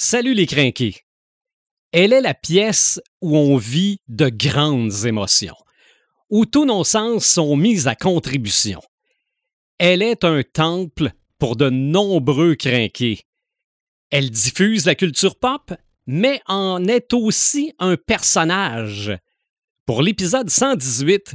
Salut les crinqués. Elle est la pièce où on vit de grandes émotions, où tous nos sens sont mis à contribution. Elle est un temple pour de nombreux crinqués. Elle diffuse la culture pop, mais en est aussi un personnage. Pour l'épisode 118,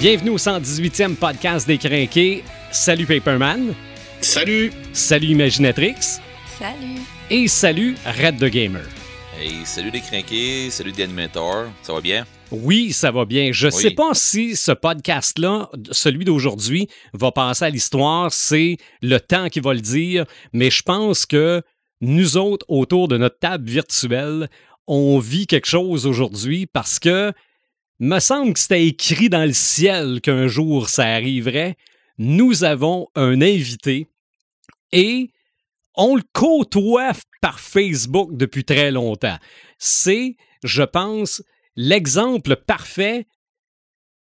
Bienvenue au 118e podcast des crinqués. Salut Paperman. Salut! Salut Imaginatrix. Salut! Et salut Red the Gamer. Hey, salut les crinqués, salut les animateurs, ça va bien? Oui, ça va bien. Je ne Oui. sais pas si ce podcast-là, celui d'aujourd'hui, va passer à l'histoire. C'est le temps qui va le dire. Mais je pense que nous autres, autour de notre table virtuelle, on vit quelque chose aujourd'hui parce que me semble que c'était écrit dans le ciel qu'un jour ça arriverait. Nous avons un invité et on le côtoie par Facebook depuis très longtemps. C'est, je pense, l'exemple parfait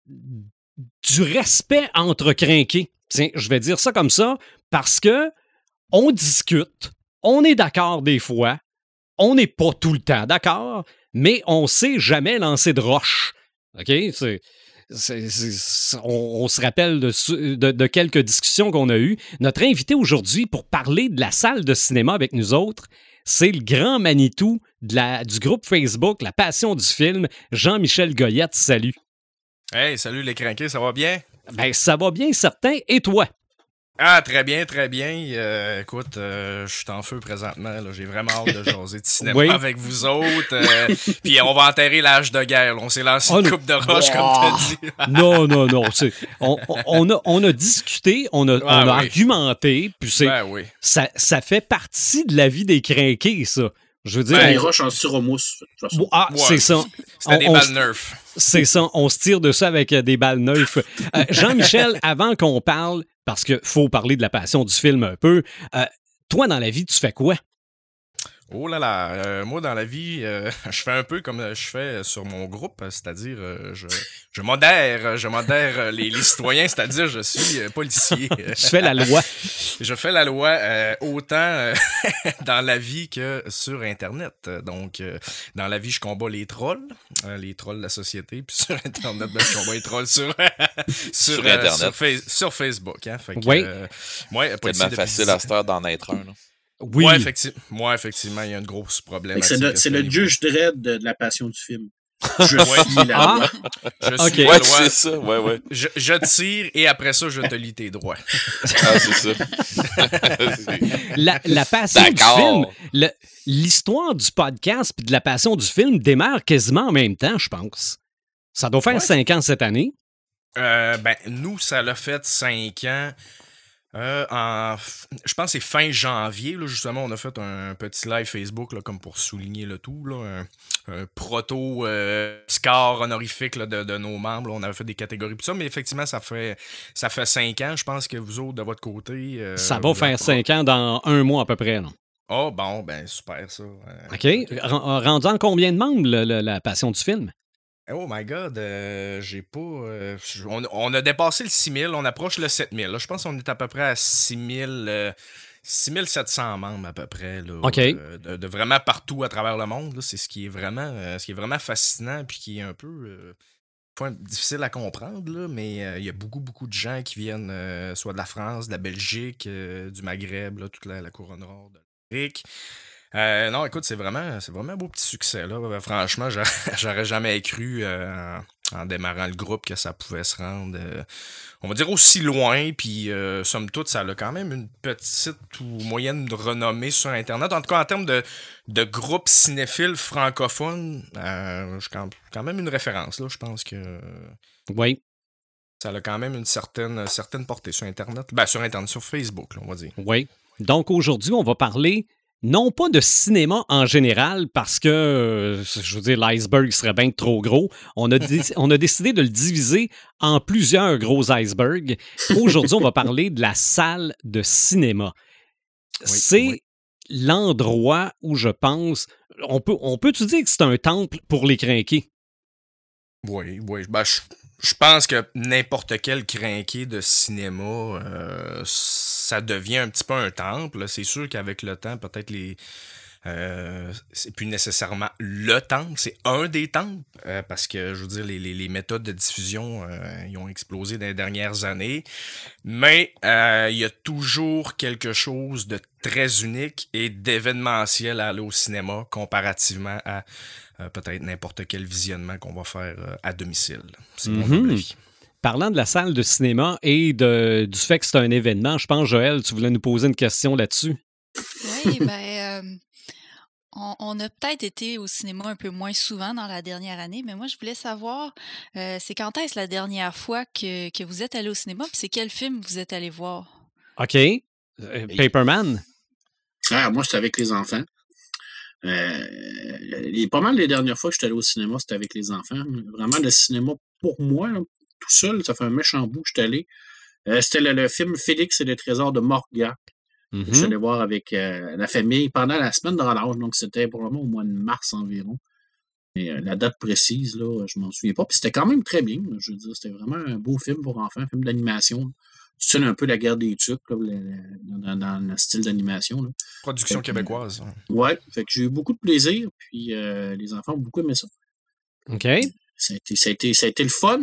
du respect entre crinqués. Tiens, je vais dire ça comme ça parce que on discute, on est d'accord des fois, on n'est pas tout le temps d'accord, mais on sait jamais lancer de roche. OK? C'est- on, on se rappelle de, ce- de- de quelques discussions qu'on a eues. Notre invité aujourd'hui pour parler de la salle de cinéma avec nous autres, c'est le grand Manitou de la, du groupe Facebook La Passion du film, Jean-Michel Goyette. Salut. Hey, salut les crinqués, ça va bien? Ben, ça va bien, certain. Et toi? Ah, très bien, très bien. Euh, écoute, euh, je suis en feu présentement. là. J'ai vraiment hâte de jaser de cinéma Oui. avec vous autres. euh, Puis on va enterrer l'âge de guerre. là. On s'est lancé Oh, une non. coupe de roche, comme t'as dit. Non, non, non. c'est- On, on- on a, on a discuté, on a, on a oui. argumenté, puis c'est, Ben oui. ça, ça fait partie de la vie des crinqués, ça. Je veux dire, Ben, les roches en façon. ah, Ouais, c'est ça. C'était des balles nerfs. C'est ça, on se tire de ça avec des balles neuves. Euh, Jean-Michel, avant qu'on parle, parce qu'il faut parler de la passion du film un peu, euh, toi, dans la vie, tu fais quoi? Oh là là, euh, moi dans la vie, euh, je fais un peu comme je fais sur mon groupe, c'est-à-dire euh, je, je modère, je modère euh, les, les citoyens, c'est-à-dire je suis euh, policier. Tu fais la loi. Je fais la loi euh, autant euh, dans la vie que sur Internet. Donc, euh, dans la vie, je combats les trolls, euh, les trolls de la société, puis sur Internet, ben, je combats les trolls sur, sur, Sur euh, Internet. sur, Face- sur Facebook. Hein, fait que, Oui. euh, ouais, policier facile 10 à cette heure d'en être un. là. Oui. Ouais, effectivement, ouais, effectivement, il y a une grosse problème. C'est le, juge Dredd de, de la passion du film. Je suis la Ah. loi. Je suis Ok. la Ouais, loi. c'est ça, ouais, ouais. Je, je tire et après ça, je te lis tes droits. Ah, c'est ça. La, la passion du film, l'histoire du podcast puis de la passion du film démarre quasiment en même temps, je pense. Ça doit faire Ouais. cinq ans cette année. Euh, ben, nous, ça l'a fait cinq ans. Euh, en, je pense que c'est fin janvier, là, justement, on a fait un petit live Facebook là, comme pour souligner le tout. Là, un, un proto euh, score honorifique là, de, de nos membres. on avait fait des catégories tout ça, mais effectivement, ça fait ça fait cinq ans. Je pense que vous autres, de votre côté. euh, Ça va faire cinq ans dans un mois à peu près. non? Oh, bon, ben super ça. Euh, OK? Ren- Rendu en combien de membres, la passion du film? Oh my god, euh, j'ai pas. euh, on, on a dépassé le 6000, on approche le 7000. Là, je pense qu'on est à peu près à 6000. euh, 6700 membres à peu près là, OK. euh, de, de vraiment partout à travers le monde c'est ce qui est vraiment ce qui est vraiment fascinant puis qui est un peu difficile à comprendre là, mais il y a beaucoup beaucoup de gens qui viennent soit de la France de la Belgique du Maghreb là, toute la, la couronne nord de l'Amérique euh, non, écoute, c'est vraiment, c'est vraiment un beau petit succès. Là. Euh, Franchement, j'a- j'aurais jamais cru euh, en, en démarrant le groupe que ça pouvait se rendre, euh, on va dire, aussi loin. Puis, somme toute, ça a quand même une petite ou moyenne renommée sur Internet. En tout cas, en termes de, de groupe cinéphile francophone, je quand, quand même une référence. Là. Je pense que Oui. ça a quand même une certaine, certaine portée sur Internet. Ben, sur Internet, sur Facebook, là, on va dire. Oui. Donc aujourd'hui, on va parler non pas de cinéma en général, parce que, euh, je veux dire, l'iceberg serait bien trop gros. On a, dé- on a décidé de le diviser en plusieurs gros icebergs. Aujourd'hui, on va parler de la salle de cinéma. c'est oui. l'endroit où je pense. On peut, on peut-tu dire que c'est un temple pour les crinqués? Oui, oui. Ben, je, je pense que n'importe quel crinqué de cinéma, euh, ça devient un petit peu un temple. C'est sûr qu'avec le temps, peut-être les. euh, c'est plus nécessairement le temple, c'est un des temples, euh, parce que je veux dire, les, les- les méthodes de diffusion euh, ils ont explosé dans les dernières années. Mais euh, il y a toujours quelque chose de très unique et d'événementiel à aller au cinéma comparativement à euh, peut-être n'importe quel visionnement qu'on va faire euh, à domicile. C'est mon Mhm. Parlant de la salle de cinéma et de, du fait que c'est un événement, je pense, Joël, tu voulais nous poser une question là-dessus? Oui, ben, euh, on, on a peut-être été au cinéma un peu moins souvent dans la dernière année, mais moi, je voulais savoir, euh, c'est quand est-ce la dernière fois que, que vous êtes allé au cinéma, puis c'est quel film vous êtes allé voir? OK. Euh, Paperman? Ah, moi, c'était avec les enfants. Euh, les- pas mal les dernières fois que je suis allé au cinéma, c'était avec les enfants. Vraiment, le cinéma, pour moi, là, tout seul, ça fait un méchant bout que je suis allé. Euh, c'était le, le film Félix et le trésor de Morga. Mhm. Je suis allé voir avec euh, la famille pendant la semaine de relâche, donc c'était probablement au mois de mars environ. Euh, la date précise, là, je m'en souviens pas. Puis c'était quand même très bien. là. Je veux dire, c'était vraiment un beau film pour enfants, un film d'animation. C'est un peu la guerre des tucs, là, dans, dans le style d'animation. Production Fait québécoise. hein. Ouais, fait que j'ai eu beaucoup de plaisir, puis euh, les enfants ont beaucoup aimé ça. OK. Ça a été, ça a été, ça a été le fun,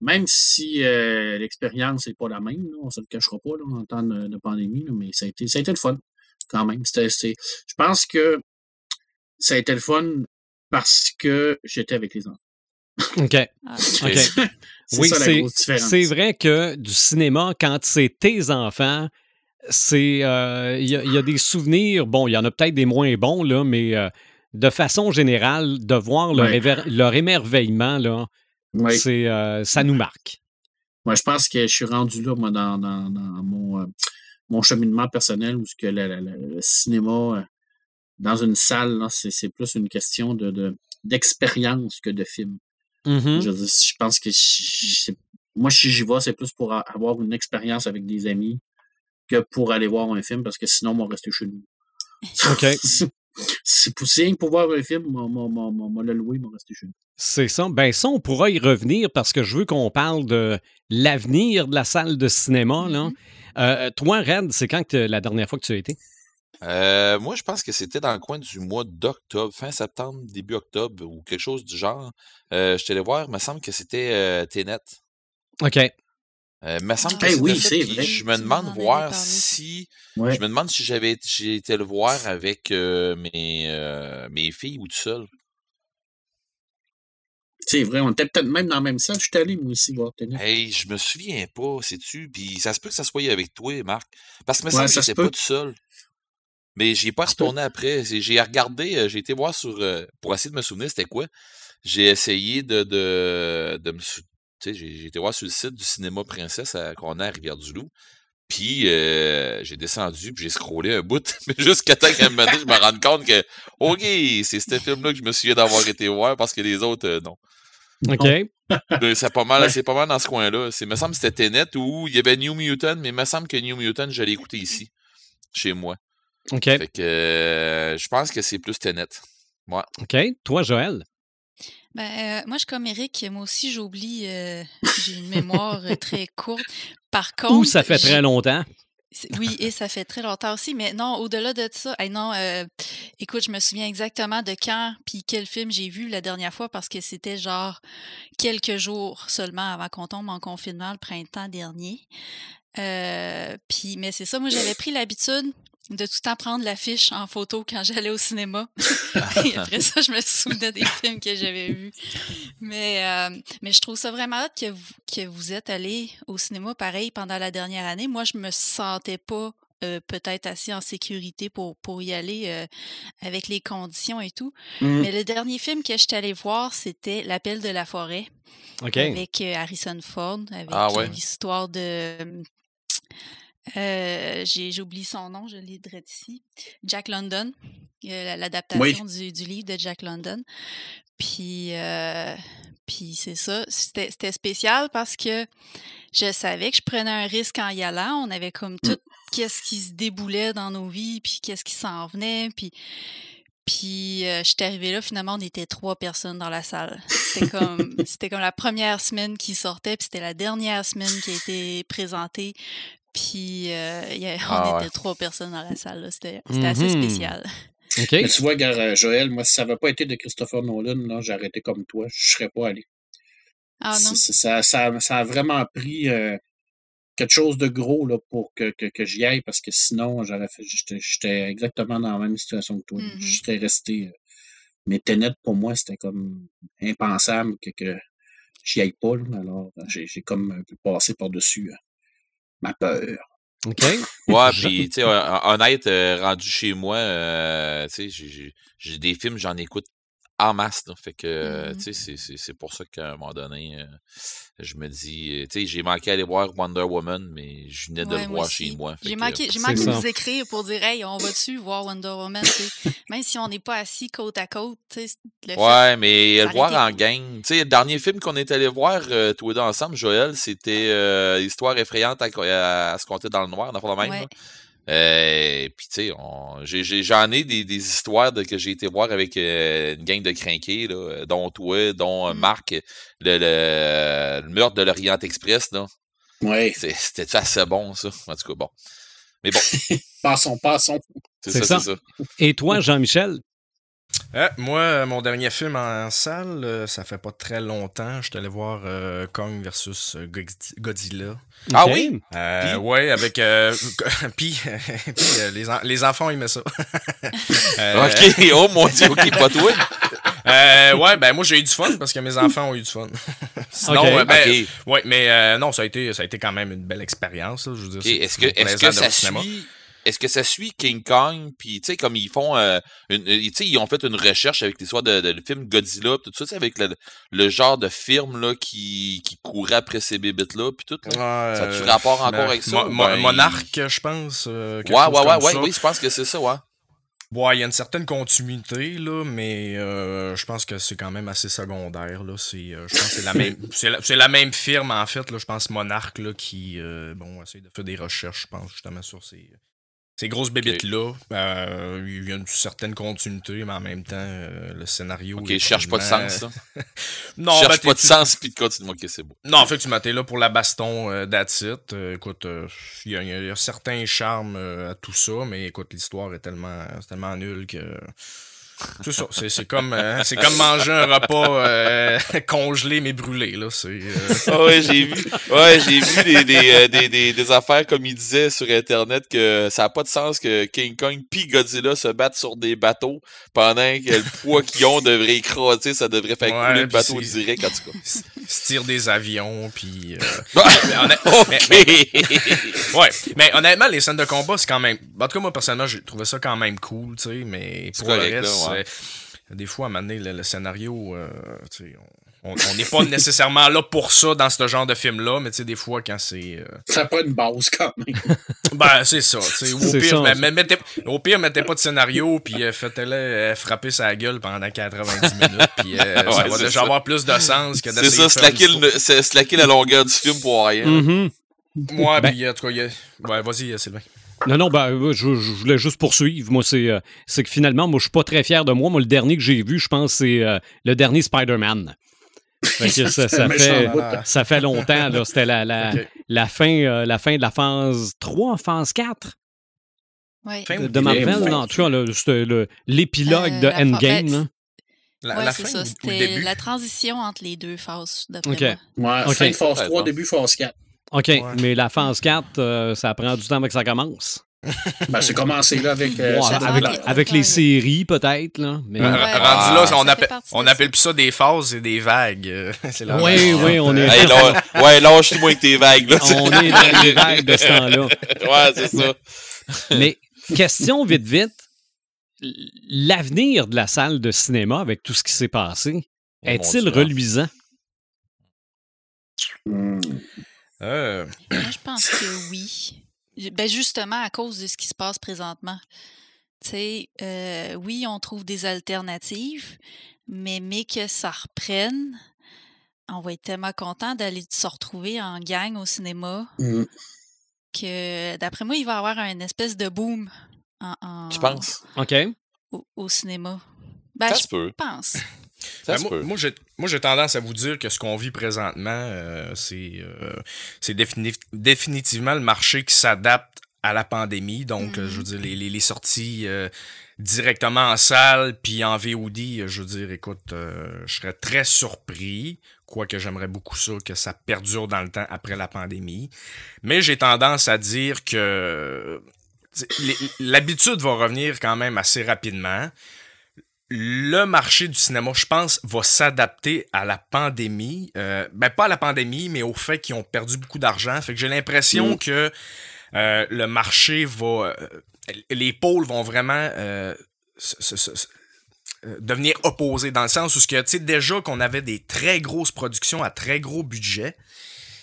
même si euh, l'expérience n'est pas la même, là, on se le cachera pas là, en temps de, de pandémie, là, mais ça a, été, ça a été le fun quand même. Je pense que ça a été le fun parce que j'étais avec les enfants. OK. Ah, oui, c'est, vrai que du cinéma, quand c'est tes enfants, c'est euh, il y, a- il y a des souvenirs. Bon, il y en a peut-être des moins bons là, mais euh, de façon générale, de voir leur, Ouais. éver- leur émerveillement là, Oui. c'est euh, ça nous marque. Moi, je pense que je suis rendu là, moi, dans, dans, dans mon, euh, mon cheminement personnel, où ce que le, le- le- le cinéma, dans une salle, là, c'est, c'est plus une question de, de- d'expérience que de film. Mhm. Je, veux dire, je pense que je- moi, si j'y vais, c'est plus pour avoir une expérience avec des amis que pour aller voir un film, parce que sinon, on va rester chez nous. OK. c'est que pour voir un film, moi, le louer, moi, rester chez nous. C'est ça. Ben ça, on pourra y revenir parce que je veux qu'on parle de l'avenir de la salle de cinéma. Là. Mhm. Euh, toi, Red, c'est quand que la dernière fois que tu as été? Euh, moi, je pense que c'était dans le coin du mois d'octobre, fin septembre, début octobre, ou quelque chose du genre. Euh, je suis allé voir, il me semble que c'était euh, Ténet. OK. Euh, il me semble que Ah Eh c'était oui, c'est vrai. Je me demande voir si. Ouais. Je me demande si j'avais été- j'ai été le voir avec euh, mes, euh, mes filles ou tout seul. C'est vrai, on était peut-être même dans la même salle. Je suis allé, moi aussi, voir Tenet. Hey, je me souviens pas, sais-tu? Puis ça se peut que ça soit avec toi, Marc. Parce que me Ouais, semble que j'étais pas tout seul. Mais j'y ai pas retourné après. J'ai regardé, euh, j'ai été voir sur. euh, pour essayer de me souvenir c'était quoi. J'ai essayé de, de, de me. sou- Tu sais, j'ai été voir sur le site du cinéma Princesse à Corner à Rivière-du-Loup. Puis euh, j'ai descendu, puis j'ai scrollé un bout, mais jusqu'à temps qu'à un moment donné, je me rende compte que, OK, c'est ce film-là que je me souviens d'avoir été voir parce que les autres, euh, non. OK. Ben, C'est pas mal, c'est pas mal dans ce coin-là. C'est, me semble que c'était Tenet où il y avait New Mutant, mais il me semble que New Mutant, je l'ai écouté ici, chez moi. OK. Fait que euh, je pense que c'est plus Tenet. OK. Toi, Joël? Ben, euh, moi, je suis comme Eric. Moi aussi, j'oublie. euh, j'ai une mémoire très courte. Par contre. Ou ça fait très longtemps? Oui, et ça fait très longtemps aussi. Mais non, au-delà de ça, hey, non, euh, écoute, je me souviens exactement de quand puis quel film j'ai vu la dernière fois parce que c'était genre quelques jours seulement avant qu'on tombe en confinement le printemps dernier. Euh, puis, mais c'est ça, moi j'avais pris l'habitude de tout le temps prendre l'affiche en photo quand j'allais au cinéma. Et après ça, je me souvenais des films que j'avais vus. Mais, euh, mais je trouve ça vraiment hâte que vous, que vous êtes allé au cinéma pareil pendant la dernière année. Moi, je me sentais pas euh, peut-être assez en sécurité pour, pour y aller euh, avec les conditions et tout. Mm. Mais le dernier film que je suis allée voir, c'était L'appel de la forêt avec Harrison Ford, avec Ah ouais. l'histoire de Euh, oublié son nom, je l'ai direct ici. Jack London, euh, la- l'adaptation du, du livre de Jack London. Puis, euh, puis c'est ça. C'était c'était spécial parce que je savais que je prenais un risque en y allant. On avait comme tout qu'est-ce qui se déboulait dans nos vies, puis qu'est-ce qui s'en venait. Puis, puis euh, je suis arrivée là, finalement, on était trois personnes dans la salle. C'était comme, c'était comme la première semaine qui sortait, puis c'était la dernière semaine qui a été présentée. Puis euh, il y a- on Ah ouais. était trois personnes dans la salle. là. C'était c'était assez Mhm. spécial. Mais tu vois, gars, euh, Joël, moi, si ça n'avait pas été de Christopher Nolan, là, j'ai arrêté comme toi. Je serais pas allé. Ah non? C'est- c'est- ça, ça, ça a vraiment pris euh, quelque chose de gros là, pour que, que, que j'y aille parce que sinon, j'aurais fait. J'étais j'étais exactement dans la même situation que toi. Mhm. J'étais resté. euh, mais Tenet, pour moi, c'était comme impensable que, que j'y aille pas. là. Alors, j'ai j'ai comme un peu passé par-dessus euh, ma peur. OK. Ouais, puis, tu sais, hon- honnête, euh, rendu chez moi, euh, tu sais, j'ai des films, j'en écoute en masse, là. Fait que, euh, sais, c'est- pour ça qu'à un moment donné, euh, je me dis, euh, tu sais, j'ai manqué aller voir Wonder Woman, mais je venais de Ouais, le voir aussi. chez moi. J'ai manqué, j'ai c'est manqué de ça. vous écrire pour dire Hey, on va-tu voir Wonder Woman? Même si on n'est pas assis côte à côte, tu sais, Ouais, mais ça le voir en gang. Tu sais, le dernier film qu'on est allé voir, euh, tous les deux ensemble, Joël, c'était euh, Histoire effrayante à, à- à se compter dans le noir, dans le même. Ouais. Euh, puis tu sais, j'en ai, des, des histoires de, que j'ai été voir avec euh, une gang de crinqués, là, euh, dont toi, dont euh, Mm. Marc, le, le, le meurtre de l'Orient Express, là. Ouais, C'est- C'était assez bon, ça? En tout cas, bon. Mais bon, passons, passons. c'est ça, ça. c'est ça. Et toi, Jean-Michel? Euh, moi, mon dernier film en salle, euh, ça fait pas très longtemps. Je suis allé voir euh, Kong versus Godz- Godzilla. Ah oui? Euh, ouais, avec. euh, puis, euh, les, en- les enfants aimaient ça. Euh, Ok, oh mon dieu, ok, pas toi. euh, ouais, ben moi j'ai eu du fun parce que mes enfants ont eu du fun. Sinon, Ok. ben, ouais, mais euh, non, ça a été, ça a été quand même une belle expérience. là, Je veux dire, Est-ce que, est-ce plaisant que ça suit. Est-ce que ça suit King Kong, puis tu sais, comme ils font, euh, euh, tu sais, ils ont fait une recherche avec l'histoire de, de le film Godzilla, pis tout ça, sais, avec le, le genre de film là qui, qui courait après ces bébites là, puis tout. Là. Ça a-tu rapport encore avec ça? Mo- ben, Monarque, je pense. euh, Ouais, ouais, ouais, ouais, oui, je pense que c'est ça, ouais. Ouais, il y a une certaine continuité, là, mais euh, je pense que c'est quand même assez secondaire. Là. C'est, euh, je pense que c'est la même. C'est la, c'est la même firme, en fait, là, je pense Monarch, là, qui euh, bon, essaie de faire des recherches, je pense, justement, sur ces, ces grosses bébites-là. Euh, il y a une certaine continuité, mais en même temps, euh, le scénario. Ok, est je cherche pas de sens, là. Non, Je ben, cherche pas de sens, puis de continuer. Ok, c'est beau. non, effectivement, t'es là pour la baston euh. Euh, écoute, euh, il y, y a certains charmes à tout ça, mais écoute, l'histoire est tellement, c'est tellement nulle que. C'est ça, c'est, c'est comme, euh, c'est comme manger un repas euh, congelé mais brûlé, là. C'est, euh, Ah ouais, j'ai vu, ouais, j'ai vu des, des, euh, des, des, des affaires comme il disait sur Internet que ça n'a pas de sens que King Kong puis Godzilla se battent sur des bateaux pendant que le poids qu'ils ont devrait écraser, ça devrait faire Ouais, couler le bateau direct, en tout cas. se tire des avions, puis. euh, Ah, mais! Ouais, mais honnêtement, les scènes de combat, c'est quand même. En tout cas, moi, personnellement, j'ai trouvé ça quand même cool, tu sais, mais pour correct, le reste, là, ouais. euh, des fois, à un moment donné, le, le scénario, euh, tu sais, on on n'est pas nécessairement là pour ça dans ce genre de film-là, mais tu sais, des fois, quand c'est. euh, Ça n'a pas une base quand même. Ben, c'est ça, tu sais. Au C'est pire, ça, ça. mais mettez, au pire, mettez pas de scénario, puis euh, faites-le euh, frapper sa gueule pendant 90 minutes, puis euh, ça va c'est déjà ça. avoir plus de sens que C'est d'essayer ça, de faire une slacker, le- c'est slacker la longueur du film pour rien. Mhm. Ouais, Ben- puis en tout cas, a- ouais, vas-y, euh, Sylvain. Non, non, ben, euh, je, je voulais juste poursuivre. Moi, c'est euh, c'est que finalement, moi, je suis pas très fier de moi. Moi, le dernier que j'ai vu, je pense, c'est euh, le dernier Spider-Man. Fait que ça, fait, bout. ça fait longtemps, là. C'était la, la, Ok. la, fin, euh, la fin de la phase 3, phase 4 Ouais. Fin de? Marvel. Non, en tout cas, c'était le- l'épilogue Euh, de la fin- Endgame. ben, là. La, Ouais, la c'est fin ça. ou- ou le C'était début? la transition entre les deux phases, Ok. Ouais, Ok. fin de phase Ouais, 3, bon. début phase 4. OK, Ouais. mais la phase 4, euh, ça prend du temps avant que ça commence. Ben, c'est commencé là avec. euh, Ouais, avec, les séries, peut-être. là. Mais... R- Ouais, Rendu Ah. là, ça on, appelle, on appelle plus ça des phases et des vagues. c'est Oui, oui, on est, Hey, là, ouais, lâche-moi avec tes vagues, là. on est dans les vagues de ce temps-là. Ouais, c'est ça. Mais question vite, vite. L'avenir de la salle de cinéma avec tout ce qui s'est passé, Oh, est-il reluisant? Hmm. Euh, Moi, je pense que oui. Ben justement, à cause de ce qui se passe présentement. Tu sais, euh, oui, on trouve des alternatives, mais mais que ça reprenne, on va être tellement content d'aller se retrouver en gang au cinéma Mm. que d'après moi, il va y avoir un espèce de boom en, en- Tu penses? OK. au, au cinéma. Ben, Ça je se peut. pense. Ben, moi, j'ai, moi, j'ai tendance à vous dire que ce qu'on vit présentement, euh, c'est, euh, c'est défini- définitivement le marché qui s'adapte à la pandémie. Donc, euh, je veux dire, les, les- les sorties euh, directement en salle puis en VOD, je veux dire, écoute, euh, je serais très surpris, quoique j'aimerais beaucoup ça, que ça perdure dans le temps après la pandémie. Mais j'ai tendance à dire que l'habitude va revenir quand même assez rapidement le marché du cinéma, je pense, va s'adapter à la pandémie. Euh, ben, pas à la pandémie, mais au fait qu'ils ont perdu beaucoup d'argent. Fait que j'ai l'impression Mm. que euh, le marché va. euh, les pôles vont vraiment se- se- se- se- devenir opposés dans le sens où, ce que, tu sais, déjà qu'on avait des très grosses productions à très gros budget.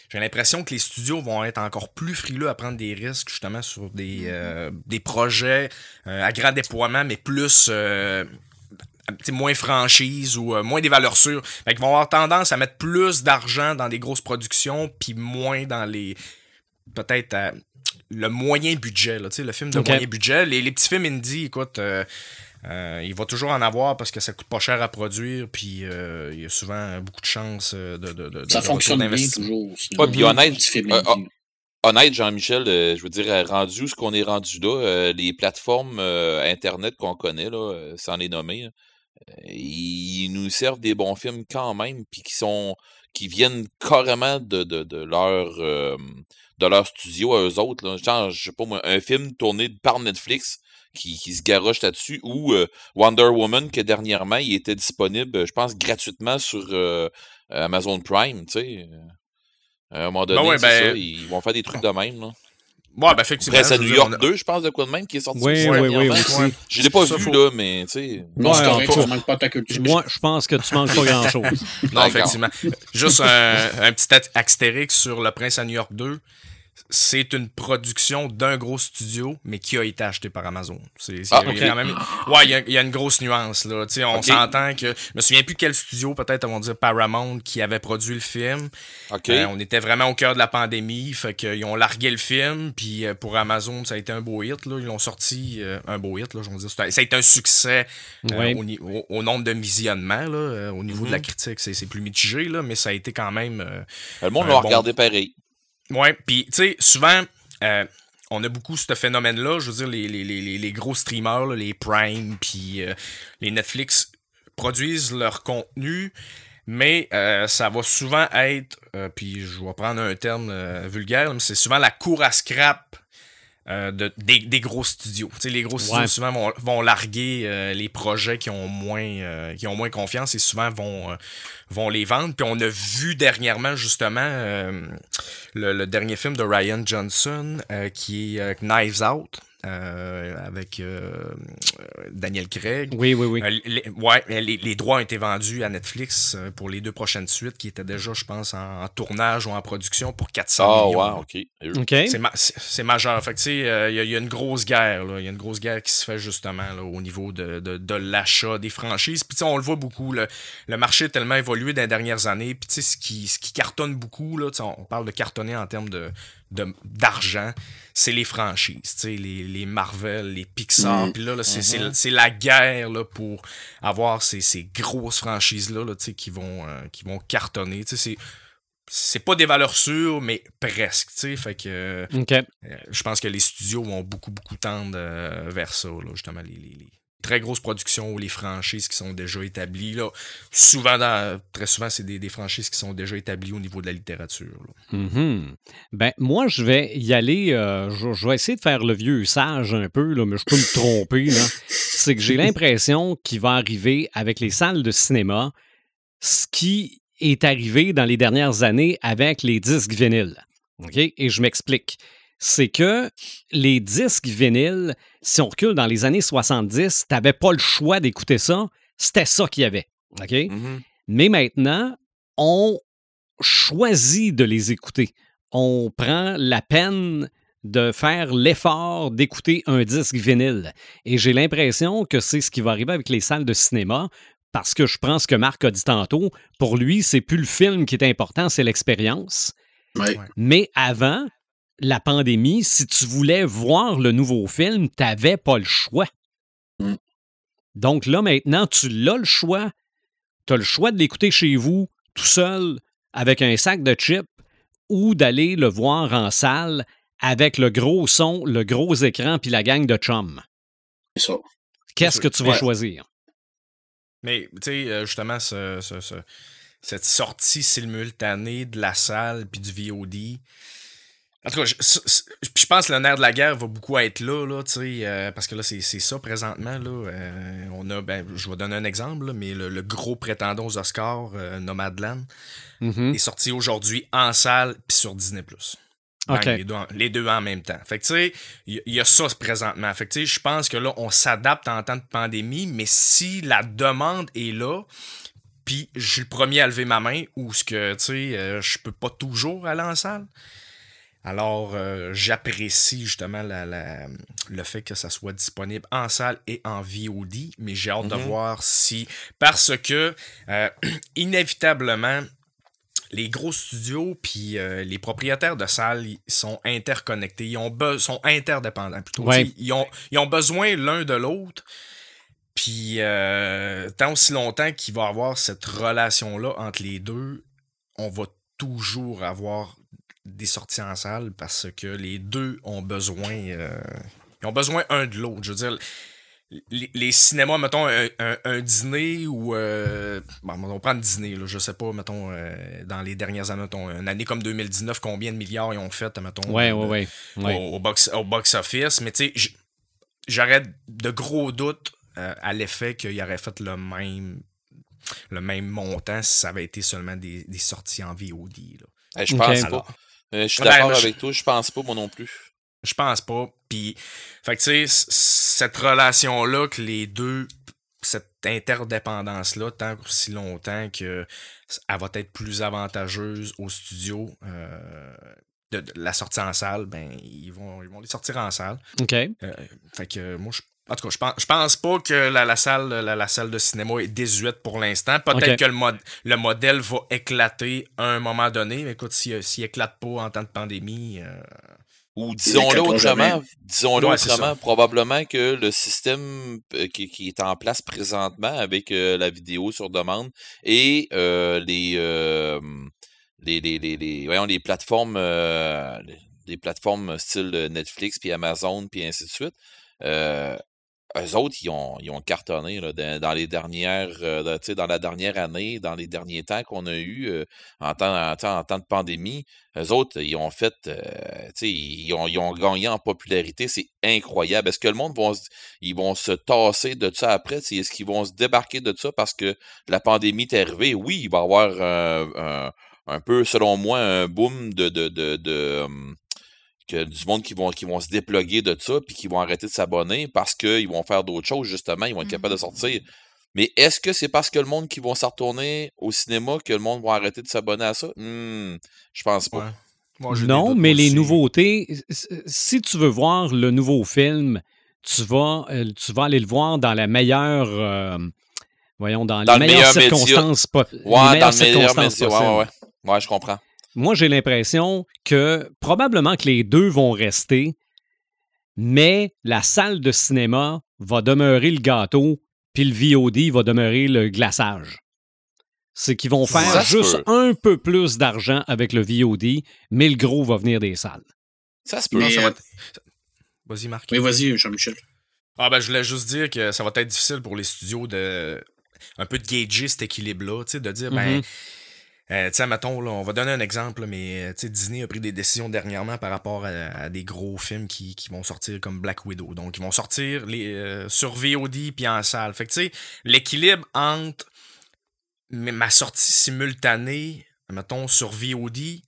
J'ai l'impression que les studios vont être encore plus frileux à prendre des risques justement sur des, euh, des projets euh, à grand déploiement, mais plus euh, moins franchise ou euh, moins des valeurs sûres. Fait qu'ils vont avoir tendance à mettre plus d'argent dans des grosses productions, puis moins dans les. Peut-être euh, le moyen budget, là, tu sais, le film de moyen budget. Les, les petits films indie, écoute. euh, euh, il va toujours en avoir parce que ça coûte pas cher à produire, puis euh, il y a souvent beaucoup de chances de, de, de- Ça de fonctionne bien d'investissement. toujours. aussi. Ouais, puis honnête, euh, indie. honnête, Jean-Michel, euh, je veux dire, rendu où ce qu'on est rendu là, euh, les plateformes euh, Internet qu'on connaît, là, euh, sans les nommer, euh, ils nous servent des bons films quand même, puis qui sont qui viennent carrément de, de, de leur euh, de leur studio à eux autres. Là. Genre, je sais pas moi, un film tourné par Netflix qui, qui se garoche là-dessus, ou euh, Wonder Woman, que dernièrement, il était disponible, je pense, gratuitement sur euh, Amazon Prime, tu sais. À un moment donné, Ben ouais, c'est ben- ça, ils vont faire des trucs de même. Là. Ouais, ben effectivement. Après, veux New York on a- 2, je pense, de quoi de même, qui est sorti. Oui, aussi oui, oui. Je l'ai pas Ça, vu, faut- là, mais tu sais. Non, c'est Ouais, correct, en tout ça cas, manque pas ta culture. Moi, je pense que tu manques pas grand-chose. Non, effectivement. Juste un, un petit astérix sur Le Prince à New York 2. C'est une production d'un gros studio, mais qui a été acheté par Amazon. C'est, Ah, il y a quand même- ouais, il y a, il y a une grosse nuance. Là. Tu sais, On s'entend que. Je me souviens plus quel studio, peut-être, on va dire Paramount, qui avait produit le film. OK. Euh, on était vraiment au cœur de la pandémie, fait qu'ils ont largué le film, puis euh, pour Amazon, ça a été un beau hit. Là. Ils l'ont sorti, euh, un beau hit, là, je dire. Ça a été un succès euh, Ouais. au, ni- au- au nombre de visionnements. Là, au niveau de la Mhm. critique, c'est plus mitigé, là, mais ça a été quand même... le monde l'a bon- regardé pareil. Ouais, puis tu sais, souvent, euh, on a beaucoup ce phénomène-là. Je veux dire, les, gros streamers, les Prime, puis euh, les Netflix produisent leur contenu, mais euh, ça va souvent être, puis je vais prendre un terme vulgaire, mais c'est souvent la cour à scrap. Euh, de, des, des gros studios. Tu sais, les gros studios Ouais. souvent vont, vont larguer euh, les projets qui ont moins euh, qui ont moins confiance et souvent vont euh, vont les vendre. Puis on a vu dernièrement justement euh, le, le dernier film de Ryan Johnson euh, qui est euh, Knives Out euh, avec euh, Daniel Craig. Oui, oui, oui. Euh, les, ouais, les, les droits ont été vendus à Netflix euh, pour les deux prochaines suites qui étaient déjà, je pense, en, en tournage ou en production pour 400 Ah, millions. ouais, OK. OK. C'est ma- c'est c'est majeur. Fait que, tu sais, euh, il y, a- il y a une grosse guerre. là. Il y a une grosse guerre qui se fait justement là, au niveau de, de, de l'achat des franchises. Puis, tu sais, on le voit beaucoup. Le, le marché a tellement évolué dans les dernières années. Puis, tu sais, ce qui, ce qui cartonne beaucoup, là, tu sais, on parle de cartonner en termes de- d'argent, c'est les franchises, tu sais, les, les Marvel, les Pixar. Mhm. Puis là, là, c'est c'est- la guerre là, pour avoir ces, ces grosses franchises-là là, tu sais, qui, vont, euh, qui vont cartonner. Tu sais, c'est- c'est pas des valeurs sûres, mais presque, tu sais. Fait que euh, euh, je pense que les studios vont beaucoup, beaucoup tendre euh, vers ça, là, justement, les, les- les très grosses productions ou les franchises qui sont déjà établies. Là. Souvent, dans- très souvent, c'est des, des franchises qui sont déjà établies au niveau de la littérature. Mhm. Ben, moi, je vais y aller. euh, je, je vais essayer de faire le vieux sage un peu, là, mais je peux me tromper. C'est que j'ai l'impression qu'il va arriver avec les salles de cinéma ce qui est arrivé dans les dernières années avec les disques vinyles. Et je m'explique. C'est que les disques vinyles, si on recule dans les années 70, tu n'avais pas le choix d'écouter ça. C'était ça qu'il y avait. OK? Mhm. Mais maintenant, on choisit de les écouter. On prend la peine de faire l'effort d'écouter un disque vinyle. Et j'ai l'impression que c'est ce qui va arriver avec les salles de cinéma, parce que je prends ce que Marc a dit tantôt. Pour lui, c'est plus le film qui est important, c'est l'expérience. Ouais. Mais avant la pandémie, si tu voulais voir le nouveau film, tu n'avais pas le choix. Mm. Donc là, maintenant, tu l'as le choix. Tu as le choix de l'écouter chez vous, tout seul, avec un sac de chips, ou d'aller le voir en salle avec le gros son, le gros écran, puis la gang de chums. C'est ça. Qu'est-ce que tu vas Ouais. choisir? Mais, tu sais, euh, justement, ce- ce- ce- cette sortie simultanée de la salle puis du VOD. En tout cas, je, je pense que le nerf de la guerre va beaucoup être là, là tu sais, euh, parce que là, c'est ça présentement. Là, Euh, on a, ben, je vais donner un exemple, là, mais le, le gros prétendant aux Oscars, euh, Nomadland, Mhm. est sorti aujourd'hui en salle puis sur Disney+. OK. les, deux en, les deux en même temps. Fait que tu sais, il y, a ça présentement. Fait que je pense que là, on s'adapte en temps de pandémie, mais si la demande est là, puis je suis le premier à lever ma main, ou ce que, tu sais, euh, je peux pas toujours aller en salle, alors euh, j'apprécie justement la, la- le fait que ça soit disponible en salle et en VOD, mais j'ai hâte de Mhm. voir si... Parce que, euh, inévitablement, les gros studios puis euh, les propriétaires de salles ils sont interconnectés, ils ont sont interdépendants plutôt. Ouais. Ils, ont, ils ont besoin l'un de l'autre. Puis tant aussi longtemps qu'il va y avoir cette relation-là entre les deux, on va toujours avoir des sorties en salle parce que les deux ont besoin euh, ils ont besoin un de l'autre. Je veux dire, les, les cinémas, mettons, un, un- un dîner ou. euh, bon, on prend un dîner, là, je sais pas, mettons, euh, dans les dernières années, mettons, une année comme 2019, combien de milliards ils ont fait, mettons, Ouais, de- ouais, ouais. ouais. Au, au box, au box-office. Mais tu sais, j'aurais de gros doutes euh, à l'effet qu'il aurait fait le même le même montant si ça avait été seulement des, des sorties en VOD. là. Je pense pas. Euh, je suis Ben, d'accord je- avec toi, je pense pas, moi non plus. Je pense pas. Puis, fait que tu sais, cette relation-là que les deux, cette interdépendance-là, tant aussi longtemps que elle va être plus avantageuse au studio, euh, de, de la sortie en salle, ben ils vont, ils vont les sortir en salle. OK. Euh, fait que moi, je, en tout cas, je pense, je pense pas que la, la salle, la, la salle de cinéma est désuète pour l'instant. Peut-être que le, mod- le modèle va éclater à un moment donné. Mais écoute, s'il s'il éclate pas en temps de pandémie, euh, Ou disons-le autrement, disons-le Ouais, autrement, probablement que le système euh, qui, qui est en place présentement avec euh, la vidéo sur demande et euh, les, euh, les, les, les, les- voyons, les plateformes euh, les- les plateformes style Netflix puis Amazon puis ainsi de suite, euh, eux autres, ils ont, ils ont cartonné là, dans, les dernières, euh, dans, la dernière année, dans les derniers temps qu'on a eu euh, en, temps, en, temps, en temps de pandémie. Eux autres, ils ont fait, euh, ils ont, ils ont gagné en popularité. C'est incroyable. Est-ce que le monde se, ils vont se tasser de ça après? Est-ce qu'ils vont se débarquer de ça parce que la pandémie est arrivée? Oui, il va y avoir un peu, selon moi, un boom de, de, de, de, hum, que du monde qui vont, qui vont se déploguer de ça puis qui vont arrêter de s'abonner parce qu'ils vont faire d'autres choses, justement. Ils vont être capables de sortir. Mais est-ce que c'est parce que le monde qui vont s'en retourner au cinéma que le monde va arrêter de s'abonner à ça? Hmm, je pense pas. ouais. Moi, Non, mais les nouveautés, si tu veux voir le nouveau film, tu vas, euh, tu vas aller le voir dans la meilleure. euh, voyons, dans, Dans les le meilleures meilleur circonstances. po- les Ouais, dans meilleures le meilleur circonstances média. Ouais, possibles. ouais, ouais. Ouais, je comprends. Moi, j'ai l'impression que probablement que les deux vont rester, mais la salle de cinéma va demeurer le gâteau, puis le VOD va demeurer le glaçage. C'est qu'ils vont faire juste un peu plus d'argent avec le VOD, mais le gros va venir des salles. Ça se peut. Mais, va euh, Vas-y, Marc. Mais vas-y, Jean-Michel. Ah ben je voulais juste dire que ça va être difficile pour les studios de un peu de gager cet équilibre-là, tu sais, de dire ben Mhm. Euh, tu sais, mettons, on va donner un exemple, mais euh, Disney a pris des décisions dernièrement par rapport à, des gros films qui, vont sortir comme Black Widow. Donc, ils vont sortir les, euh, sur VOD puis en salle. Fait que, tu sais, l'équilibre entre ma sortie simultanée, mettons, sur VOD,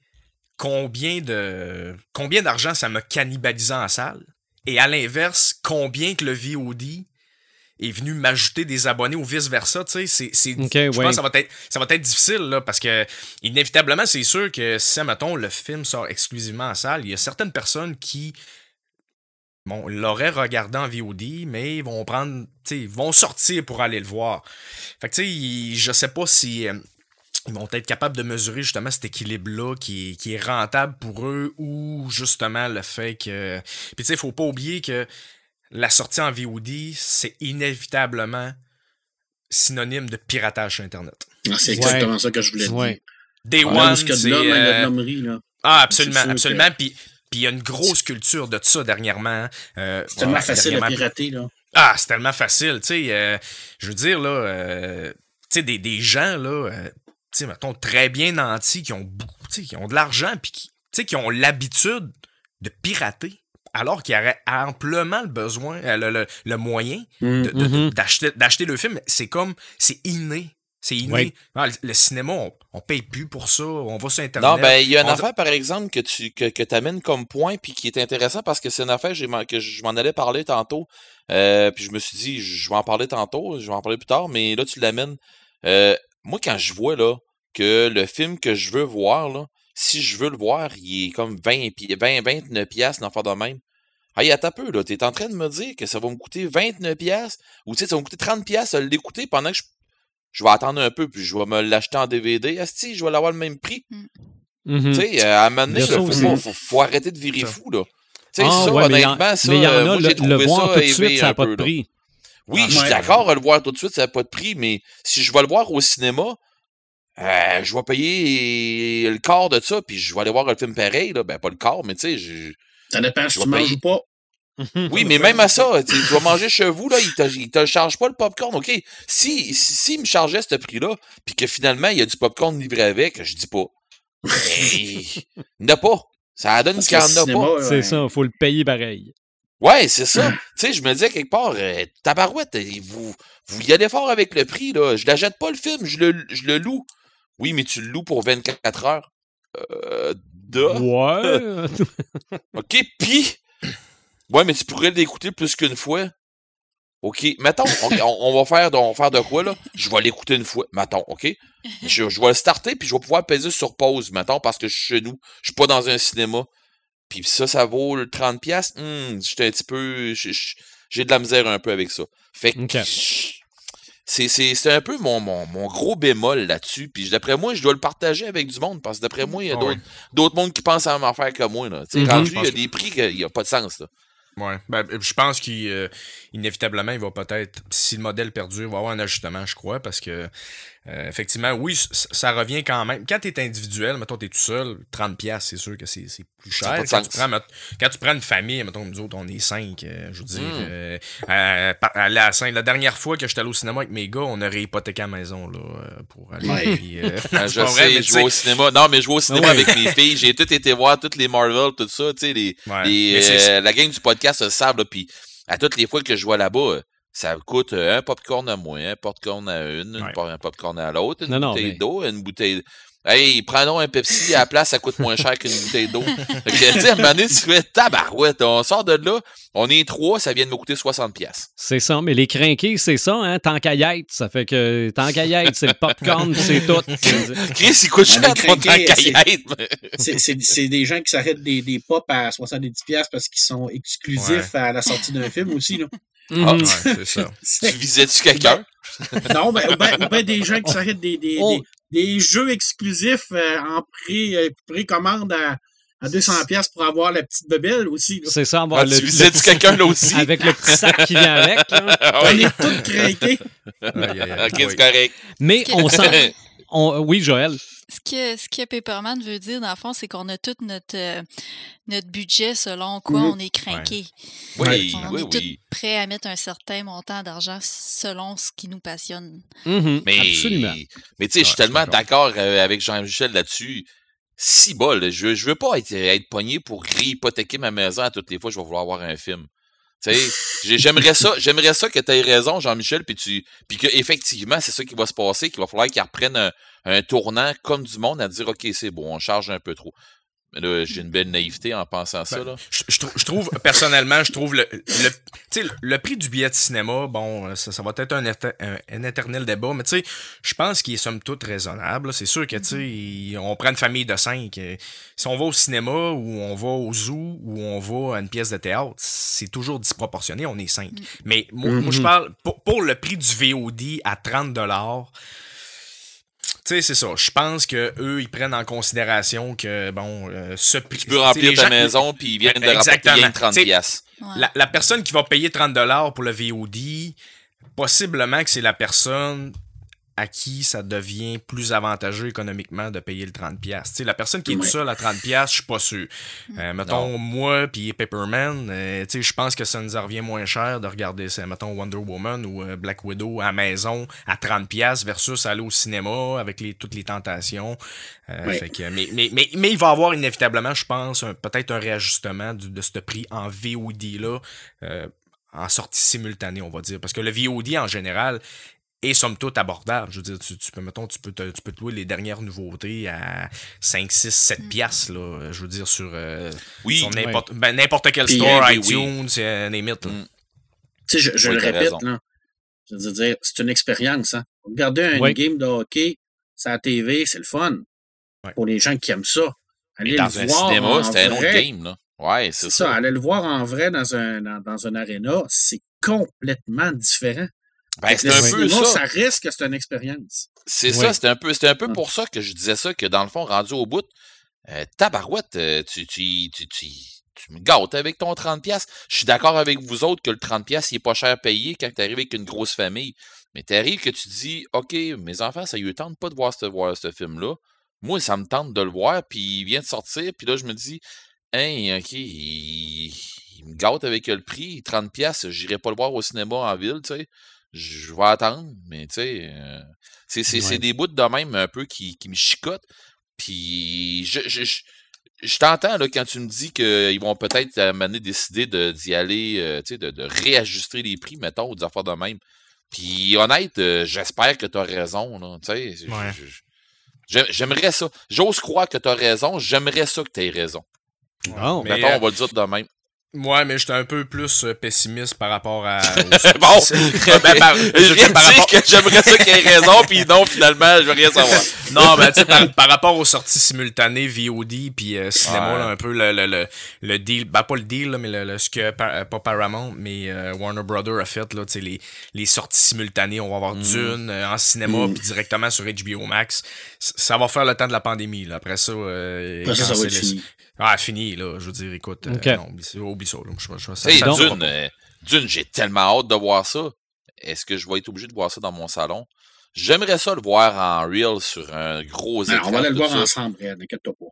combien de combien d'argent ça m'a cannibalisé en salle, et à l'inverse, combien que le VOD est venu m'ajouter des abonnés ou vice-versa. Tu sais, c'est, je ouais. pense que ça va être, ça va être difficile là, parce que inévitablement, c'est sûr que si, mettons, le film sort exclusivement en salle, il y a certaines personnes qui bon, l'auraient regardé en VOD, mais ils vont prendre, tu sais, vont sortir pour aller le voir. Fait que tu sais, je sais pas si euh, ils vont être capables de mesurer justement cet équilibre-là qui, est- qui est rentable pour eux ou justement le fait que. Puis tu sais, il faut pas oublier que la sortie en VOD, c'est inévitablement synonyme de piratage sur Internet. Ah, C'est Ouais. exactement ça que je voulais Ouais. dire. Day Là, One, où ce qu'il y a de c'est. euh. Ah, absolument, absolument. Puis puis il y a une grosse culture de ça dernièrement. Euh, C'est tellement ouais, facile à pirater, là. Ah, c'est tellement facile, tu sais. euh, je veux dire, là, euh, tu sais, des, des gens, là, euh, tu sais, mettons, très bien nantis, qui ont beaucoup, tu sais, qui ont de l'argent, puis qui, tu sais, qui ont l'habitude de pirater, alors qu'ils auraient amplement le besoin, euh, le, le- le moyen Mm. de- de- de- Mhm. d'acheter le film. C'est comme, c'est inné. C'est inné. Oui. Ah, le, le cinéma, on, on paye plus pour ça. On va sur Internet. Non, ben, il y a une on- affaire, par exemple, que tu que, que amènes comme point, puis qui est intéressant parce que c'est une affaire que je m'en allais parler tantôt. Euh, puis je me suis dit, je vais en parler tantôt, je vais en parler plus tard, mais là, tu l'amènes. Euh, moi, quand je vois là que le film que je veux voir, là, si je veux le voir, il est comme 20, pi- 20 29 piastres, d'en faire de même. Hey, attends un peu, là, t'es en train de me dire que ça va me coûter 29 piastres, ou tu sais, ça va me coûter 30 piastres à l'écouter pendant que je, je vais attendre un peu, puis je vais me l'acheter en DVD. Asti, je vais l'avoir le même prix. Mhm. Tu sais, euh, à un moment donné, a là, faut, faut, faut- faut arrêter de virer Ça. fou, là. Tu sais, Ah, ça, ouais, mais il y en- honnêtement, ça, mais il y en euh, a, moi, j'ai le, trouvé le voir ça tout de élevé suite, ça un n'a pas peu, de là. prix. Oui, Ah, je suis ouais. d'accord, le voir tout de suite, ça n'a pas de prix, mais si je vais le voir au cinéma, euh, je vais payer le quart de ça, puis je vais aller voir le film pareil, là. Ben, pas le quart, mais tu sais, je- Ça dépend si tu manges ou pas. oui, mais même à ça, tu vas manger chez vous, là, il te, il te charge pas le popcorn, OK? Si, si, s'il me chargeait ce prix-là, puis que finalement, il y a du popcorn livré avec, je dis pas. Mais, il n'y en a pas. Ça donne qu'il que n'y le en a cinéma, pas. ouais. C'est ça, il faut le payer pareil. Ouais, c'est ça. tu sais, je me disais quelque part, euh, tabarouette, euh, vous, vous y allez fort avec le prix, là. Je l'achète pas le film, je le, je le loue. Oui, mais tu le loues pour 24 heures. Euh, duh. Ouais. OK, pis. Ouais, mais tu pourrais l'écouter plus qu'une fois. OK, mettons, on, on- on va faire de, on va faire de quoi, là? Je vais l'écouter une fois, mettons, OK? Je, je vais le starter, puis je vais pouvoir peser sur pause, mettons, parce que je suis chez nous. Je suis pas dans un cinéma. Puis ça, ça vaut le 30$. piastres? Hum, j'étais un petit peu... J'ai de la misère un peu avec ça. Fait que... C'est, c'est, c'est un peu mon, mon, mon gros bémol là-dessus. Puis d'après moi, je dois le partager avec du monde, parce que d'après moi, il y a Ah d'autres, ouais. d'autres mondes qui pensent à même affaire que moi. Là. Sais, Mhm. rendu, il y a que- des prix qu'il n'y a pas de sens. Là. Ouais. Ben, je pense qu'inévitablement, il va peut-être, si le modèle perdure, il va y avoir un ajustement, je crois, parce que, euh, effectivement, oui, ça revient quand même. Quand tu es individuel, mettons, tu es tout seul, 30$, c'est sûr que c'est c'est plus cher. Quand tu, prends, quand tu prends une famille, mettons, nous autres, on est cinq, euh, je veux dire, Mm. euh, à la. La dernière fois que j'étais allé au cinéma avec mes gars, on aurait hypothéqué la maison, là, euh, pour aller. Ouais. puis, euh, je vrai, sais, je vais au cinéma. Non, mais je vais au cinéma Ouais. avec mes filles. J'ai tout été voir toutes les Marvel, tout ça. Tu sais, les, ouais. euh, la gang du podcast le là, Puis à toutes les fois que je vais là-bas, ça coûte euh, un popcorn à moi, un popcorn à une, Ouais. un popcorn à l'autre, une bouteille mais- d'eau, une bouteille. Hey, prenons un Pepsi à la place, ça coûte moins cher qu'une bouteille d'eau. Fait que, tu sais, à un moment donné, tu fais tabarouette, on sort de là, on est trois, ça vient de me coûter 60$. piastres. C'est ça, mais les crinqués, c'est ça, hein? Tant qu'à y être, ça fait que tant qu'à y être, c'est le popcorn, c'est tout. Chris, il coûte cher ton craqué, c'est- caillette. C'est- C'est c'est des gens qui s'arrêtent des, des pop à 70$ parce qu'ils sont exclusifs à la sortie d'un film aussi. Là. Mhm. Ouais, c'est ça. C'est- Tu visais-tu quelqu'un? Non, ben, ou ben, ben des gens qui s'arrêtent des, des, des jeux exclusifs euh, en pré, euh, précommande à, à 200$ pour avoir la petite bebelle aussi. là. C'est ça, avoir Ah, le, tu visais-tu quelqu'un là aussi? avec le petit sac qui vient avec. là. Ah On est tous craqués. Ok, c'est correct. Mais on sent. On- oui, Joël. Ce que, ce que Paperman veut dire, dans le fond, c'est qu'on a tout notre, euh, notre budget selon quoi Mhm. on est craqué. Oui, On oui, est tous oui. prêts à mettre un certain montant d'argent selon ce qui nous passionne. Mhm, Mais, Absolument. mais tu sais, je suis Ouais, tellement d'accord euh, avec Jean-Michel là-dessus. Si bol, je, je veux pas être, être pogné pour réhypothéquer ma maison à toutes les fois que je vais vouloir voir un film. J'aimerais ça, j'aimerais ça que tu aies raison, Jean-Michel, puis tu, puis c'est ça qui va se passer, qu'il va falloir qu'ils reprennent un, un tournant comme du monde à dire, ok, c'est bon, on charge un peu trop. Mais là, j'ai une belle naïveté en pensant ça. Ben, Là. Je, je trou- je trouve, personnellement, je trouve le, le, tu sais, le prix du billet de cinéma, bon, ça, ça va être un, un- un éternel débat, mais tu sais, je pense qu'il est somme toute raisonnable. là. C'est sûr que, tu sais, on prend une famille de cinq. euh, Si on va au cinéma ou on va au zoo ou on va à une pièce de théâtre, c'est toujours disproportionné, on est cinq. Mais moi, moi, je Mhm. parle, pour, pour le prix du VOD à 30 tu sais, c'est ça. Je pense que eux, ils prennent en considération que, bon, euh, ce prix. Tu peux remplir ta maison, puis ils viennent de rapporter Exactement. rien que 30 T'sais, piastres. Ouais. La, la personne qui va payer 30$ pour le VOD, possiblement que c'est la personne à qui ça devient plus avantageux économiquement de payer le 30$. Tu sais, la personne qui est toute seule à 30$, je suis pas sûr. Euh, mettons, moi puis Pepperman, euh, je pense que ça nous en revient moins cher de regarder, c'est, mettons, Wonder Woman ou euh, Black Widow à maison à 30$ versus aller au cinéma avec les, toutes les tentations. Euh, Ouais. fait que- mais, mais, mais, mais il va y avoir inévitablement, je pense, peut-être un réajustement du- de ce prix en VOD-là. euh, en sortie simultanée, on va dire. Parce que le VOD, en général, est somme toute abordable. Je veux dire, tu, tu peux, mettons, tu peux, te, tu peux te louer les dernières nouveautés à 5, 6, 7 piastres, là. Je veux dire, sur, euh, Oui, sur n'importe ben, n'importe quel Puis, store, oui, oui. iTunes, euh. Mm. Tu sais, je, je Oui, le répète, là. Je veux dire, c'est une expérience. Hein. Regarder un Oui. game de hockey sur la TV, c'est le fun. Pour les gens qui aiment ça. Mais Aller dans le un voir cinéma, en c'était un autre game, là. Ouais, c'est C'est ça. ça. Aller le voir en vrai dans un, dans, dans un aréna, c'est complètement différent. Ben, c'est un peu ça. ça risque que c'est une expérience. C'est ça, c'était un peu, c'était un peu Ouais. pour ça que je disais ça, que dans le fond, rendu au bout, euh, tabarouette, euh, tu, tu, tu, tu, tu me gâtes avec ton 30$. Je suis d'accord avec vous autres que le 30$, il est pas cher payé quand tu arrives avec une grosse famille. Mais t'arrives que tu dis, OK, mes enfants, ça ne tente pas de voir ce, voir ce film-là. Moi, ça me tente de le voir, puis il vient de sortir, puis là, je me dis, hein, OK, il, il me gâte avec le prix, 30$, j'irai pas le voir au cinéma en ville, tu sais. Je vais attendre, mais tu sais, euh, c'est c'est- Ouais. des bouts de même un peu qui, qui me chicotent. Puis je, je, je, je t'entends là, quand tu me dis qu'ils vont peut-être à un moment donné décider de- d'y aller, euh, tu sais, de, de réajuster les prix, mettons, ou des affaires de même. Puis honnête, euh, j'espère que tu as raison. Là, tu sais, Ouais. J'aimerais ça. J'ose croire que tu as raison. J'aimerais ça que tu aies raison. Bon, Mais, Mettons, on va le dire de même. Ouais, mais j'étais un peu plus euh, pessimiste par rapport à. Bon, C'est- ben, par- je viens rapport- que j'aimerais ça qu'il ait raison, puis non, finalement, je veux rien savoir. Non, ben, tu sais, par, par rapport aux sorties simultanées VOD puis euh, cinéma, Ouais. là, un peu le, le, le, le deal, ben pas le deal, là, mais le, le- ce que, par- euh, pas Paramount, mais euh, Warner Brother a fait, là, tu sais, les, les sorties simultanées, on va avoir Mm. Dune euh, en cinéma Mm. puis directement sur HBO Max. Ça va faire le temps de la pandémie, là. Après ça, euh, ça, ça va être fini. Ah, fini, là. Je veux dire, écoute, euh, Ok. non, oublie oublie ça, là. Je- je- je- ça- Hey, ça- Dune, euh, Dune, j'ai tellement hâte de voir ça. Est-ce que je vais être obligé de voir ça dans mon salon? J'aimerais ça le voir en real sur un gros écran. Alors, on va aller le voir ça. ensemble, Red, n'inquiète-toi pas.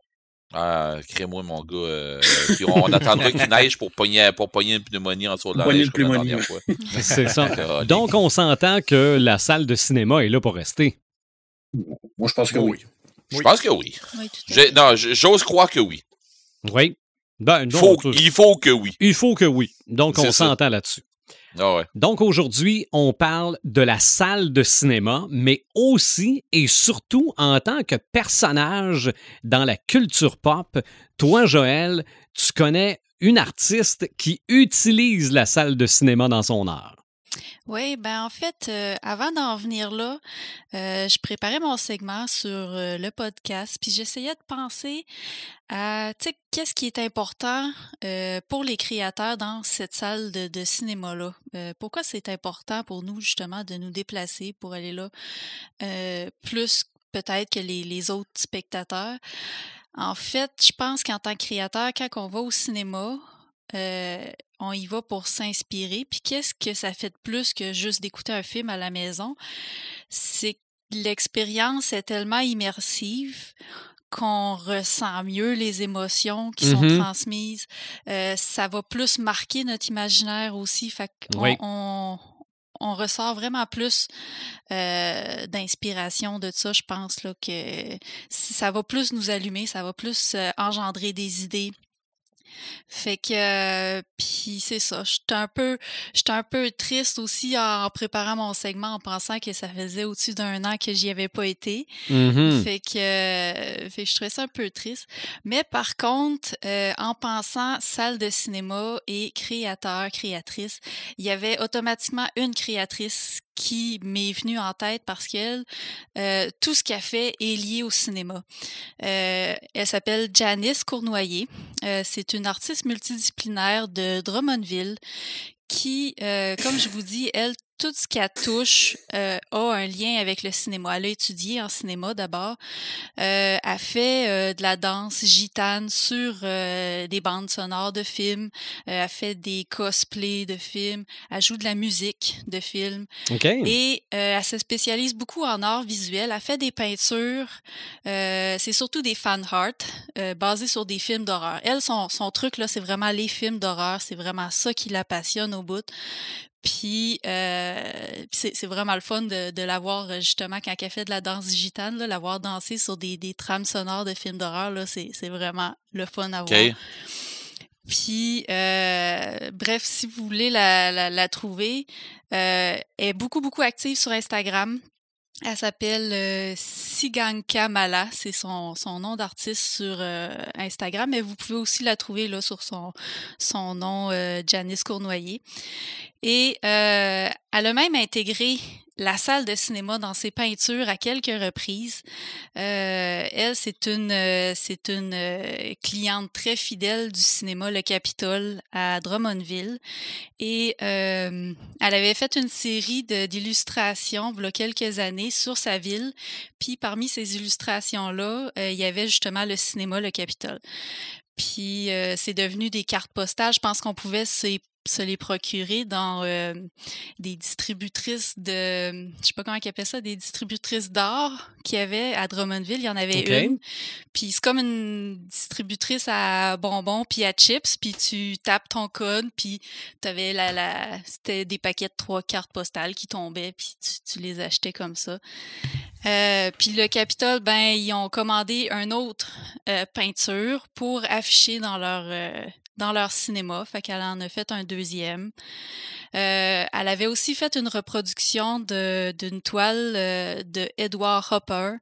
Ah, crée-moi, mon gars. euh, puis on attendra qu'il neige pour pogner, pour pogner une pneumonie en dessous de la neige une comme la pneumonie, c'est ça. Donc, on s'entend que la salle de cinéma est là pour rester. Moi, je pense que oui. Je pense que oui. Oui, tout à J'ai- fait. Non, j'ose croire que oui. Oui. Ben, non, Faut- tu- il faut que oui. il faut que oui. Donc, on s'entend là-dessus. Ah ouais. Donc aujourd'hui, on parle de la salle de cinéma, mais aussi et surtout en tant que personnage dans la culture pop. Toi, Joël, tu connais une artiste qui utilise la salle de cinéma dans son art. Oui, ben en fait, euh, avant d'en venir là, euh, je préparais mon segment sur euh, le podcast, puis j'essayais de penser à, qu'est-ce qui est important pour les créateurs dans cette salle de, cinéma-là? Pourquoi c'est important pour nous, justement, de nous déplacer pour aller là, plus peut-être que les, les autres spectateurs? En fait, je pense qu'en tant que créateur, quand on va au cinéma, euh, on y va pour s'inspirer. Puis qu'est-ce que ça fait de plus que juste d'écouter un film à la maison? C'est que l'expérience est tellement immersive qu'on ressent mieux les émotions qui sont Mhm. transmises. Euh, ça va plus marquer notre imaginaire aussi. Fait qu'on Oui. on, on ressort vraiment plus euh, d'inspiration de ça. Je pense là, que ça va plus nous allumer, ça va plus engendrer des idées. Fait que euh, puis c'est ça. J'étais un peu j'étais un peu triste aussi en préparant mon segment en pensant que ça faisait au-dessus d'un an que j'y avais pas été. Mhm. Fait que, euh, fait que je trouvais ça un peu triste. Mais par contre, euh, en pensant salle de cinéma et créateur, créatrice, il y avait automatiquement une créatrice qui m'est venue en tête parce qu'elle, euh, tout ce qu'elle fait est lié au cinéma. Euh, elle s'appelle Janice Cournoyer. Euh, c'est une artiste multidisciplinaire de Drummondville qui, comme je vous dis, elle, tout ce qu'elle touche euh, a un lien avec le cinéma. Elle a étudié en cinéma d'abord. Euh, elle fait euh, de la danse gitane sur euh, des bandes sonores de films. Euh, elle fait des cosplays de films. Elle joue de la musique de films. OK. Et euh, elle se spécialise beaucoup en art visuel. Elle fait des peintures. euh, c'est surtout des fan art euh, basés sur des films d'horreur. Elle, son, son truc, là, c'est vraiment les films d'horreur. C'est vraiment ça qui la passionne au bout. Puis euh, c'est vraiment le fun de, de la voir euh, justement quand elle fait de la danse gitane, là, la voir danser sur des, des trames sonores de films d'horreur. C'est vraiment le fun à voir. Puis, euh, bref, si vous voulez la, la, la trouver, euh, elle est beaucoup, beaucoup active sur Instagram. Elle s'appelle euh, Siganka Mala, c'est son, son nom d'artiste sur Instagram, mais vous pouvez aussi la trouver là sur son, son nom Janice Cournoyer. Et euh, elle a même intégré la salle de cinéma dans ses peintures à quelques reprises. Euh, elle, c'est une, euh, une cliente très fidèle du cinéma Le Capitole à Drummondville. Et elle avait fait une série d'illustrations il y a quelques années sur sa ville. Puis parmi ces illustrations-là, il y avait justement le cinéma Le Capitole. Puis c'est devenu des cartes postales. Je pense qu'on pouvait se, les procurer dans euh, des distributrices de, je sais pas comment ils appellent ça, des distributrices d'art qu'il y avait à Drummondville. Il y en avait une. Puis c'est comme une distributrice à bonbons puis à chips. Puis tu tapes ton code. Puis t'avais la, la, c'était des paquets de trois cartes postales qui tombaient. Puis tu, tu les achetais comme ça. Euh, puis le Capitole, ben ils ont commandé un autre euh, peinture pour afficher dans leur euh, dans leur cinéma. Fait qu'elle en a fait un deuxième. Euh, elle avait aussi fait une reproduction d'une toile euh, de Edward Hopper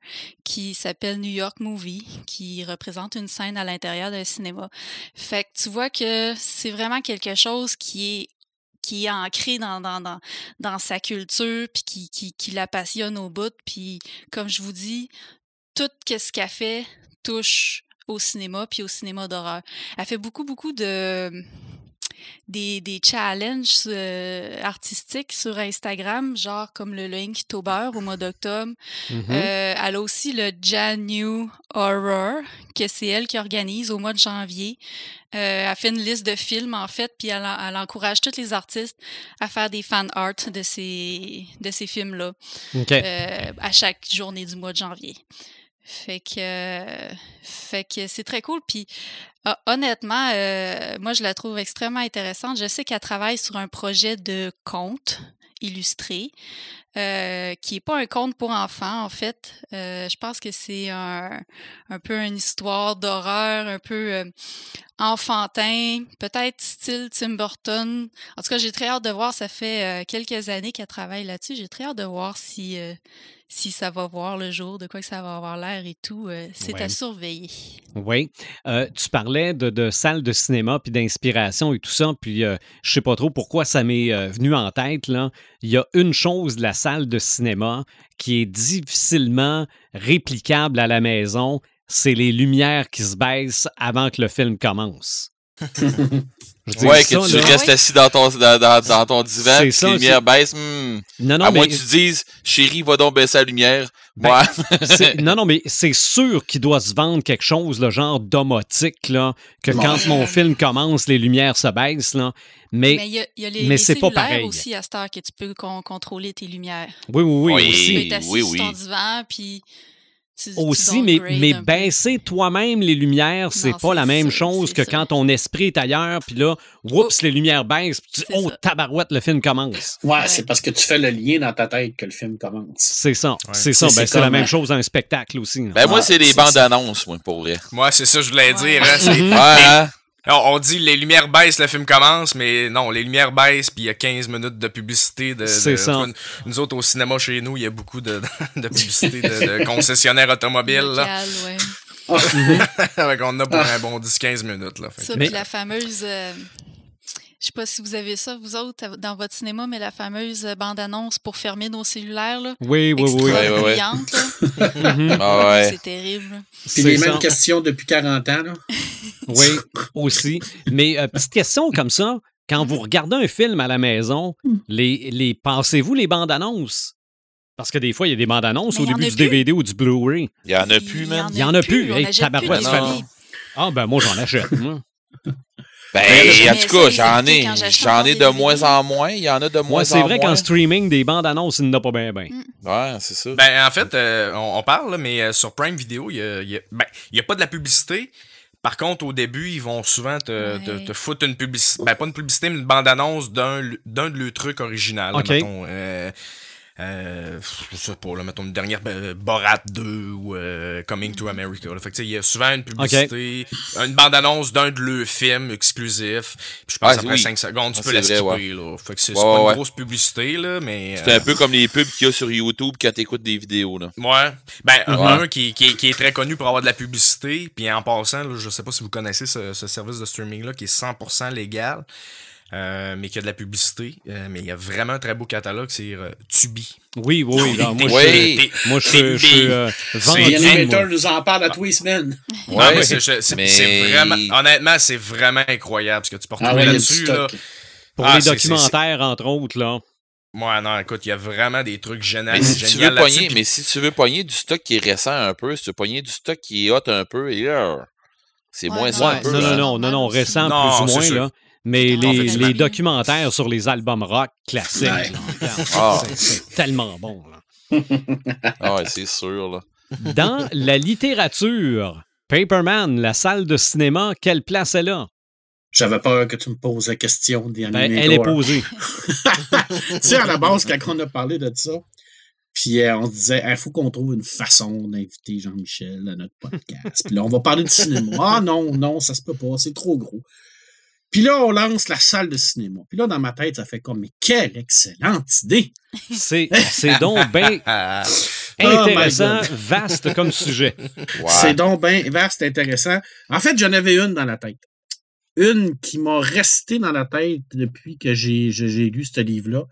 qui s'appelle New York Movie, qui représente une scène à l'intérieur d'un cinéma. Fait que tu vois que c'est vraiment quelque chose qui est qui est ancré dans, dans, dans, dans sa culture, puis qui, qui, qui la passionne au bout. Puis, comme je vous dis, tout ce qu'elle fait touche au cinéma, puis au cinéma d'horreur. Elle fait beaucoup, beaucoup de des, des challenges euh, artistiques sur Instagram, genre comme le, le Inktober au mois d'octobre. Mhm. Euh, elle a aussi le Jan New Horror, que c'est elle qui organise au mois de janvier. Euh, elle fait une liste de films, en fait, puis elle, elle encourage tous les artistes à faire des fan art de ces, de ces films-là à chaque journée du mois de janvier. Fait que, fait que c'est très cool. Puis honnêtement, euh, moi je la trouve extrêmement intéressante. Je sais qu'elle travaille sur un projet de conte illustré, euh, qui est pas un conte pour enfants en fait. Euh, je pense que c'est un, un peu une histoire d'horreur, un peu euh, enfantin, peut-être style Tim Burton. En tout cas, j'ai très hâte de voir. Ça fait euh, quelques années qu'elle travaille là-dessus. J'ai très hâte de voir si euh, si ça va voir le jour, de quoi que ça va avoir l'air et tout. Euh, c'est Ouais. à surveiller. Oui. Euh, tu parlais de, de salles de cinéma puis d'inspiration et tout ça, puis euh, je sais pas trop pourquoi ça m'est euh, venu en tête. Là. Il y a une chose de la salle de cinéma qui est difficilement réplicable à la maison, c'est les lumières qui se baissent avant que le film commence. Je dis Ouais, ça, que tu là. restes assis dans ton, dans, dans- dans ton divan, puis les lumières baissent. hmm. Non, non, à moins que tu dises, chérie, va donc baisser la lumière. Ben, non, non, mais c'est sûr qu'il doit se vendre quelque chose, le genre domotique, là, que Bon. quand mon film commence, les lumières se baissent, là. Mais, Mais il y a, il y a les, mais les c'est pas cellulaires pareil. aussi à cette heure que tu peux con- contrôler tes lumières. oui, oui, oui, Oui. aussi. Tu peux être assis oui, sur oui. ton divan, puis tu, tu Aussi, mais, baisser toi-même les lumières, c'est pas la même ça, chose que ça. quand ton esprit est ailleurs, puis là, oups, les lumières baissent, puis tu oh, ça. tabarouette, le film commence. Ouais, Ouais. c'est parce que tu fais le lien dans ta tête que le film commence. C'est ça, Ouais. c'est ça. Ben, c'est la même chose à un spectacle aussi. là. ben moi, Ah, c'est les bandes annonces, moi, pour vrai. Moi, c'est ça, je voulais Ouais. dire. hein, Ouais? On, on dit les lumières baissent, le film commence, mais non, les lumières baissent, puis il y a 15 minutes de publicité. De, C'est de- ça. Nous autres, au cinéma chez nous, il y a beaucoup de, de publicité de, de concessionnaires automobiles. Là. Local, ouais. Fait qu'on en a pour un bon 10-15 minutes. Là. Fait Ça, Mais- puis la fameuse. euh, je sais pas si vous avez ça, vous autres, dans votre cinéma, mais la fameuse euh, bande-annonce pour fermer nos cellulaires, là. Oui, oui, Extra oui. Ouais. Ah. C'est terrible. Puis C'est les ça. mêmes questions depuis 40 ans. Là. Oui, aussi. Mais euh, petite question comme ça, quand vous regardez un film à la maison, Hmm. les, les pensez-vous les bandes annonces? Parce que des fois, il y a des bandes annonces Mais au début du plus. DVD ou du Blu-ray. Il y en a plus, man. Il y en a plus. On Hey, tabarouette. Ah, ben moi, j'en achète. Ben, Mais en tout cas, j'en ai, j'en ai de moins en moins. Il y en a de moins Moi, c'est en vrai moins. qu'en streaming, des bandes annonces, il n'y en a pas bien, bien. Ouais, c'est ça. Ben, en fait, euh, on, on parle, mais euh, sur Prime Video, il y a, y a- ben, il y a pas de la publicité. Par contre, au début, ils vont souvent te, te- Ouais. te foutre une publicité. Ben, pas une publicité, mais une bande-annonce d'un d'un de leurs trucs. Mettons, euh, euh, pas, là, mettons une dernière euh, Borat 2 ou euh, Coming to America. là. Fait que, tu sais, il y a souvent une publicité, une bande-annonce d'un de leurs films exclusifs. Puis je pense Ah, après oui. 5 secondes, tu Ah, peux la skipper. Là. Fait que c'est Ouais, pas une grosse publicité, là, mais. C'est euh, un peu comme les pubs qu'il y a sur YouTube quand t'écoutes des vidéos, là. Ouais. Ben, un- Ouais. un qui, qui, qui est très connu pour avoir de la publicité. Puis en passant, là, je sais pas si vous connaissez ce, ce service de streaming-là qui est 100% légal, euh, mais qui a de la publicité. Euh, mais il y a vraiment un très beau catalogue, c'est euh, Tubi. Oui, oui, oui. non, moi, je Oui. moi, je suis-. Hamilton nous en parle à tous les semaines. Non, Ouais, mais c'est- c'est c'est- mais- c'est vraiment, honnêtement, c'est vraiment incroyable ce que tu peux Ah ouais, là-dessus. Là. Pour Ah, les documentaires, entre autres, là. Ouais, non, écoute, il y a vraiment des trucs géniaux. Mais si, tu géniaux veux là-dessus, pogner, puis- mais si tu veux pogner du stock qui est récent un peu, si tu veux pogner du stock qui est hot un peu, et là, c'est Ouais, moins non, ça un Ouais, peu. non, non, non, non, récent, Non, plus ou moins, sûr. là. Mais les, les documentaires sur les albums rock classiques, Ouais. Ah. c'est- tellement bon. là. Ah ouais, c'est sûr, là. Dans la littérature, Paperman, la salle de cinéma, quelle place elle a? J'avais peur que tu me poses la question des Ben, elle est posée. tu sais, à la base, quand on a parlé de ça, puis euh, on se disait, il faut qu'on trouve une façon d'inviter Jean-Michel à notre podcast. Puis là, on va parler de cinéma. Ah non, non, ça se peut pas, c'est trop gros. Puis là, on lance la salle de cinéma. Puis là, dans ma tête, ça fait comme, mais quelle excellente idée! C'est c'est donc bien Ah, intéressant, Oh vaste comme sujet. C'est donc bien vaste, intéressant. En fait, j'en avais une dans la tête. Une qui m'a resté dans la tête depuis que j'ai j'ai- j'ai lu ce livre-là.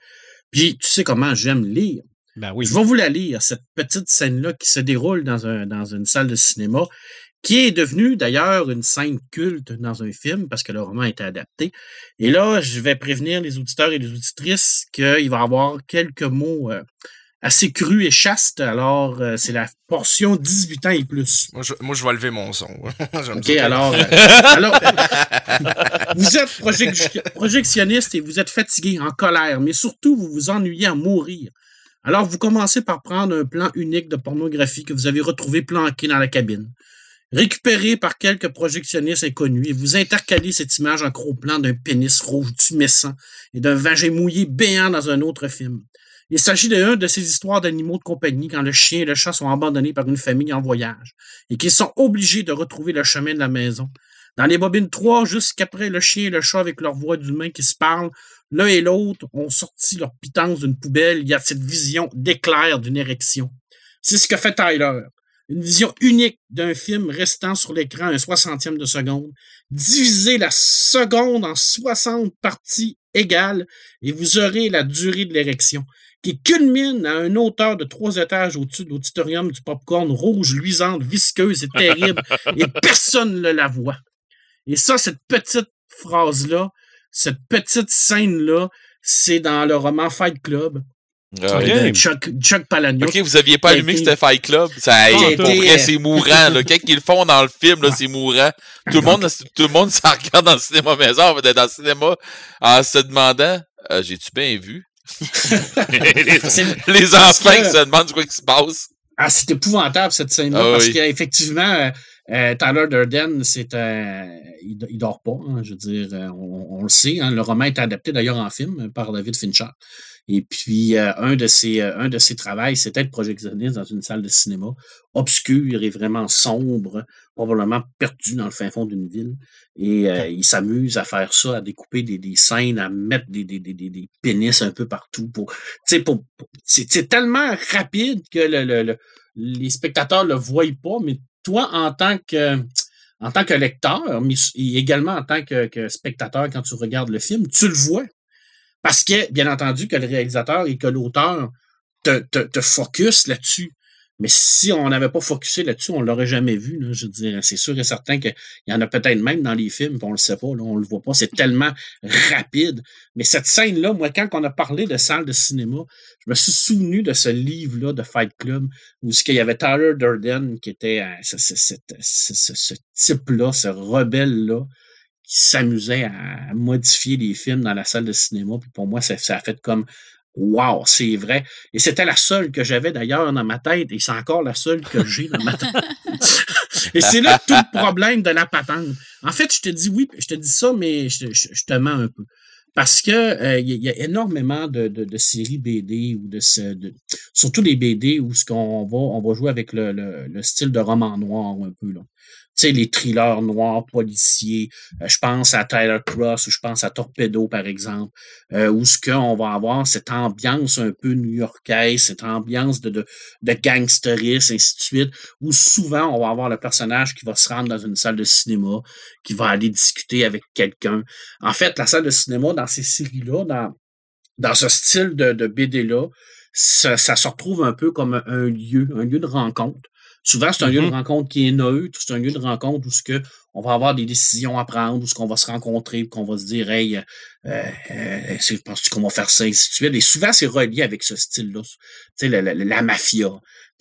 Puis, tu sais comment j'aime lire? Ben oui. Je vais vous la lire, cette petite scène-là qui se déroule dans, un, dans une salle de cinéma, qui est devenue d'ailleurs une scène culte dans un film parce que le roman a été adapté. Et là, je vais prévenir les auditeurs et les auditrices qu'il va y avoir quelques mots euh, assez crus et chastes. Alors, euh, c'est la portion 18 ans et plus. moi, je, moi, je vais lever mon son. OK, ça. alors, euh, alors vous êtes projec- projectionniste et vous êtes fatigué, en colère, mais surtout, vous vous ennuyez à mourir. Alors, vous commencez par prendre un plan unique de pornographie que vous avez retrouvé planqué dans la cabine, récupéré par quelques projectionnistes inconnus, vous intercalez cette image en gros plan d'un pénis rouge tumescent et d'un vagin mouillé béant dans un autre film. Il s'agit d'une de ces histoires d'animaux de compagnie quand le chien et le chat sont abandonnés par une famille en voyage et qu'ils sont obligés de retrouver le chemin de la maison. Dans les bobines 3, jusqu'après le chien et le chat avec leur voix d'humain qui se parlent, l'un et l'autre ont sorti leur pitance d'une poubelle. Il y a cette vision d'éclair d'une érection. C'est ce que fait Tyler. Une vision unique d'un film restant sur l'écran un soixantième de seconde. Divisez la seconde en 60 parties égales et vous aurez la durée de l'érection qui culmine à une hauteur de trois étages au-dessus de l'auditorium du popcorn rouge, luisante, visqueuse et terrible, et personne ne la voit. Et ça, cette petite phrase-là, cette petite scène-là, c'est dans le roman Fight Club Ah, Chuck, Chuck Palahniuk. Ok, vous aviez pas allumé que c'était Fight Club? Ça, hey, pour été, vrai, c'est mourant, là. Quand ils le font dans le film, là, c'est mourant. Tout le monde, tout le monde s'en regarde dans le cinéma maison, dans le cinéma, en se demandant, euh, j'ai-tu bien vu? les, enfants que- qui se demandent quoi qui se passe. Ah, c'est épouvantable cette scène-là Ah parce oui. qu'effectivement, euh, euh, Tyler Durden, c'est un, il, il dort pas. hein, je veux dire, euh, on, on le sait. hein, le roman est adapté d'ailleurs en film par David Fincher. Et puis, euh, un, de ses, euh, un de ses travaux, c'était le projectionniste dans une salle de cinéma, obscure et vraiment sombre, probablement perdu dans le fin fond d'une ville. Et euh, il s'amuse à faire ça, à découper des, des scènes, à mettre des, des, des, des pénis un peu partout. Pour, pour, c'est tellement rapide que le, le, les spectateurs le voient pas, mais toi, en tant que en tant que lecteur, mais également en tant que, que spectateur, quand tu regardes le film, tu le vois. Parce que, bien entendu, que le réalisateur et que l'auteur te, te, te focus là-dessus. Mais si on n'avait pas focusé là-dessus, on l'aurait jamais vu. Là, je dire, c'est sûr et certain qu'il y en a peut-être même dans les films, on le sait pas, là, on le voit pas. C'est tellement rapide. Mais cette scène-là, moi, quand on a parlé de salle de cinéma, je me suis souvenu de ce livre-là de Fight Club, où il y avait Tyler Durden, qui était euh, ce, type-là, ce rebelle-là, s'amusait à modifier les films dans la salle de cinéma. Puis pour moi, ça, ça a fait comme Wow, c'est vrai. Et c'était la seule que j'avais d'ailleurs dans ma tête, et c'est encore la seule que j'ai dans ma tête. et c'est là tout le problème de la patente. En fait, je te dis oui, je te dis ça, mais je, te mens un peu. Parce que euh, il y, a énormément de, de, séries BD ou de, de, surtout les BD où ce qu'on va on va jouer avec le, le, le, style de roman noir un peu là les thrillers noirs policiers. Euh, je pense à Tyler Cross ou je pense à Torpedo, par exemple, euh, où ce qu'on va avoir cette ambiance un peu new-yorkaise, cette ambiance de, de, de gangsterisme, ainsi de suite, où souvent on va avoir le personnage qui va se rendre dans une salle de cinéma, qui va aller discuter avec quelqu'un. En fait, la salle de cinéma, dans ces séries-là, dans, dans ce style de, de BD-là, ça, ça, se retrouve un peu comme un lieu, un lieu de rencontre Souvent, c'est un lieu de mm-hmm. rencontre qui est neutre, c'est un lieu de rencontre où ce que on va avoir des décisions à prendre, où ce qu'on va se rencontrer, qu'on va se dire Hey, euh, euh, penses-tu qu'on va faire ça, et ainsi de suite. Et souvent, c'est relié avec ce style-là. Tu sais, la, la, mafia.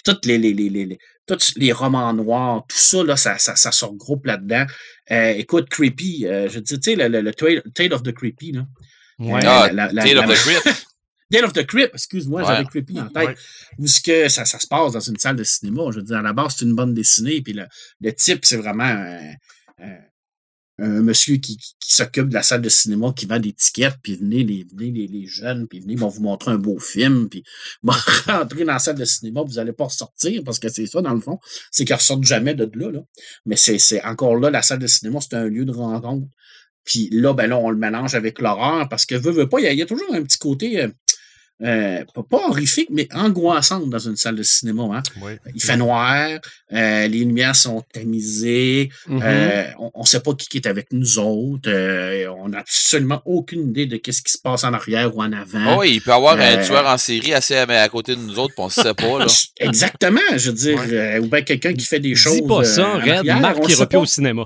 Toutes les, les, les, les, tous les romans noirs, tout ça, là, ça, ça, ça se regroupe là-dedans. Euh, écoute, Creepy, euh, je dis, tu sais, le, le, Tale of the Creepy, là. Ouais. Ah, Tale of the Creepy. Tale of the Crypt, excuse-moi, j'avais Creepy en tête. Où ce que ça, ça, se passe dans une salle de cinéma. Je veux dire, à la base, c'est une bonne dessinée, puis le, le type, c'est vraiment un, un, monsieur qui, qui, s'occupe de la salle de cinéma, qui vend des tickets, puis venez les, venez les, les jeunes, puis venez, vont vous montrer un beau film, puis bon, rentrer dans la salle de cinéma, vous allez pas ressortir, parce que c'est ça, dans le fond, c'est qu'ils ressortent jamais de là, là. Mais c'est encore là, la salle de cinéma, c'est un lieu de rencontre. Puis là, ben là, on le mélange avec l'horreur parce que veut, veut pas, il y, y, a toujours un petit côté. Euh, euh, pas horrifique, mais angoissante dans une salle de cinéma. Hein. Il fait noir, euh, les lumières sont tamisées, mm-hmm. euh, on ne sait pas qui est avec nous autres, on n'a absolument aucune idée de ce qui se passe en arrière ou en avant. Oh, oui, il peut y avoir un tueur en série assez à, côté de nous autres, puis on ne sait pas. Là. Exactement, je veux dire, ou bien quelqu'un qui fait des choses. Dis pas ça, Red, Marc qui au cinéma.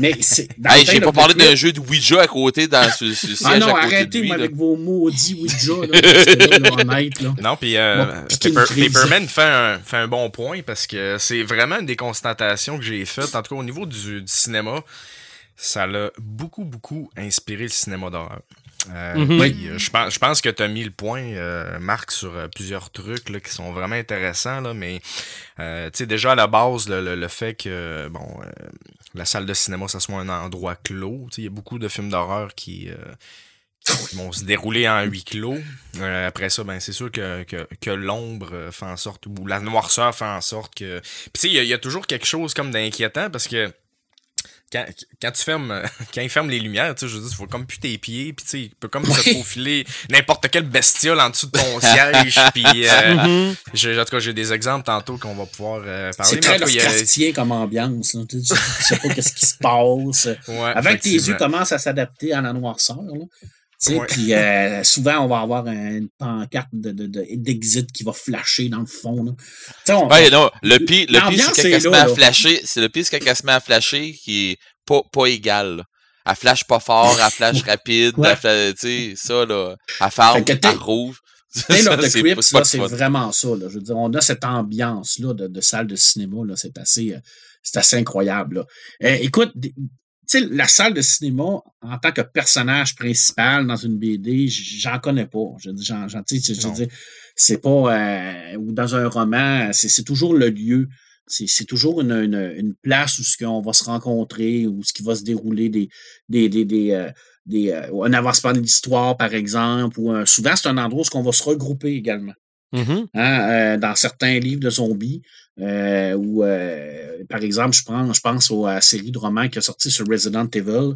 Mais c'est. Hey, j'ai pas parlé d'un jeu de Ouija à côté dans ce, ce ah siège Ah non, arrêtez lui, avec vos maudits Ouija, là, là, honnête, là. Non, puis euh, Paperman fait un, fait un bon point parce que c'est vraiment une des constatations que j'ai faites, en tout cas au niveau du, du cinéma. Ça l'a beaucoup, beaucoup inspiré le cinéma d'horreur. Euh, mhm. euh, je, pense, je pense que tu as mis le point, euh, Marc, sur plusieurs trucs là, qui sont vraiment intéressants. Là, mais déjà à la base, le, le, fait que bon, la salle de cinéma, ça soit un endroit clos. Il y a beaucoup de films d'horreur qui, vont se dérouler en huis clos. après ça, ben c'est sûr que, que, l'ombre fait en sorte, ou la noirceur fait en sorte que. Puis il y, y, a toujours quelque chose comme d'inquiétant parce que quand, tu fermes, quand il ferme les lumières, tu sais, je veux dire, il faut comme plus tes pieds, puis tu sais, il peut comme se faufiler n'importe quelle bestiole en dessous de ton siège, puis euh, mm-hmm. en tout cas, j'ai des exemples tantôt qu'on va pouvoir euh, parler. C'est très quartier comme ambiance, tu, sais pas qu'est-ce qui se passe. Avec tes yeux commencent à s'adapter à la noirceur, là. Puis euh, souvent, on va avoir une pancarte d'exit de, qui va flasher dans le fond. Là. On, ouais, non, le pire, le pire c'est qu'elle se met à flasher. C'est le pire, c'est qu'elle se met à flasher qui est pas, pas égal. Elle flash pas fort, elle flash rapide, tu sais, ça, là. Elle ferme, elle rouge. The c'est vraiment ça. Là. Je veux dire, on a cette ambiance-là de, de, salle de cinéma. C'est assez, euh, c'est assez incroyable. Là. Euh, écoute, sais, la salle de cinéma, en tant que personnage principal dans une BD, j'en connais pas. Je dis, j'en, c'est pas, euh, ou dans un roman, c'est, toujours le lieu. C'est, toujours une, une, une, place où ce qu'on va se rencontrer, où ce qui va se dérouler des, des, des, des, euh, des, euh, un avancement de l'histoire, par exemple, ou souvent c'est un endroit où on va se regrouper également. Mhm. Hein, euh, dans certains livres de zombies, euh, où, euh, par exemple, je pense, à la série de romans qui a sorti sur Resident Evil.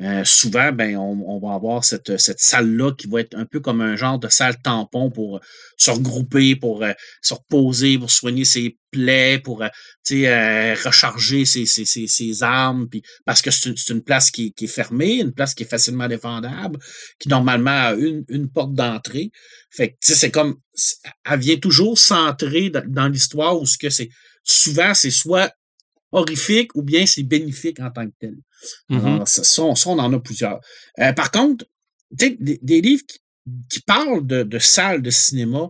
Euh, souvent, ben, on, va avoir cette, cette salle-là qui va être un peu comme un genre de salle tampon pour euh, se regrouper, pour euh, se reposer, pour soigner ses plaies, pour recharger ses, ses, ses, armes, puis parce que c'est une, place qui, est fermée, une place qui est facilement défendable, qui normalement a une, une porte d'entrée. Fait que, c'est comme, elle vient toujours centrer dans, dans l'histoire où ce que c'est, souvent, c'est soit horrifique ou bien c'est bénéfique en tant que tel. Mhm. Alors, ça, ça, on, ça, on en a plusieurs. Euh, par contre, des, des livres qui, qui parlent de, de salles de cinéma,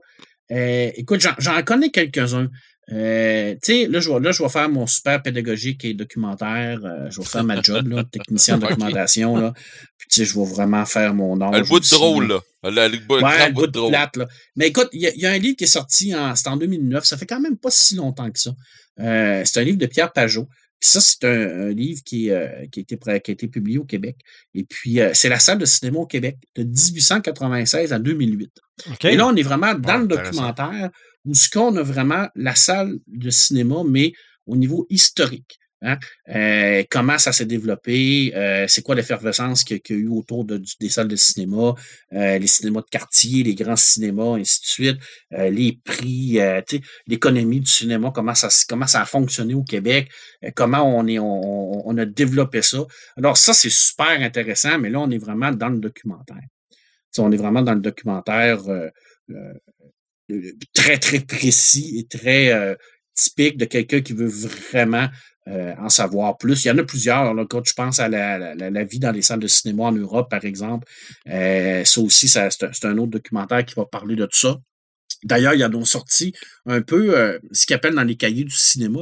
euh, écoute, j'en- connais quelques-uns. Euh, là, je vais, là, je vais faire mon super pédagogique et documentaire. euh, je vais faire ma job, là, technicien en Ok. documentation. Là. Puis, je vais vraiment faire mon. Ah, le bout de drôle, là. Le, le bout- le Ouais, grand le bout bout de de drôle. plate, là. Mais écoute, il y, a- il y a un livre qui est sorti en, en 2009. Ça fait quand même pas si longtemps que ça. Euh, c'est un livre de Pierre Pajot. Puis ça, c'est un, un livre qui, euh, qui, a été, pré- qui a été publié au Québec. Et puis, euh, c'est la salle de cinéma au Québec de 1896 à 2008. OK. Et là, on est vraiment dans le documentaire où ce qu'on a vraiment la salle de cinéma, mais au niveau historique. Hein? Euh, comment ça s'est développé, euh, c'est quoi l'effervescence qu'il y, a- eu autour des salles de cinéma, euh, les cinémas de quartier, les grands cinémas, ainsi de suite, les prix, l'économie du cinéma, comment ça, a fonctionné au Québec, comment on, a développé ça? Alors ça, c'est super intéressant, mais là, on est vraiment dans le documentaire. On est vraiment dans le documentaire très, très précis et très typique de quelqu'un qui veut vraiment euh, en savoir plus. Il y en a plusieurs. Quand je pense à la, vie dans les salles de cinéma en Europe, par exemple, euh, ça aussi, c'est un, autre documentaire qui va parler de tout ça. D'ailleurs, il y a donc sorti un peu euh, ce qu'ils appellent dans les cahiers du cinéma.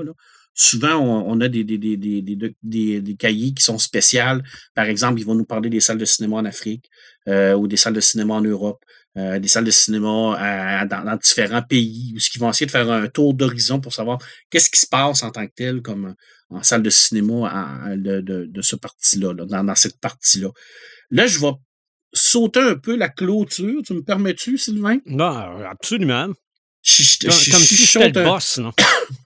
Souvent, on, a des, des, des, des, cahiers qui sont spéciaux. Par exemple, ils vont nous parler des salles de cinéma en Afrique ou des salles de cinéma en Europe, euh, des salles de cinéma à- dans, dans différents pays, où ils vont essayer de faire un tour d'horizon pour savoir qu'est-ce qui se passe en tant que tel, comme en salle de cinéma à- de, de, de ce parti-là, là, dans, dans cette partie-là. Là, je vais sauter un peu la clôture. Tu me permets-tu, Sylvain? Non, absolument. Je- je- Comme, je- comme je si j'étais le boss, non?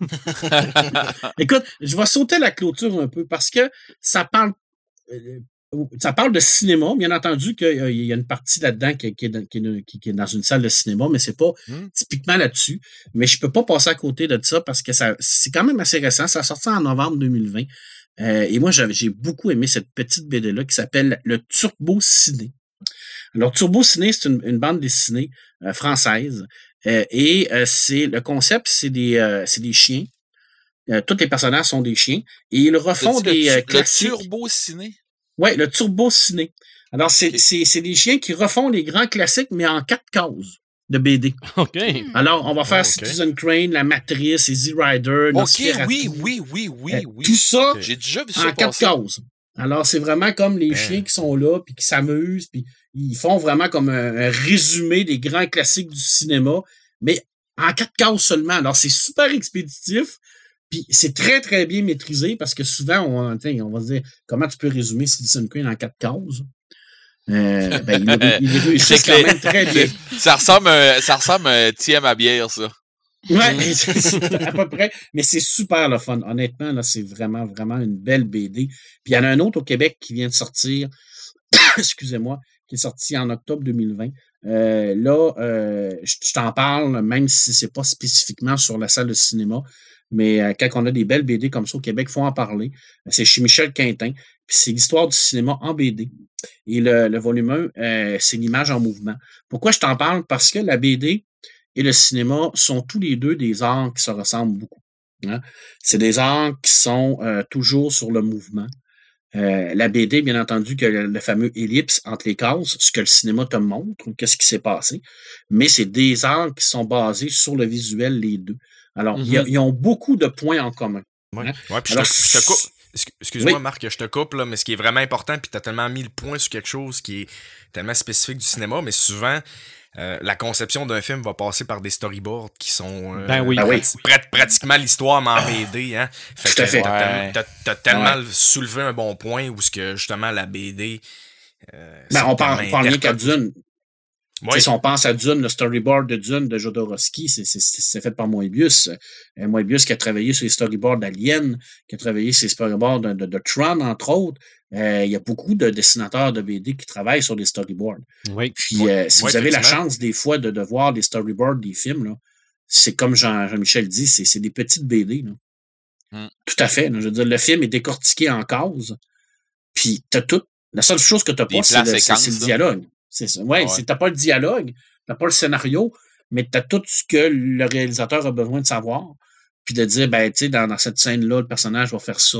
Écoute, je vais sauter la clôture un peu parce que ça parle, euh, ça parle de cinéma. Bien entendu qu'il y a une partie là-dedans qui, qui est dans- qui est- qui- qui est dans une salle de cinéma, mais c'est pas Hmm. typiquement là-dessus. Mais je peux pas passer à côté de ça parce que ça, c'est quand même assez récent. Ça a sorti en novembre 2020. Euh, et moi, j'ai beaucoup aimé cette petite BD-là qui s'appelle le Turbo Ciné. Alors, Turbo Ciné, c'est une, une bande dessinée euh, française. Euh, et euh, c'est le concept, c'est des, euh, c'est des chiens. Euh, tous les personnages sont des chiens. Et ils refont des le, euh, le turbo ciné? Oui, le Turbo Ciné. Alors, c'est Ok. c'est- c'est des chiens qui refont les grands classiques, mais en quatre cases de BD. OK. Alors, on va faire. Citizen Crane, La Matrice, Easy Rider, Ok, oui, oui, oui, oui, Euh, oui. Tout ça J'ai déjà vu en quatre cases. Alors, c'est vraiment comme les Ben. chiens qui sont là, puis qui s'amusent, puis ils font vraiment comme un, un résumé des grands classiques du cinéma, mais en quatre cases seulement. Alors, c'est super expéditif, puis c'est très, très bien maîtrisé, parce que souvent, on, on va se dire, comment tu peux résumer Citizen Queen en quatre cases? Euh, ben, il, il réussit C'est quand même très bien. Ça ressemble, à, ça ressemble à à bière, ça. Ouais, à peu près. Mais c'est super le fun. Honnêtement, là, c'est vraiment, vraiment une belle BD. Puis il y en a un autre au Québec qui vient de sortir, excusez-moi, qui est sorti en octobre 2020. Euh, là, euh, je je t'en parle, même si c'est pas spécifiquement sur la salle de cinéma, mais euh, quand on a des belles BD comme ça au Québec, il faut en parler. C'est chez Michel Quintin. C'est l'histoire du cinéma en BD. Et le, volume 1, euh, c'est l'image en mouvement. Pourquoi je t'en parle? Parce que la BD et le cinéma sont tous les deux des arts qui se ressemblent beaucoup. hein. C'est des arts qui sont euh, toujours sur le mouvement. Euh, la BD, bien entendu, que le, le fameux ellipse entre les cases, ce que le cinéma te montre, qu'est-ce qui s'est passé, mais c'est des arts qui sont basés sur le visuel, les deux. Alors, Mhm. ils ont beaucoup de points en commun. Ouais. Hein? Ouais, puis je, Alors, te- je te coupe. Excuse-moi, Oui. Marc, je te coupe, là, mais ce qui est vraiment important, puis tu as tellement mis le point sur quelque chose qui est tellement spécifique du cinéma, mais souvent, euh, la conception d'un film va passer par des storyboards qui sont euh, Ben oui. Ben oui. prat- pratiquement l'histoire, mais en BD. Hein? Fait Tout à que fait. t'as Ouais. tellement- soulevé un bon point où ce que justement la BD euh, Ben, on parle, on parle rien qu'à. Dune. Tu Oui. Si on pense à Dune, le storyboard de Dune de Jodorowsky, c'est- fait par Moebius. Euh, Moebius qui a travaillé sur les storyboards d'Alien, qui a travaillé sur les storyboards de, de- de Tron, entre autres. Euh, il y a beaucoup de dessinateurs de BD qui travaillent sur des storyboards. Oui. Puis euh, si vous avez la chance des fois de, de voir des storyboards des films, c'est comme Jean- Jean-Michel dit, c'est des petites BD. là. Hmm. Tout à fait. là. Je veux dire, le film est décortiqué en cases. Puis t'as tout. La seule chose que t'as Des pas, c'est le, dialogue. C'est ça. Ouais, Ouais. c'est- t'as pas le dialogue, t'as pas le scénario, mais t'as tout ce que le réalisateur a besoin de savoir. Puis de dire, ben, tu sais, dans, dans cette scène-là, le personnage va faire ça.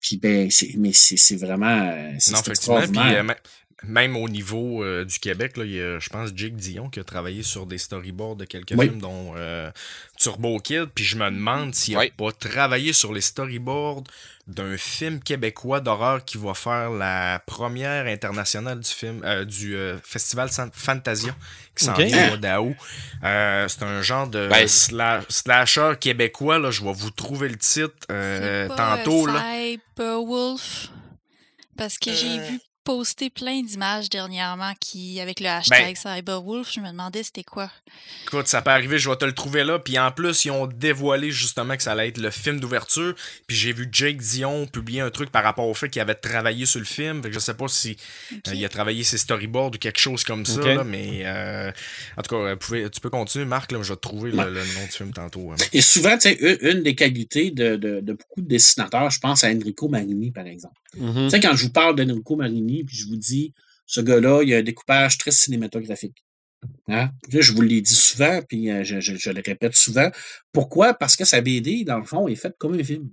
Puis ben, c'est, mais c'est, c'est vraiment. euh, C'est Non, effectivement. Puis, euh, même- au niveau euh, du Québec, là, il y a, je pense, Jake Dion qui a travaillé sur des storyboards de quelques Oui. films, dont euh, Turbo Kid. Puis je me demande s'il n'a Oui. pas travaillé sur les storyboards d'un film québécois d'horreur qui va faire la première internationale du film euh, du euh, festival Fantasia qui s'en vient au mois d'août. Euh, c'est un genre de Ben, sla- slasher québécois. Là, je vais vous trouver le titre euh, tantôt. là. Cyberwolf. Parce que j'ai vu poster plein d'images dernièrement qui, avec Ben le hashtag Cyberwolf, je me demandais c'était quoi. Écoute, ça peut arriver, je vais te le trouver là. Puis en plus, ils ont dévoilé justement que ça allait être le film d'ouverture. Puis j'ai vu Jake Dion publier un truc par rapport au fait qu'il avait travaillé sur le film. Fait que je sais pas si euh, il a travaillé ses storyboards ou quelque chose comme ça. Là, mais euh, en tout cas, euh, pouvez- tu peux continuer, Marc. Là, je vais te trouver le, nom du film tantôt. hein. Et souvent, tu sais, une, une des qualités de, de, de beaucoup de dessinateurs, je pense à Enrico Marini, par exemple. Mhm. Tu sais, quand je vous parle d'Enrico Marini, puis je vous dis, ce gars-là, il a un découpage très cinématographique. Hein? Là, je vous l'ai dit souvent, puis euh, je, je- je le répète souvent. Pourquoi? Parce que sa BD, dans le fond, est faite comme un film.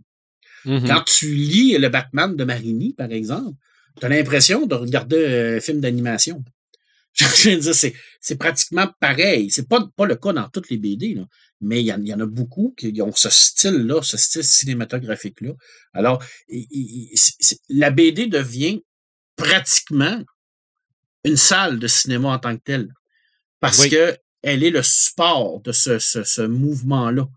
Mhm. Quand tu lis le Batman de Marini, par exemple, tu as l'impression de regarder un film d'animation. Je veux dire, c'est, pratiquement pareil. C'est pas, pas le cas dans toutes les BD, là. mais il y, en- il y en a beaucoup qui ont ce style-là, ce style cinématographique-là. Alors, il- il- la BD devient pratiquement une salle de cinéma en tant que telle. Parce Oui. que elle est le support de ce, ce, ce mouvement-là.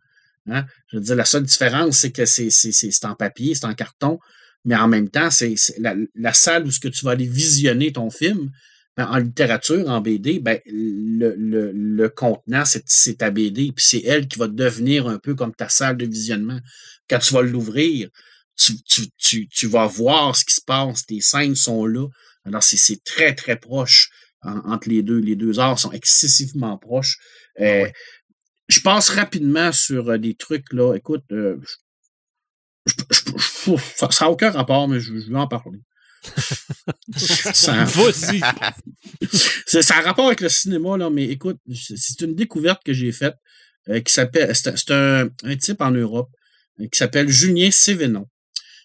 Hein? Je veux dire, la seule différence, c'est que c'est, c'est, c'est, c'est en papier, c'est en carton, mais en même temps, c'est, la salle où ce que tu vas aller visionner ton film, ben, en littérature, en BD, ben, le, le, le contenant, c'est, c'est ta BD, puis c'est elle qui va devenir un peu comme ta salle de visionnement. Quand tu vas l'ouvrir, tu, tu, tu, tu vas voir ce qui se passe, tes scènes sont là. Alors, c'est, très, très proche en- entre les deux. Les deux arts sont excessivement proches. Euh, ouais. Je passe rapidement sur euh, des trucs, là. Écoute, euh, je- je- je- je- ça n'a aucun rapport, mais je, vais en parler. ça, ça a rapport avec le cinéma, là, mais écoute, c'est une découverte que j'ai faite euh, qui s'appelle. C'est un, un type en Europe qui s'appelle Julien Sévénon.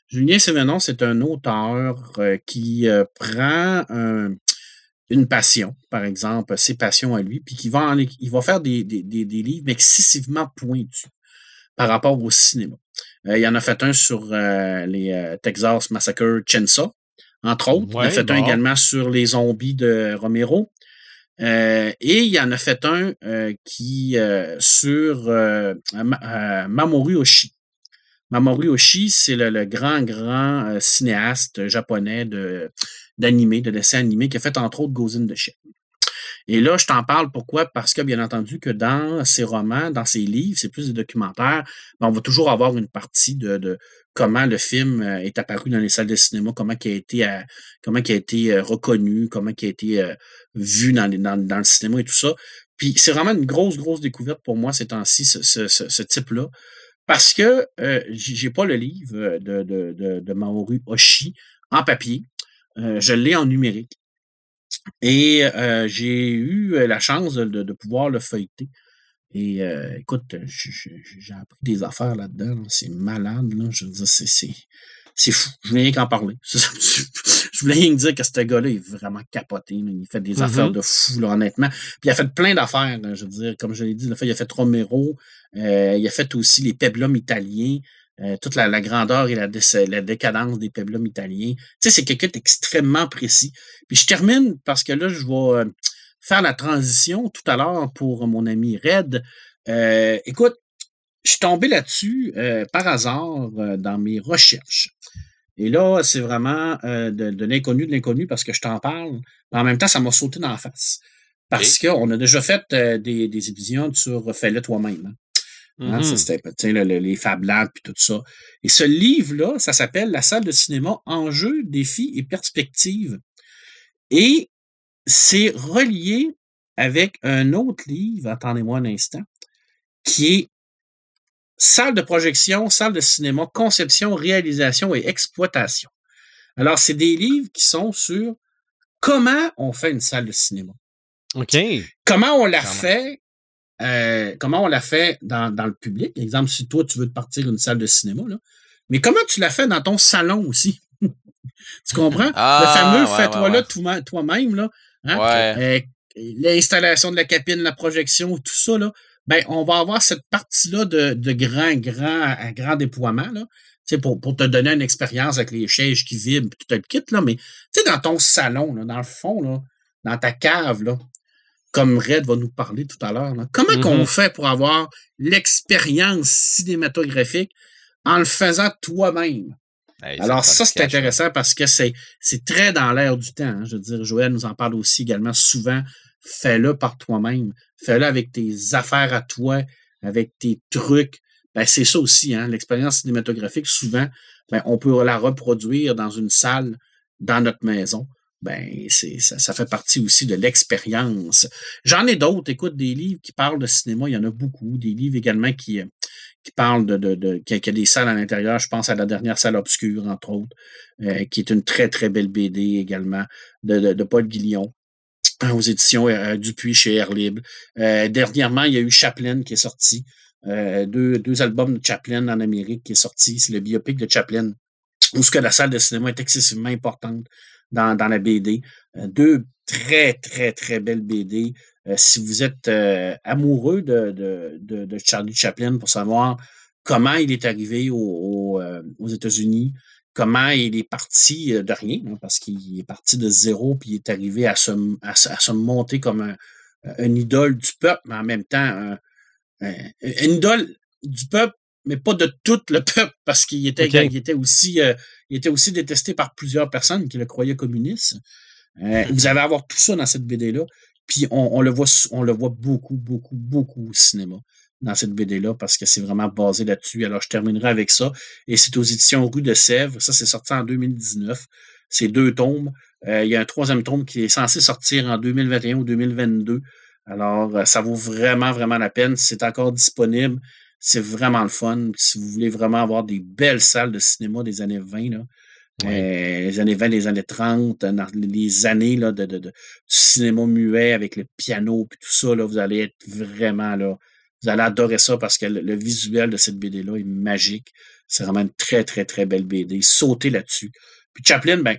Julien Sévénon, c'est un auteur euh, qui euh, prend un- une passion, par exemple, ses passions à lui, puis qui va, en- il va faire des, des, des, des livres excessivement pointus par rapport au cinéma. Euh, il en a fait un sur euh, les euh, Texas Massacre Chainsaw, entre autres. il en a fait un également sur les zombies de Romero. Et il en a fait un qui sur Ma- Mamoru Oshii. Mamoru Oshii, c'est le, grand, grand euh, cinéaste japonais de d'animé, de dessin animé, qui a fait entre autres Ghost in the Shell. Et là, je t'en parle pourquoi? Parce que, bien entendu, que dans ses romans, dans ses livres, c'est plus des documentaires, mais on va toujours avoir une partie de, de comment le film euh, est apparu dans les salles de cinéma, comment il a été, euh, comment il été reconnu, comment il a été vu dans, les- dans, le cinéma et tout ça. Puis c'est vraiment une grosse, grosse découverte pour moi ces temps-ci, ce, ce type-là. Parce que euh, j'ai pas le livre euh, de, de, de, en papier. Euh, je l'ai en numérique. Et euh, j'ai eu la chance de, de- pouvoir le feuilleter. Et écoute, j'ai appris des affaires là-dedans. là. C'est malade. Là. Je veux dire, c'est, c'est, fou. Je voulais rien qu'en parler. je voulais rien que dire que ce gars-là est vraiment capoté. là. Il fait des Mhm. affaires de fou, là, honnêtement. Puis il a fait plein d'affaires. là, Je veux dire, comme je l'ai dit, il a fait, il a fait Romero. euh, il a fait aussi les peplums italiens. euh, toute la, la grandeur et la, dé- la décadence des peplums italiens. Tu sais, c'est quelqu'un d'extrêmement précis. Puis je termine parce que là, je vais euh, faire la transition tout à l'heure pour mon ami Red. Euh, écoute, je suis tombé là-dessus euh, par hasard euh, dans mes recherches. Et là, c'est vraiment euh, de, de l'inconnu, de l'inconnu, parce que je t'en parle. Mais en même temps, ça m'a sauté dans la face. Parce qu'on a déjà fait des, des épisodes sur Fais-le toi-même. hein. Le- le- les Fab Labs puis tout ça. Et ce livre-là, ça s'appelle La salle de cinéma Enjeux, défis et perspectives. Et c'est relié avec un autre livre, attendez-moi un instant, qui est Salle de projection, salle de cinéma, conception, réalisation et exploitation. Alors, c'est des livres qui sont sur comment on fait une salle de cinéma. OK. Comment on la fait, euh, comment on la fait dans, dans le public. Exemple, si toi, tu veux te partir une salle de cinéma, là. Mais comment tu la fais dans ton salon aussi? tu comprends? Ah, le fameux ouais, fais-toi ouais, là ouais. toi-même, là. hein, Ouais. euh, L'installation de la cabine, la projection, tout ça, là. Ben, on va avoir cette partie-là de, de grand, grand, à grand déploiement, là. Pour, pour te donner une expérience avec les chaises qui vibrent, puis tout le kit, là. Mais, tu sais, dans ton salon, là, dans le fond, là, dans ta cave, là, comme Red va nous parler tout à l'heure, comment Mhm. qu'on fait pour avoir l'expérience cinématographique en le faisant toi-même? Hey, Alors, ça, c'est intéressant parce que c'est, c'est très dans l'air du temps. hein. Je veux dire, Joël nous en parle aussi également souvent. Fais-le par toi-même. Fais-le avec tes affaires à toi, avec tes trucs. Ben, c'est ça aussi, hein. L'expérience cinématographique, souvent, ben, on peut la reproduire dans une salle, dans notre maison. Ben, c'est, ça, ça fait partie aussi de l'expérience. J'en ai d'autres. Écoute, des livres qui parlent de cinéma, il y en a beaucoup. Des livres également qui, euh, qui parlent de, de, de qui, a, des salles à l'intérieur. Je pense à la dernière salle obscure, entre autres, euh, qui est une très, très belle BD également de, de, Paul Guillon aux éditions euh, Dupuis chez Air Libre. Euh, dernièrement, il y a eu Chaplin qui est sorti. Euh, deux, albums de Chaplin en Amérique qui est sorti. C'est le biopic de Chaplin, où que la salle de cinéma est excessivement importante dans, dans la BD. Euh, deux très, très, très belles BD. Euh, si vous êtes euh, amoureux de, de, de, Charlie Chaplin pour savoir comment il est arrivé au, au, euh, aux États-Unis, comment il est parti euh, de rien, hein, parce qu'il est parti de zéro, puis il est arrivé à se, à, se- à se monter comme un, un idole du peuple, mais en même temps, un, un- une idole du peuple, mais pas de tout le peuple, parce qu'il était, Ok. il était, aussi, euh, il était aussi détesté par plusieurs personnes qui le croyaient communiste. Euh, vous allez avoir tout ça dans cette BD-là. Puis on, on le voit, sou- on le voit beaucoup, beaucoup, beaucoup au cinéma dans cette BD-là parce que c'est vraiment basé là-dessus. Alors, je terminerai avec ça. Et c'est aux éditions Rue de Sèvres. Ça, c'est sorti en 2019. C'est deux tomes. Euh, il y a un troisième tome qui est censé sortir en 2021 ou 2022. Alors, euh, ça vaut vraiment, vraiment la peine. C'est encore disponible. C'est vraiment le fun. Si vous voulez vraiment avoir des belles salles de cinéma des années 20, là, Oui. euh, les années 20, les années 30, dans les années là, de, de, de- du cinéma muet avec le piano et tout ça, là, vous allez être vraiment là. Vous allez adorer ça parce que le, le visuel de cette BD-là est magique. C'est vraiment une très, très, très belle BD. Sautez là-dessus. Puis Chaplin, ben,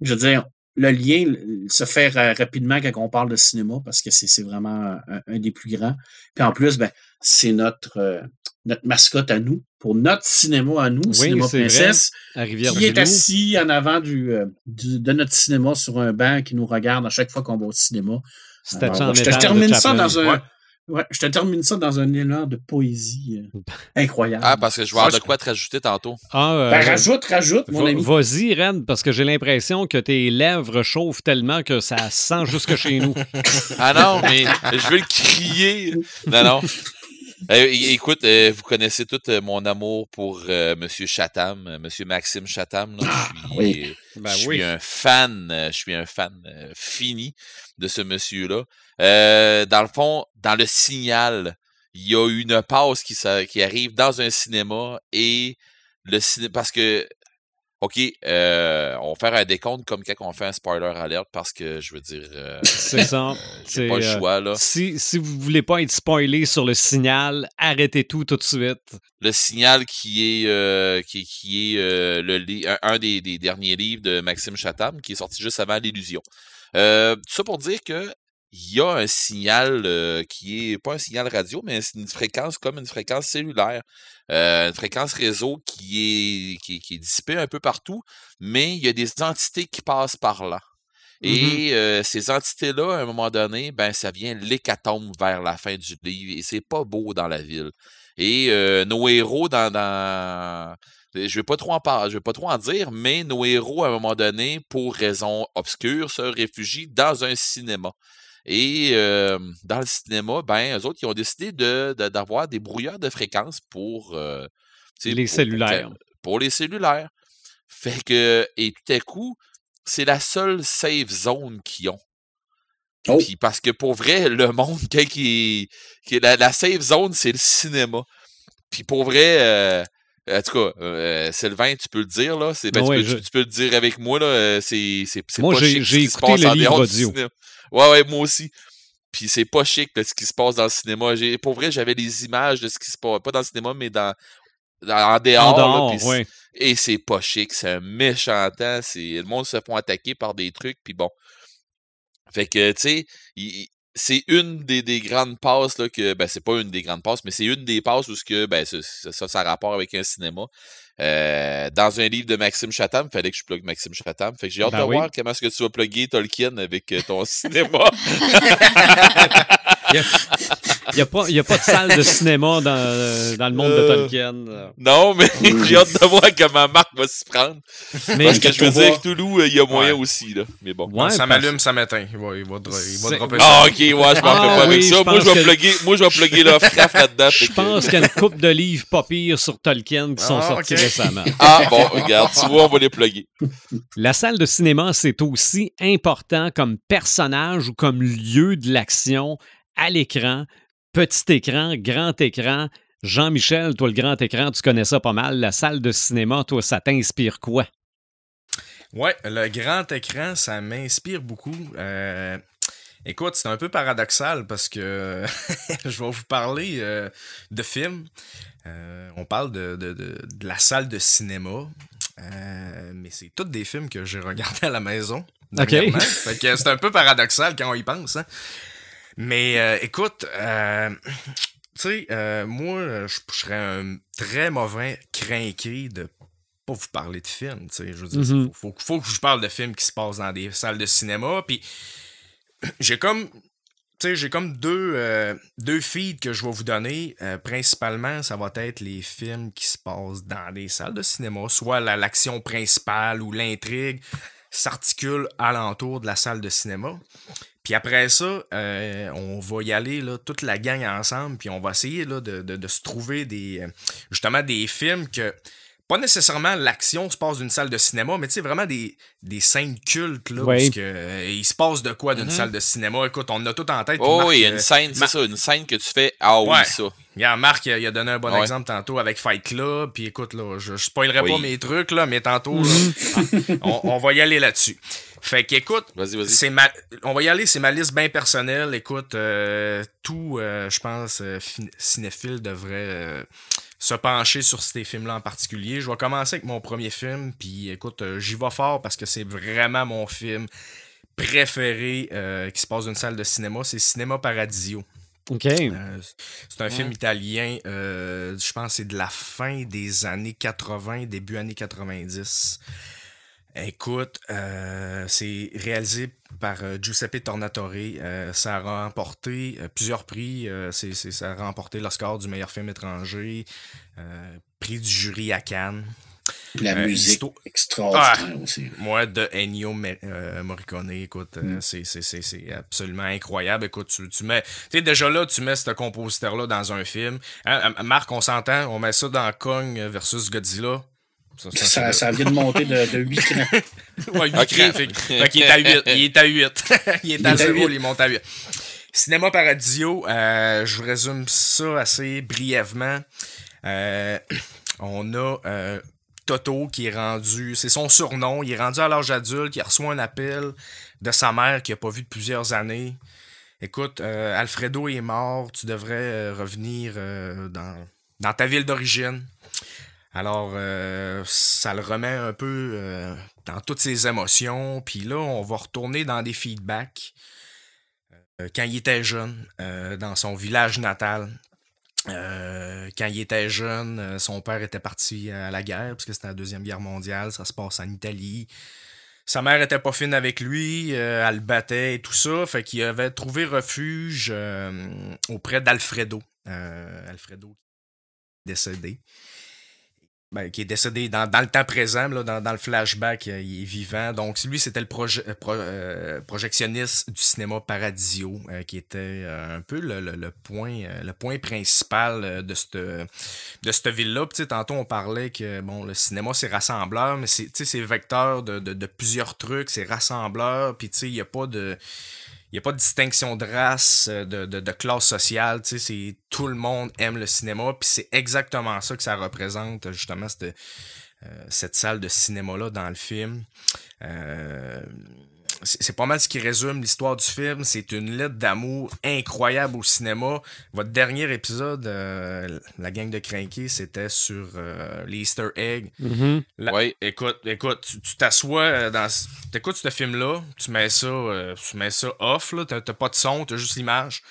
je veux dire, le lien se fait ra- rapidement quand on parle de cinéma parce que c'est vraiment un, un des plus grands. Puis en plus, ben, c'est notre, euh, notre mascotte à nous, pour notre cinéma à nous, Oui, Cinéma vrai. Princesse qui est assis en avant du, euh, du- de notre cinéma sur un banc qui nous regarde à chaque fois qu'on va au cinéma. Alors, en je te termine ça dans un. Ouais. Ouais, je te termine ça dans un élan de poésie euh, incroyable. Ah, parce que je vais avoir de quoi te rajouter tantôt. Ah, euh, Ben, rajoute, rajoute, mon ami. Vas-y, Ren, parce que j'ai l'impression que tes lèvres chauffent tellement que ça sent jusque chez nous. Ah non, mais je veux le crier. Non, non. Euh, écoute, euh, vous connaissez tout euh, mon amour pour euh, Monsieur Chatham, Monsieur Maxime Chatham. là. Je suis, oui. Ben je suis oui. un fan, euh, je suis un fan fini de ce monsieur-là. Euh, dans le fond, dans le signal, il y a une passe qui, arrive dans un cinéma et le cinéma parce que OK, euh, on va faire un décompte comme quand on fait un spoiler alert parce que je veux dire euh, C'est ça. j'ai C'est, pas le euh, choix là. Si, si vous voulez pas être spoilé sur le signal, arrêtez tout tout de suite. le signal qui est euh, qui, est- qui est euh, le li- un, un des, des derniers livres de Maxime Chatham qui est sorti juste avant l'illusion. Euh, tout ça pour dire que il y a un signal euh, qui est pas un signal radio, mais une fréquence comme une fréquence cellulaire, Euh, une fréquence réseau qui est, qui, est- qui est dissipée un peu partout, mais il y a des entités qui passent par là. Et euh, ces entités-là, à un moment donné, ben ça vient l'hécatombe vers la fin du livre et c'est pas beau dans la ville. Et euh, nos héros dans, dans, je vais pas trop en parler, je vais pas trop en dire, mais nos héros, à un moment donné, pour raisons obscures, se réfugient dans un cinéma. Et euh, dans le cinéma, ben, eux autres, ils ont décidé de, d'avoir des brouilleurs de fréquences pour euh, les cellulaires. Pour, les cellulaires. Fait que, et tout à coup, c'est la seule safe zone qu'ils ont. Oh. Puis parce que pour vrai, le monde, qui la, la safe zone, c'est le cinéma. Puis pour vrai, euh, en tout cas, euh, Sylvain, tu peux le dire, là. Ben, tu, peux, le dire avec moi, là. C'est, moi, j'ai, j'ai écouté le livre audio. Ouais, ouais, moi aussi. Puis c'est pas chic, ce qui se passe dans le cinéma. Pour vrai, j'avais les images de ce qui se passe, pas dans le cinéma, mais dans, en dehors. Et c'est pas chic, c'est un méchant temps. le monde se font attaquer par des trucs, puis bon. Fait que, tu sais, c'est une des, des, grandes passes là, que ben c'est pas une des grandes passes mais c'est une des passes où ce que ben ça, ça, ça a rapport avec un cinéma euh, dans un livre de Maxime Chatham fallait que je plug Maxime Chatham. Fait que j'ai hâte ben de voir comment est-ce que tu vas plugger Tolkien avec euh, ton cinéma Il n'y a, pas, y a pas de salle de cinéma dans, dans le monde de euh, Tolkien. Non, mais j'ai hâte de voir comment Marc va s'y prendre. Mais Parce que je veux dire, Toulouse, il y a moyen aussi. Là. Mais bon. Ouais, ça m'allume, ça m'éteint. Il va, il va, il va dropper ça. Ah, ok, ouais, je m'en fais pas ah, avec ça. Moi je, vais plugger, moi, je vais plugger Lovecraft là-dedans. Je pense qu'il y a une coupe de livres pas pires sur Tolkien qui sont ah, sortis récemment. Ah, bon, regarde, tu vois, on va les plugger. La salle de cinéma, c'est aussi important comme personnage ou comme lieu de l'action à l'écran petit écran, grand écran. Jean-Michel, toi, le grand écran, tu connais ça pas mal. La salle de cinéma, toi, ça t'inspire quoi? Ouais, le grand écran, ça m'inspire beaucoup. Euh, écoute, c'est un peu paradoxal parce que je vais vous parler euh, de films. Euh, on parle de, de, la salle de cinéma. mais c'est tous des films que j'ai regardés à la maison. OK. c'est un peu paradoxal quand on y pense. Hein. Mais euh, écoute, euh, tu sais, euh, moi, je, serais un très mauvais crinqué de pas vous parler de films. Tu sais, je veux dire, mm-hmm. faut, faut, que je parle de films qui se passent dans des salles de cinéma. Puis j'ai comme. Tu sais, j'ai comme deux, deux feeds que je vais vous donner. principalement, ça va être les films qui se passent dans des salles de cinéma, soit l'action principale ou l'intrigue s'articule alentour de la salle de cinéma. Puis après ça, euh, on va y aller, là, toute la gang ensemble, puis on va essayer là, de, de, se trouver des euh, justement des films que. Pas nécessairement l'action se passe d'une salle de cinéma, mais tu sais, vraiment des, des scènes cultes, là, parce que, euh, il se passe de quoi d'une mm-hmm. salle de cinéma. Écoute, on a tout en tête. Oh oui, il y a une scène, c'est ça, une scène que tu fais, ah oui, ça. a Marc, il a, donné un bon exemple tantôt avec Fight Club, puis écoute, là, je, je spoilerai pas mes trucs, là, mais tantôt, on, on va y aller là-dessus. Fait qu'écoute, c'est ma... on va y aller, c'est ma liste bien personnelle. Écoute, euh, tout, euh, je pense, euh, cinéphile devrait se pencher sur ces films-là en particulier. Je vais commencer avec mon premier film, puis écoute, j'y vais fort parce que c'est vraiment mon film préféré qui se passe dans une salle de cinéma, c'est Cinéma Paradisio. OK. c'est un film italien, je pense c'est de la fin des années 80, début années 90. Écoute, euh, c'est réalisé par euh, Giuseppe Tornatore. Euh, ça a remporté plusieurs prix. c'est, ça a remporté l'Oscar du meilleur film étranger, prix du jury à Cannes. La musique extraordinaire ah, aussi. Moi, de Ennio Morricone, écoute, mm. c'est, absolument incroyable. Écoute, tu, tu mets. Tu déjà là, tu mets ce compositeur-là dans un film. Hein, Marc, on s'entend, on met ça dans Kong versus Godzilla ça, ça, vient de monter de, de 8 crans. ouais, 8 crans. Fait, il est à 8. Il est à 8. il est à 0, il monte à 8. Cinéma Paradisio, euh, je vous résume ça assez brièvement. Euh, on a euh, Toto qui est rendu, c'est son surnom, il est rendu à l'âge adulte, il reçoit un appel de sa mère qu'il n'a pas vu de plusieurs années. Écoute, Alfredo est mort, tu devrais revenir dans, dans ta ville d'origine. Alors, euh, ça le remet un peu euh, dans toutes ses émotions. Puis là, on va retourner dans des feedbacks. Euh, quand il était jeune, dans son village natal. quand il était jeune, son père était parti à la guerre, parce que c'était la Deuxième Guerre mondiale, ça se passe en Italie. Sa mère était pas fine avec lui, elle le battait et tout ça, fait qu'il avait trouvé refuge auprès d'Alfredo. Alfredo décédé. Ben, qui est décédé dans, dans le temps présent, là, dans, dans le flashback, euh, il est vivant. Donc, lui, c'était le proje- euh, pro- euh, projectionniste du cinéma Paradisio, euh, qui était euh, un peu le, le- le point, le point principal de cette, de cette ville-là. Tantôt, on parlait que bon, le cinéma, c'est rassembleur, mais c'est vecteur de, de, de plusieurs trucs, c'est rassembleur, puis il n'y a pas de. N'y a pas de distinction de race, euh, de, de, de classe sociale, tu sais, c'est tout le monde aime le cinéma, puis c'est exactement ça que ça représente, justement, cette, euh, cette salle de cinéma-là dans le film. Euh, c'est pas mal ce qui résume l'histoire du film. C'est une lettre d'amour incroyable au cinéma. Votre dernier épisode, euh, La gang de Cranky, c'était sur euh, les Easter eggs. Mhm. La- Ouais. Écoute, écoute, tu- t'assois euh, dans. ce- T'écoutes ce film-là, tu mets ça, euh, tu mets ça off, là, t'as pas de son, t'as juste l'image.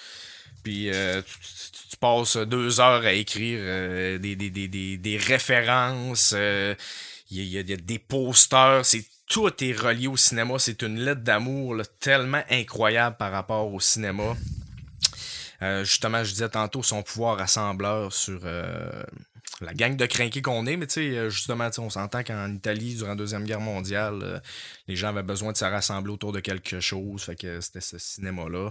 Puis euh, tu, tu- tu passes deux heures à écrire euh, des, des, des, des, des références, euh, il y, a- il y a- il y a des posters, c'est tout est relié au cinéma. C'est une lettre d'amour tellement incroyable par rapport au cinéma. Euh, justement, je disais tantôt son pouvoir rassembleur sur euh, la gang de crinqués qu'on est, mais tu sais, euh, justement, on s'entend qu'en Italie, durant la Deuxième Guerre mondiale, les gens avaient besoin de se rassembler autour de quelque chose, fait que c'était ce cinéma-là.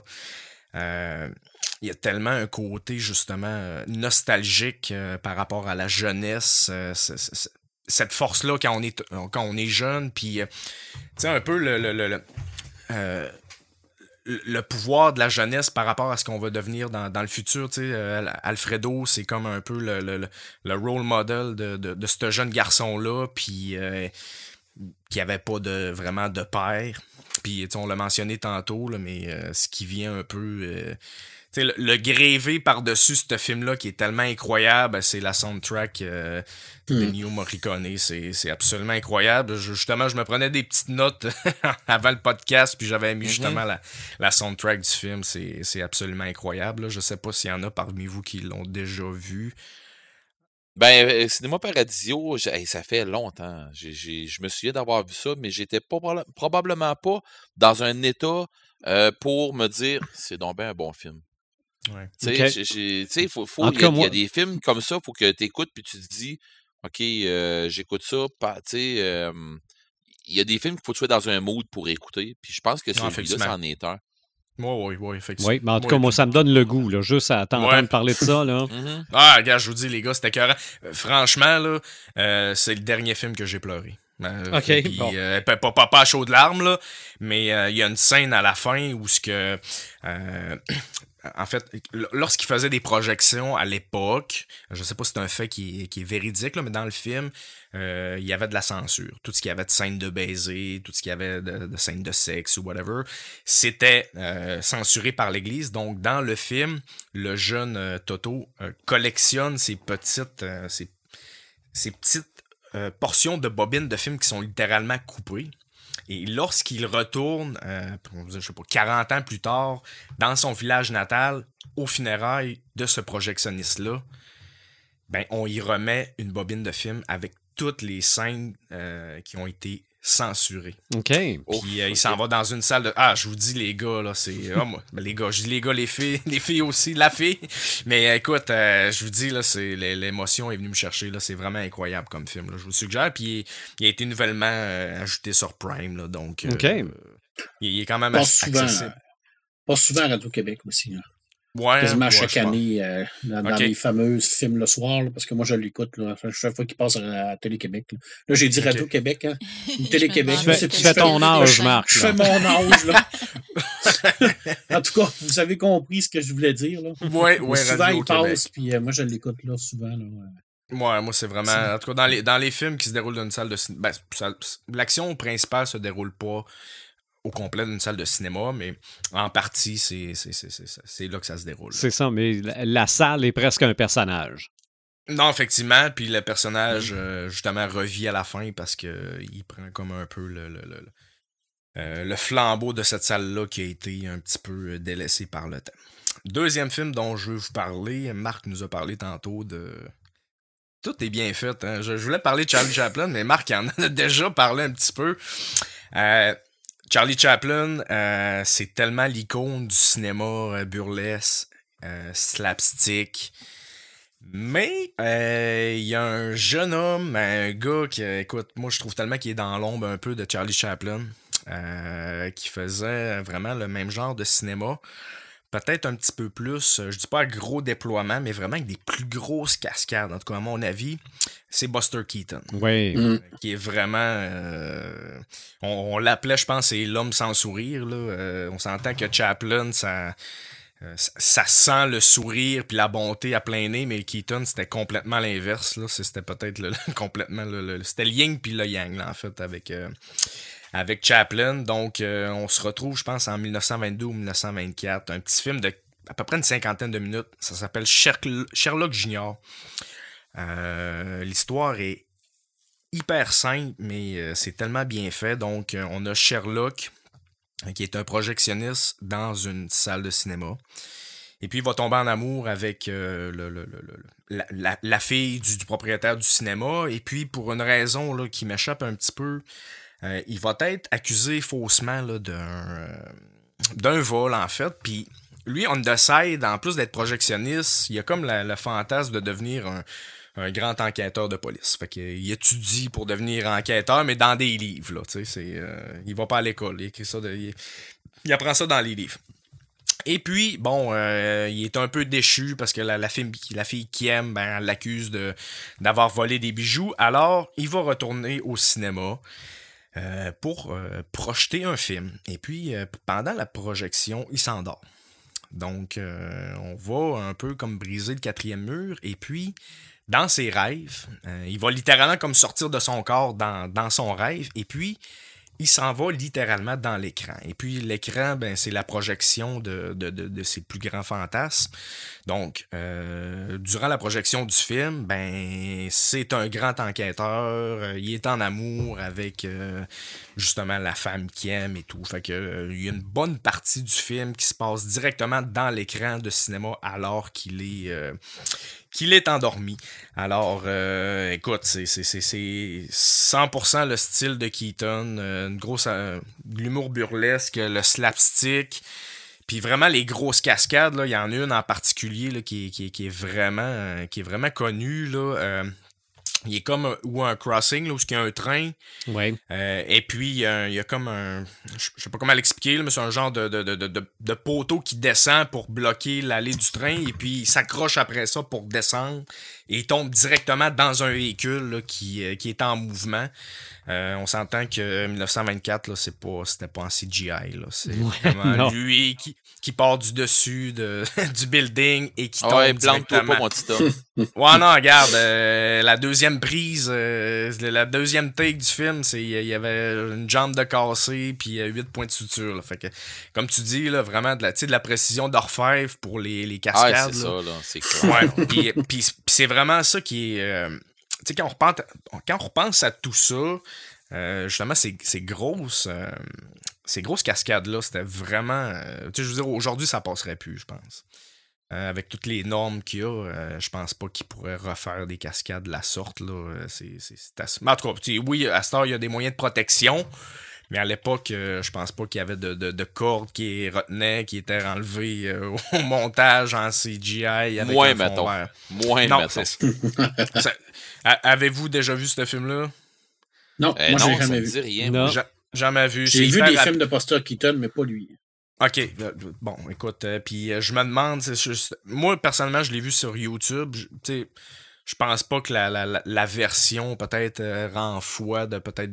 Il y a tellement un côté, justement, nostalgique par rapport à la jeunesse, cette force-là quand on est, quand on est jeune, puis, euh, tu sais, un peu le... le- le- le- euh, le pouvoir de la jeunesse par rapport à ce qu'on va devenir dans, dans le futur. tu sais, euh, Alfredo, c'est comme un peu le, le, le- le role model de, de, de ce jeune garçon-là, puis qui avait pas de vraiment de père. Puis tu sais, on l'a mentionné tantôt, là, mais ce qui vient un peu. Euh, le, le grévé par-dessus ce film-là qui est tellement incroyable, c'est la soundtrack euh, de Hmm. Neo Morricone. C'est c'est absolument incroyable. Je- justement, je me prenais des petites notes avant le podcast, puis j'avais mis Mhm. justement la, la soundtrack du film. C'est c'est absolument incroyable. là. Je sais pas s'il y en a parmi vous qui l'ont déjà vu. Ben, euh, Cinéma Paradisio, hey, ça fait longtemps. Je me souviens d'avoir vu ça, mais j'étais pas proba- probablement pas dans un état euh, pour me dire c'est donc ben un bon film. Ouais. Faut, faut, il tout y, a- y des films comme ça, faut que tu écoutes puis tu te dis, OK, euh, j'écoute ça. pas- Tu sais, euh, il y a des films qu'il faut que tu sois dans un mood pour écouter. Puis je pense que celui-là, effectivement. c'en est un. Oui, oui, oui, effectivement. Oui, mais en tout cas, moi, ça me donne le goût, là, juste à t'entendre Ouais. parler de ça. Là. Mhm. Ah, regarde, je vous dis, les gars, c'était écœurant. Euh, franchement, là, euh, c'est le dernier film que j'ai pleuré. Euh, Ok, puis, bon. euh, pas, pas, pas, à chaud de larmes, là, mais euh, il y a une scène à la fin où ce que. euh, en fait, lorsqu'il faisait des projections à l'époque, je sais pas si c'est un fait qui est, véridique, mais dans le film, euh, il y avait de la censure. Tout ce qu'il y avait de scènes de baiser, tout ce qu'il y avait de, de scènes de sexe ou whatever, c'était euh, censuré par l'Église. Donc, dans le film, le jeune euh, Toto collectionne ces petites, ces, petites portions de bobines de films qui sont littéralement coupées. Et lorsqu'il retourne, euh, je sais pas, 40 ans plus tard, dans son village natal, aux funérailles de ce projectionniste-là, ben, on y remet une bobine de film avec toutes les scènes euh, qui ont été censurées. OK. Ouf, Puis euh, il s'en va dans une salle de. Ah, je vous dis, les gars, là, c'est. Ah, moi, ben, les gars, je dis les gars, les filles, les filles aussi, la fille. Mais euh, écoute, euh, je vous dis, là, c'est l'é- l'émotion est venue me chercher, là. C'est vraiment incroyable comme film, là. Je vous le suggère. Puis il, il a été nouvellement euh, ajouté sur Prime, là. Donc. OK. euh, il, il est quand même Pas assez souvent. accessible. Pas souvent à Radio-Québec aussi. Ouais, Quasiment ouais, chaque année euh, dans, les fameuses films le soir, là, parce que moi je l'écoute chaque fois qu'il passe à la Télé-Québec. Là, Là, j'ai dit. Radio-Québec, hein. Télé-Québec. Tu fais, tu fais fais- ton âge, Marc. Je fais mon âge, là. en tout cas, vous avez compris ce que je voulais dire, là. Ouais, Mais ouais, souvent, il passe, puis euh, moi, je l'écoute là souvent. Là, ouais. Ouais, moi, c'est vraiment. C'est- En tout cas, dans les, dans les films qui se déroulent dans une salle de cinéma. L'action principale se déroule pas au complet d'une salle de cinéma, mais en partie, c'est c'est- c'est- c'est- c'est là que ça se déroule. C'est ça, mais la, la salle est presque un personnage. Non, effectivement, puis le personnage, Mm. euh, justement, revit à la fin parce que il prend comme un peu le, le, le- euh, le flambeau de cette salle-là qui a été un petit peu délaissé par le temps. Deuxième film dont je veux vous parler, Marc nous a parlé tantôt de... Tout est bien fait. hein. Je, je voulais parler de Charlie Chaplin, mais Marc en a déjà parlé un petit peu. Euh, Charlie Chaplin, euh, c'est tellement l'icône du cinéma euh, burlesque, euh, slapstick, Mais il y a un jeune homme, un gars qui, écoute, moi je trouve tellement qu'il est dans l'ombre un peu de Charlie Chaplin, qui faisait vraiment le même genre de cinéma. Peut-être un petit peu plus, je dis pas un gros déploiement, mais vraiment avec des plus grosses cascades. En tout cas, à mon avis, c'est Buster Keaton. Oui. Mm. Qui est vraiment. euh, on on l'appelait, je pense, c'est l'homme sans sourire. Là. Euh, on s'entend que Chaplin, ça. euh, ça- sent le sourire puis la bonté à plein nez, mais Keaton, c'était complètement l'inverse. C'était peut-être le- complètement le, le- c'était le yin puis le yang, là, en fait, avec, euh, avec Chaplin. Donc, euh, on se retrouve, je pense, en 1922 ou 1924. Un petit film de à peu près une cinquantaine de minutes. Ça s'appelle Sherl- Sherlock Junior. Euh, L'histoire est hyper simple, mais euh, c'est tellement bien fait. Donc, on a Sherlock, qui est un projectionniste dans une salle de cinéma. Et puis, il va tomber en amour avec la fille du, du propriétaire du cinéma. Et puis, pour une raison là, qui m'échappe un petit peu, euh, il va être accusé faussement euh, d'un vol, en fait. Puis, lui, on décide, en plus d'être projectionniste, il a comme le fantasme de devenir un, grand enquêteur de police. Fait qu'il étudie pour devenir enquêteur, mais dans des livres, là, c'est, euh, il va pas à l'école, il écrit ça, apprend ça dans les livres. Et puis, bon, euh, il est un peu déchu parce que la, fille, la fille qui aime, ben, l'accuse d'avoir volé des bijoux. Alors, il va retourner au cinéma euh, pour euh, projeter un film. Et puis, euh, pendant la projection, il s'endort. Donc, on va un peu comme briser le quatrième mur. Et puis, dans ses rêves, il va littéralement comme sortir de son corps dans, dans son rêve. Et puis, il s'en va littéralement dans l'écran. Et puis, l'écran, ben, c'est la projection de, ses plus grands fantasmes. Donc, euh, durant la projection du film, ben, c'est un grand enquêteur. euh, il est en amour avec euh, justement la femme qui aime et tout. Fait que il y a une bonne partie du film qui se passe directement dans l'écran de cinéma alors qu'il est qu'il est endormi. Alors, euh, écoute, c'est c'est- c'est- c'est 100% le style de Keaton, euh, une grosse euh, l'humour burlesque, le slapstick. Puis vraiment les grosses cascades, là, il y en a une en particulier là, qui, qui qui est vraiment, euh, qui est vraiment connue. Là, euh, il est comme un, ou un crossing là, où il y a un train. Euh, et puis, il y, a, il y a comme un. Je sais pas comment l'expliquer, là, mais c'est un genre de, de, de, de, de- de poteau qui descend pour bloquer l'allée du train. Et puis, il s'accroche après ça pour descendre. Et il tombe directement dans un véhicule là, qui, euh, qui est en mouvement. Euh, on s'entend que 1924, là, c'est pas, c'était pas en CGI. Là. C'est Ouais, vraiment non. lui qui, qui part du dessus de, du building et qui tombe Ah ouais, plante-toi directement. pas, mon petit homme. Ouais, non, regarde, euh, la deuxième prise, euh, la deuxième take du film, c'est il y avait une jambe de cassé puis euh, huit points de suture. là. Fait que, comme tu dis, là, vraiment de la, de la précision d'orfèvre pour les, les Ah, cascades. c'est là. ça, là. C'est clair. Ouais, puis, puis- puis c'est vraiment ça qui est. sais, quand on, repense, quand on repense à tout ça, euh, justement, ces, ces grosses. euh, ces grosses cascades-là, c'était vraiment. euh, je veux dire, aujourd'hui, ça passerait plus, je pense. Avec toutes les normes qu'il y a, je pense pas qu'ils pourraient refaire des cascades de la sorte. Là. C'est, en tout cas, oui, à cette heure, il y a des moyens de protection. Mais à l'époque, euh, je pense pas qu'il y avait de, de, de cordes qui retenaient, qui étaient enlevées euh, au montage en CGI. Avec Moins, un fond mettons. vert. Moins, Non, mettons. c'est ça. Ça- a- Avez-vous déjà vu ce film-là? Non, Eh moi, non, j'ai ça jamais vu. dit rien. Non. moi. Ja- jamais vu. J'ai C'est vu des rap- films de Buster Keaton, mais pas lui. Ok, euh, bon, écoute, euh, puis euh, je me demande, c'est juste- moi personnellement, je l'ai vu sur YouTube. je- Tu sais, je pense pas que la, la, la- version peut-être euh, rend foi de peut-être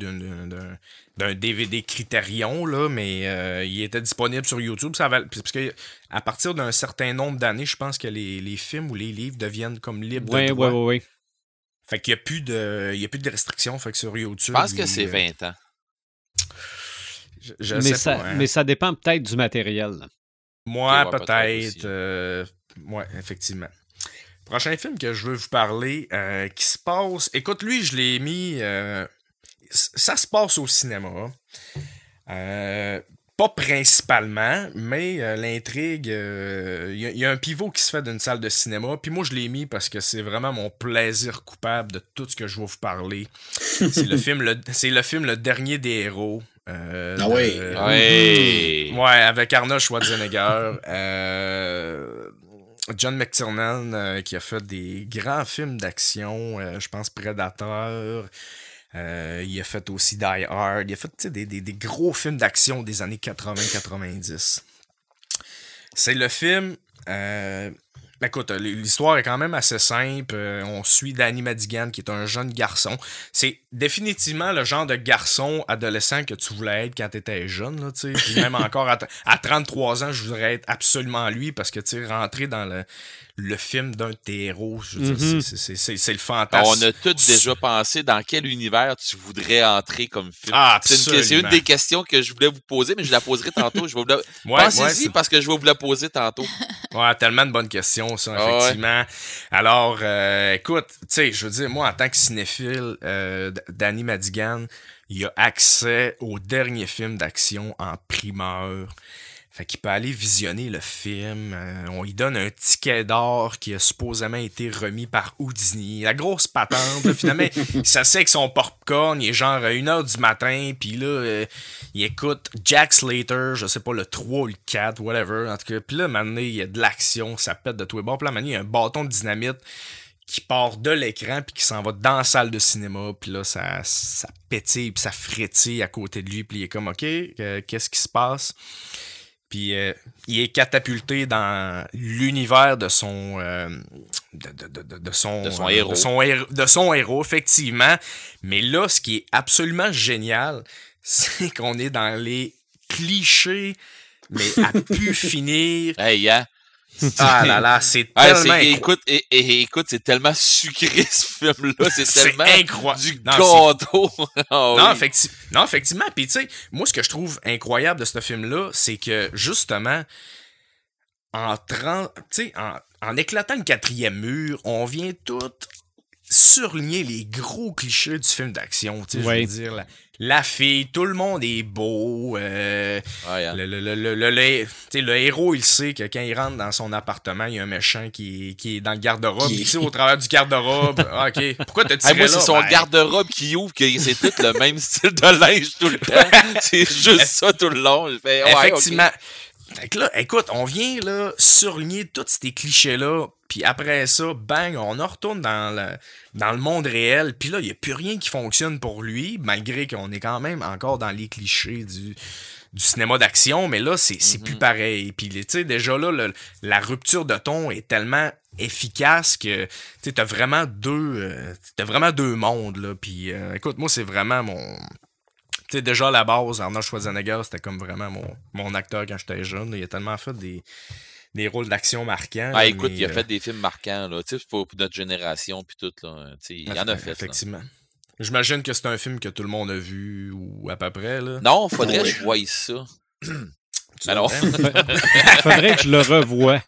d'un- DVD Criterion, là, mais euh, il était disponible sur YouTube. Ça parce que à partir d'un certain nombre d'années, je pense que les, les films ou les livres deviennent comme libres Oui, de oui, droit. oui, oui. Fait qu'il n'y a plus de. Il y a plus de restrictions. Fait que sur YouTube. Je pense que c'est euh, 20 ans. Je, je mais, sais ça, pas. hein. mais ça dépend peut-être du matériel. là. Moi, ouais, peut-être aussi. euh, ouais, effectivement. Prochain film que je veux vous parler, euh, qui se passe. Écoute, lui, je l'ai mis. Euh, ça se passe au cinéma. Euh, pas principalement, mais euh, l'intrigue. Il y, a- y a un pivot qui se fait d'une salle de cinéma. Puis moi, je l'ai mis parce que c'est vraiment mon plaisir coupable de tout ce que je vais vous parler. c'est le film, le, c'est le film Le Dernier des héros. euh, Ah de- oui. Ouais. Ouais, avec Arnold Schwarzenegger. Euh, John McTiernan, euh, qui a fait des grands films d'action, euh, je pense Predator. Euh, il a fait aussi Die Hard. Il a fait des, des- des gros films d'action des années 80-90. C'est le film. euh, écoute, l'histoire est quand même assez simple. Euh, on suit Danny Madigan, qui est un jeune garçon. C'est définitivement le genre de garçon adolescent que tu voulais être quand tu étais jeune. Là. Puis même encore à, à 33 ans, je voudrais être absolument lui parce que tu rentrer dans le, le film d'un de tes héros, je veux dire, Mhm. c'est- le Ah, fantasme. on a tous déjà pensé dans quel univers tu voudrais entrer comme film. Ah, c'est une, c'est une absolument. des questions que je voulais vous poser, mais je la poserai tantôt. Je vais vous la... Ouais, Pensez-y ouais, parce que je vais vous la poser tantôt. Ouais, tellement de bonnes questions, ça, Ah ouais. effectivement. Alors, euh, écoute, tu sais, je veux dire, moi, en tant que cinéphile, euh, Danny Madigan, il a accès au dernier film d'action en primeur. Fait qu'il peut aller visionner le film. Euh, on lui donne un ticket d'or qui a supposément été remis par Houdini. La grosse patente. là, finalement, il s'assied avec son popcorn. Il est genre à 1h du matin. Puis là, euh, il écoute Jack Slater, je sais pas, le 3 ou le 4, whatever. En tout cas, puis là, maintenant, il y a de l'action. Ça pète de tous les bords. Puis là, maintenant, il y a un bâton de dynamite qui part de l'écran puis qui s'en va dans la salle de cinéma puis là ça, ça pétille puis ça frétille à côté de lui puis il est comme ok euh, qu'est-ce qui se passe? Puis euh, il est catapulté dans l'univers de son euh, de, de- de- de- de son De son euh, héros. de son héros de son héros effectivement mais là ce qui est absolument génial c'est qu'on est dans les clichés mais à pu finir Hey, hein? Ah là là c'est Ah, tellement écoute, et, et- écoute, c'est tellement sucré ce film-là. C'est tellement incroyable du Non, gâteau. Ah Non, oui. effecti- non, effectivement. Puis, tu sais, moi, ce que je trouve incroyable de ce film-là, c'est que, justement, en, tran- tu sais, en, en éclatant le quatrième mur, on vient tout surligner les gros clichés du film d'action. Tu sais, Ouais. je veux dire, la, la fille, tout le monde est beau. euh, Ouais, hein. le, le, le, le, héros, il sait que quand il rentre dans son appartement, il y a un méchant qui est, qui est dans le garde-robe. Qui- au travers du garde-robe, ah, OK, pourquoi t'as Hey, tiré moi, là? c'est son Ben, garde-robe qui ouvre, que c'est tout le même style de linge tout le temps. C'est juste ça tout le long. Fais, ouais, Effectivement. Fait que là, écoute, on vient là surligner tous ces clichés-là, puis après ça, bang, on en retourne dans le, dans le monde réel, puis là, il n'y a plus rien qui fonctionne pour lui, malgré qu'on est quand même encore dans les clichés du, du cinéma d'action, mais là, c'est c'est plus pareil. Puis, tu sais, déjà là, le- la rupture de ton est tellement efficace que tu as vraiment deux euh, vraiment deux mondes là puis euh, écoute moi c'est vraiment mon tu sais, déjà à la base, Arnold Schwarzenegger, c'était comme vraiment mon, mon acteur quand j'étais jeune. Il a tellement fait des, des rôles d'action marquants. Ah, écoute, mais, il a euh, fait des films marquants, là. Tu sais, pour pour notre génération, puis tout, là. Tu sais, il y en a fait, là. Effectivement. J'imagine que c'est un film que tout le monde a vu, ou à peu près, là. Non, faudrait que je voie ça. Devrais. Faudrait que je le revoie.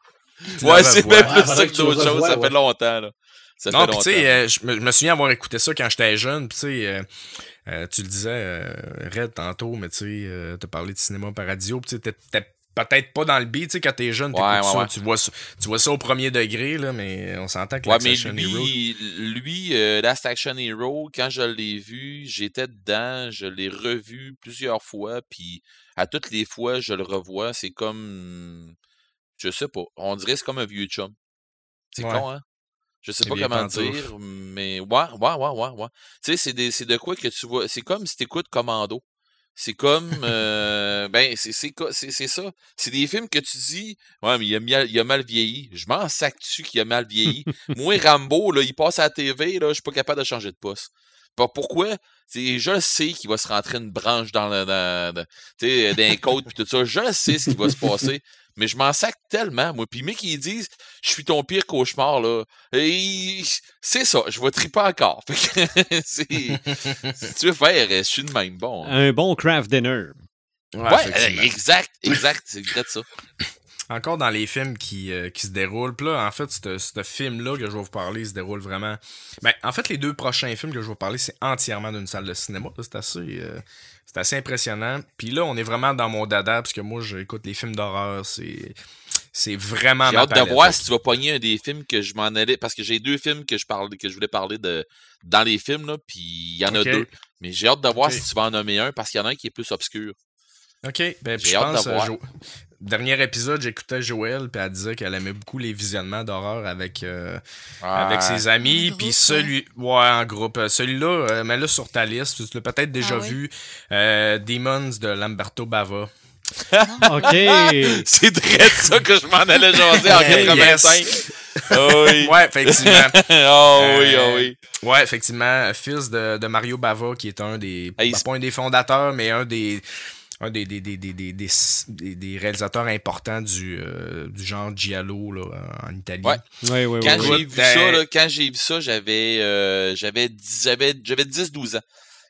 Tu Ouais, c'est même plus ça que que tu le d'autres choses. Ça ouais. fait longtemps, là. Ça Non, puis tu sais, euh, je me- souviens avoir écouté ça quand j'étais jeune, puis tu sais, euh, euh, tu le disais, euh, Red, tantôt, mais tu sais, euh, t'as parlé de cinéma par radio, tu sais, peut-être pas dans le beat, tu sais, quand t'es jeune, t'écoutes Ouais, ouais, ça, ouais. Tu, vois ça, tu vois ça au premier degré, là, mais on s'entend que Last Action Hero- lui, lui euh, Last Action Hero, quand je l'ai vu, j'étais dedans, je l'ai revu plusieurs fois, puis à toutes les fois, je le revois, c'est comme, je sais pas, on dirait que c'est comme un vieux chum. C'est con, hein? Je sais pas comment dire, mais ouais, ouais, ouais, ouais, ouais. Tu sais, c'est des- c'est de quoi que tu vois, c'est comme si t'écoutes Commando. C'est comme, euh, ben, c'est c'est co- c'est- c'est ça. C'est des films que tu dis, ouais, mais il a, mal, il a mal vieilli. Je m'en sac dessus qu'il a mal vieilli? Moi, Rambo, là, il passe à la TV, là, je suis pas capable de changer de poste. Pas pourquoi? Je le sais qu'il va se rentrer une branche dans le, dans, dans- tu sais, dans les côtes pis tout ça. Je le sais ce qui va se passer. Mais je m'en sac tellement, moi. Puis, mais qu'ils disent, je suis ton pire cauchemar, là. Et c'est ça, je vais triper encore. Fait que, c'est, si tu veux faire, je suis de même. Bon. Un bon craft dinner. Ouais, exact, exact, c'est ça. Encore dans les films qui, euh, qui se déroulent. Puis là, en fait, ce film-là que je vais vous parler se déroule vraiment. Ben, en fait, les deux prochains films que je vais vous parler, c'est entièrement d'une salle de cinéma. C'est assez, euh, c'est assez impressionnant. Puis là, on est vraiment dans mon dada, parce que moi, j'écoute les films d'horreur. C'est, c'est vraiment J'ai hâte de voir si tu vas pogner un des films que je m'en allais. Parce que j'ai deux films que je parlais, que je voulais parler de dans les films, là, puis il y en a deux. Mais j'ai hâte de voir si tu vas en nommer un parce qu'il y en a un qui est plus obscur. OK. Ben, puis J'ai je hâte pense, de euh, dernier épisode, j'écoutais Joël, puis elle disait qu'elle aimait beaucoup les visionnements d'horreur avec, euh, avec ses amis. Puis celui. Ouais, en groupe. Euh, Celui-là, euh, mets-le sur ta liste. Tu l'as peut-être déjà Ah oui? vu. Euh, Demons de Lamberto Bava. OK. C'est très ça que je m'en allais jaser en Yes. 85. Oh oui. Ouais, effectivement. Oh oui, oh Euh, oui. Ouais, effectivement, fils de, de Mario Bava, qui est un des. Hey, c'est- pas un des fondateurs, mais un des. Un des, des, des, des, des, des, des- réalisateurs importants du, euh, du genre Giallo là, en Italie. Ouais. Oui, oui, Quand oui. j'ai vu ça, là, quand j'ai vu ça, j'avais euh, j'avais 10 j'avais j'avais 10 12 ans.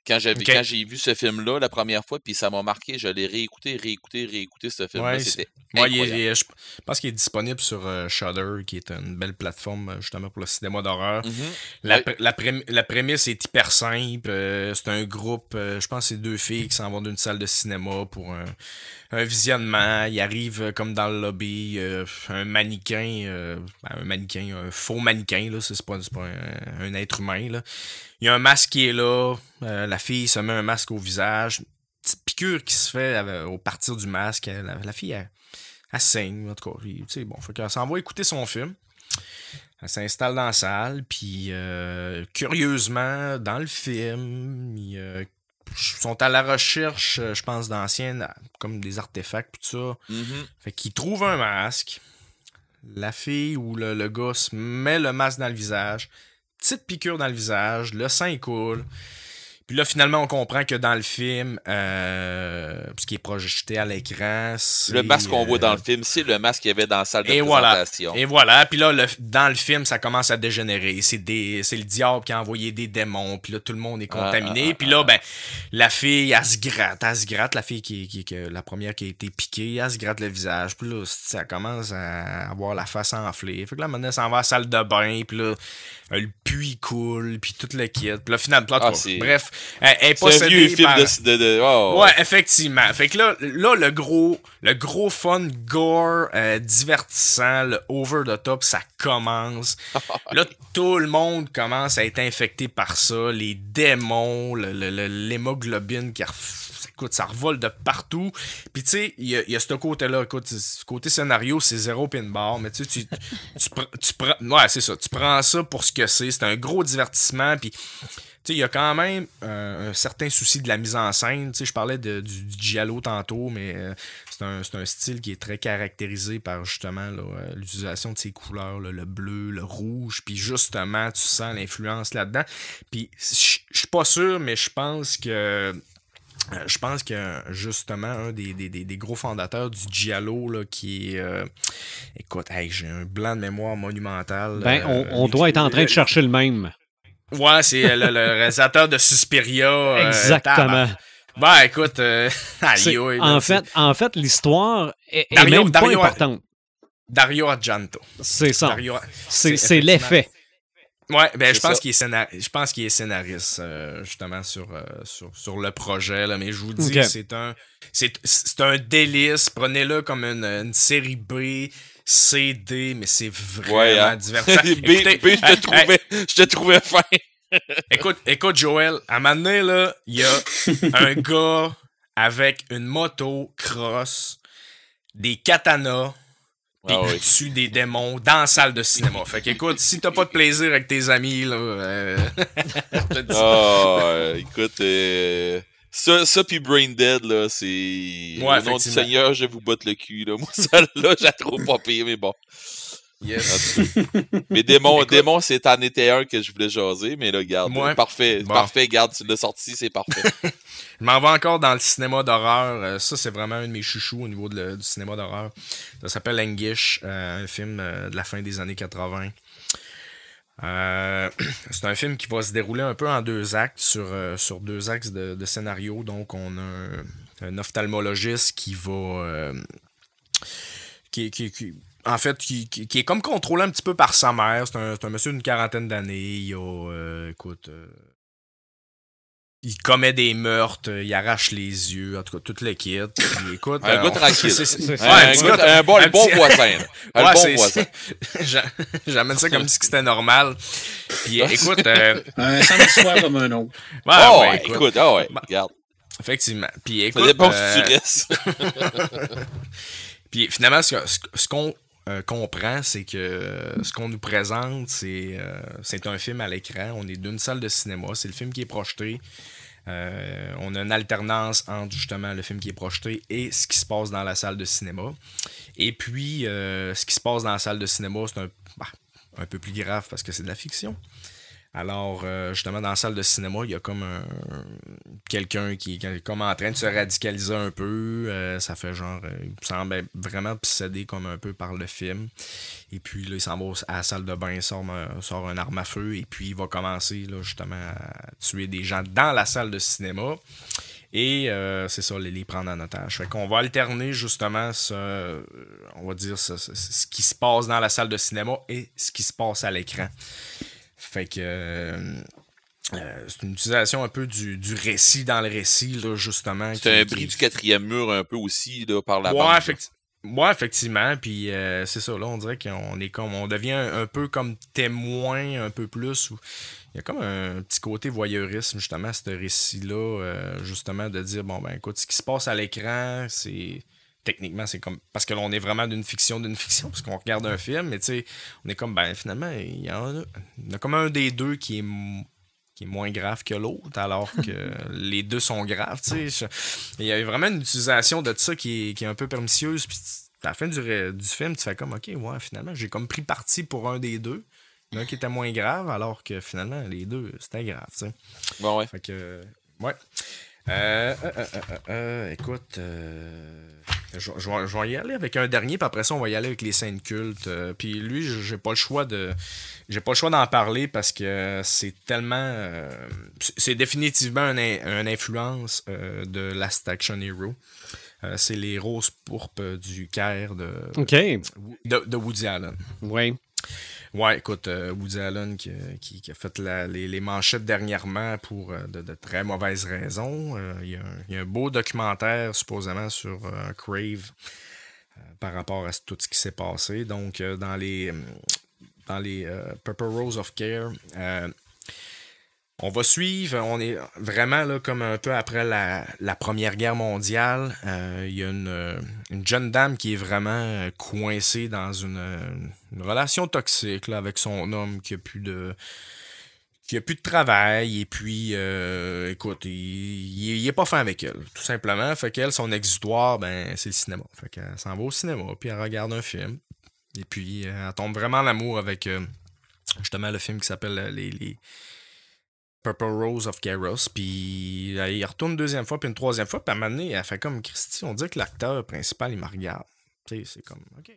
Quand j'ai vu ce film là la première fois puis ça m'a marqué, je l'ai réécouté, réécouté, réécouté ce film là, Ouais, c'était Ouais, je pense qu'il est disponible sur euh, Shudder, qui est une belle plateforme euh, justement pour le cinéma d'horreur. Mhm. La, la, prém- la prémisse est hyper simple. euh, c'est un groupe, euh, je pense que c'est deux filles qui s'en vont d'une salle de cinéma pour un, un visionnement. Ils arrivent euh, comme dans le lobby, euh, un mannequin, euh, ben, un mannequin, un faux mannequin, là, c'est pas, un, un être humain. Là. Il y a un masque qui est là, la fille se met un masque au visage, petite piqûre qui se fait au partir du masque. La, fille, elle, elle saigne, en tout cas. Sais, bon, fait qu'elle s'en va écouter son film. Elle s'installe dans la salle, puis curieusement, dans le film, ils euh, sont à la recherche, euh, je pense, d'anciennes, comme des artefacts, tout ça. Mhm. Fait qu'ils trouvent un masque. La fille ou le, le gars se met le masque dans le visage. Petite piqûre dans le visage. Le sang coule. Puis là, finalement, on comprend que dans le film, euh, ce qui est projeté à l'écran, c'est... Le masque qu'on voit dans euh, le film, c'est le masque qu'il y avait dans la salle de et voilà. présentation. Et voilà. Puis là, le- dans le film, ça commence à dégénérer. C'est des, c'est le diable qui a envoyé des démons. Puis là, tout le monde est Ah, contaminé. ah, ah, puis là, ben, la fille, elle se gratte. Elle se gratte. La fille qui, qui, qui- la première qui a été piquée, elle se gratte le visage. Puis là, ça commence à avoir la face enflée. Fait que là, maintenant, elle s'en va à la salle de bain. Puis là, euh, le puits coule. Puis tout le kit. Puis là, finalement, Ah, bref, elle, est C'est un vieux film par- de, de, de- oh, Ouais, effectivement. Fait que là, là le gros, le gros fun gore euh, divertissant, le over the top, ça commence. là, tout le monde commence à être infecté par ça. Les démons, le- le- le- l'hémoglobine qui Écoute, ça revole de partout. Puis tu sais, il y, a- il y a ce côté-là. Écoute, ce côté scénario, c'est zéro pin bar. Mais tu sais, tu, tu, prends- tu prends. Ouais, c'est ça. Tu prends ça pour ce que c'est. C'est un gros divertissement. Puis il y a quand même euh, un certain souci de la mise en scène. Je parlais de- du, du giallo tantôt, mais euh, c'est un, c'est un style qui est très caractérisé par justement euh, l'utilisation de ces couleurs, là, le bleu, le rouge, puis justement, tu sens l'influence là-dedans. Puis je suis pas sûr, mais je pense que je pense que justement un des, des- des- des gros fondateurs du Giallo là, qui est euh, écoute, hey, j'ai un blanc de mémoire monumental. Ben, on, euh, on doit être en train de chercher le même. Ouais, c'est euh, le, le réalisateur de Suspiria. euh, Exactement. Ben, écoute, euh, aïe, là, en, fait, en fait, l'histoire est, est Dario- même pas Dario- importante. Dario Argento. C'est ça. Dario- C'est l'effet. Ouais, ben, je pense qu'il est, scénar- je pense qu'il est scénariste, euh, justement, sur, euh, sur, sur le projet, là, mais je vous dis, c'est un, c'est, c'est un délice. Prenez-le comme une, une série B, CD, mais c'est vraiment Ouais, hein. divertissant. B, Écoutez, B, je te hey, hey, trouvais, je te trouvais fin. Écoute, écoute, Joël, à un moment donné, là, il y a un gars avec une moto cross, des katanas, pis Ah oui. dessus des démons dans la salle de cinéma. Fait qu'écoute, si t'as pas de plaisir avec tes amis, là, euh, euh, écoute, euh, ça, ça puis Brain Dead, là, c'est. Ouais, Au nom du. Seigneur, je vous botte le cul, là. Moi, ça, là, je la trouve pas pire, mais bon. Yes. Mais démon, démon, c'est en était un que je voulais jaser, mais là, garde. Ouais. Parfait, Bon. parfait, garde, tu l'as sorti, c'est parfait. Je m'en vais encore dans le cinéma d'horreur. Euh, ça, c'est vraiment un de mes chouchous au niveau de le- du cinéma d'horreur. Ça s'appelle Anguish, euh, un film euh, de la fin des années 80. Euh, c'est un film qui va se dérouler un peu en deux actes, sur, euh, sur deux axes de, de scénario. Donc, on a un, un ophtalmologiste qui va. euh, qui, qui- qui- en fait, qui, qui- est comme contrôlé un petit peu par sa mère. C'est un, un monsieur d'une quarantaine d'années. Il a. euh, écoute. Il commet des meurtres, euh, il arrache les yeux, en tout cas, toute l'équipe. Puis, écoute, Un euh, gars tranquille. ça. un, gars- gars- un bon, voisin. Un bon voisin. J'a- J'amène ça comme si c'était normal. Puis écoute, euh, Un samedi soir comme un autre. ouais, oh, ouais, ouais, écoute, ah ouais, Bah, regarde. effectivement. Puis Ça écoute, dépend euh, où tu restes. Puis finalement, ce, ce- ce qu'on euh, comprend, c'est que euh, ce qu'on nous présente, c'est euh, c'est un film à l'écran. On est d'une salle de cinéma. C'est le film qui est projeté. Euh, on a une alternance entre justement le film qui est projeté et ce qui se passe dans la salle de cinéma. Et puis, euh, ce qui se passe dans la salle de cinéma, c'est un, bah, un peu plus grave parce que c'est de la fiction. Alors, euh, justement, dans la salle de cinéma, il y a comme un, quelqu'un qui, est comme en train de se radicaliser un peu. Euh, ça fait genre, euh, il semble vraiment possédé comme un peu par le film. Et puis là, il s'en va à la salle de bain, il sort, un- arme à feu et puis il va commencer là, justement à tuer des gens dans la salle de cinéma. Et c'est ça, les, prendre en otage. Fait qu'on va alterner justement ce, on va dire ce qui se passe dans la salle de cinéma et ce qui se passe à l'écran. Fait que euh, euh, c'est une utilisation un peu du, du récit dans le récit, là, justement. C'est un bris du quatrième mur un peu aussi, là, par la Ouais, bande. effecti- ouais, effectivement. Puis euh, c'est ça, là, on dirait qu'on est comme. On devient un, un peu comme témoin, un peu plus. Il y a comme un petit côté voyeurisme, justement, à ce récit-là. euh, justement, de dire, bon, ben écoute, ce qui se passe à l'écran, c'est. Techniquement, c'est comme. Parce que là, on est vraiment d'une fiction d'une fiction, parce qu'on regarde un film, mais tu sais, on est comme, ben finalement, il y en a, il y a comme un des deux qui est. qui est moins grave que l'autre, alors que les deux sont graves, tu sais. Il y a vraiment une utilisation de ça qui est, qui est un peu permisseuse, puis à la fin du, du film, tu fais comme, ok, ouais, finalement, j'ai comme pris parti pour un des deux. L'un qui était moins grave, alors que finalement, les deux, c'était grave, tu sais. Bon, ouais. Fait que, ouais. Euh, euh, euh, euh, euh, écoute, je, je vais, je vais y aller avec un dernier, puis après ça, on va y aller avec les scènes cultes. Puis lui, j'ai pas le choix de, j'ai pas le choix d'en parler parce que c'est tellement, c'est- définitivement une, une influence de Last Action Hero. C'est les roses pourpres du Caire de, OK. de, de Woody Allen. Oui. Ouais, écoute, euh, Woody Allen qui, qui a fait les, manchettes dernièrement pour euh, de, très mauvaises raisons. Euh, Il y, a un- beau documentaire supposément sur euh, Crave euh, par rapport à tout ce qui s'est passé. Donc, euh, dans les, euh, dans les euh, Purple Rose of Care, euh, on va suivre, on est vraiment comme un peu après la, Première Guerre mondiale. Euh, Il y a une, euh, une jeune dame qui est vraiment euh, coincée dans une, relation toxique avec son homme qui a plus de qui a plus de travail et puis écoute, il, il est pas fin avec elle, tout simplement. Fait qu'elle, son exutoire, ben c'est le cinéma. Fait qu'elle s'en va au cinéma, puis elle regarde un film. Et puis elle tombe vraiment en amour avec justement le film qui s'appelle les Purple Rose of Garros. Puis elle y retourne une deuxième fois, puis une troisième fois. Puis à un elle fait comme Christy, on dirait que l'acteur principal, il me regarde. Tu sais, c'est comme, OK.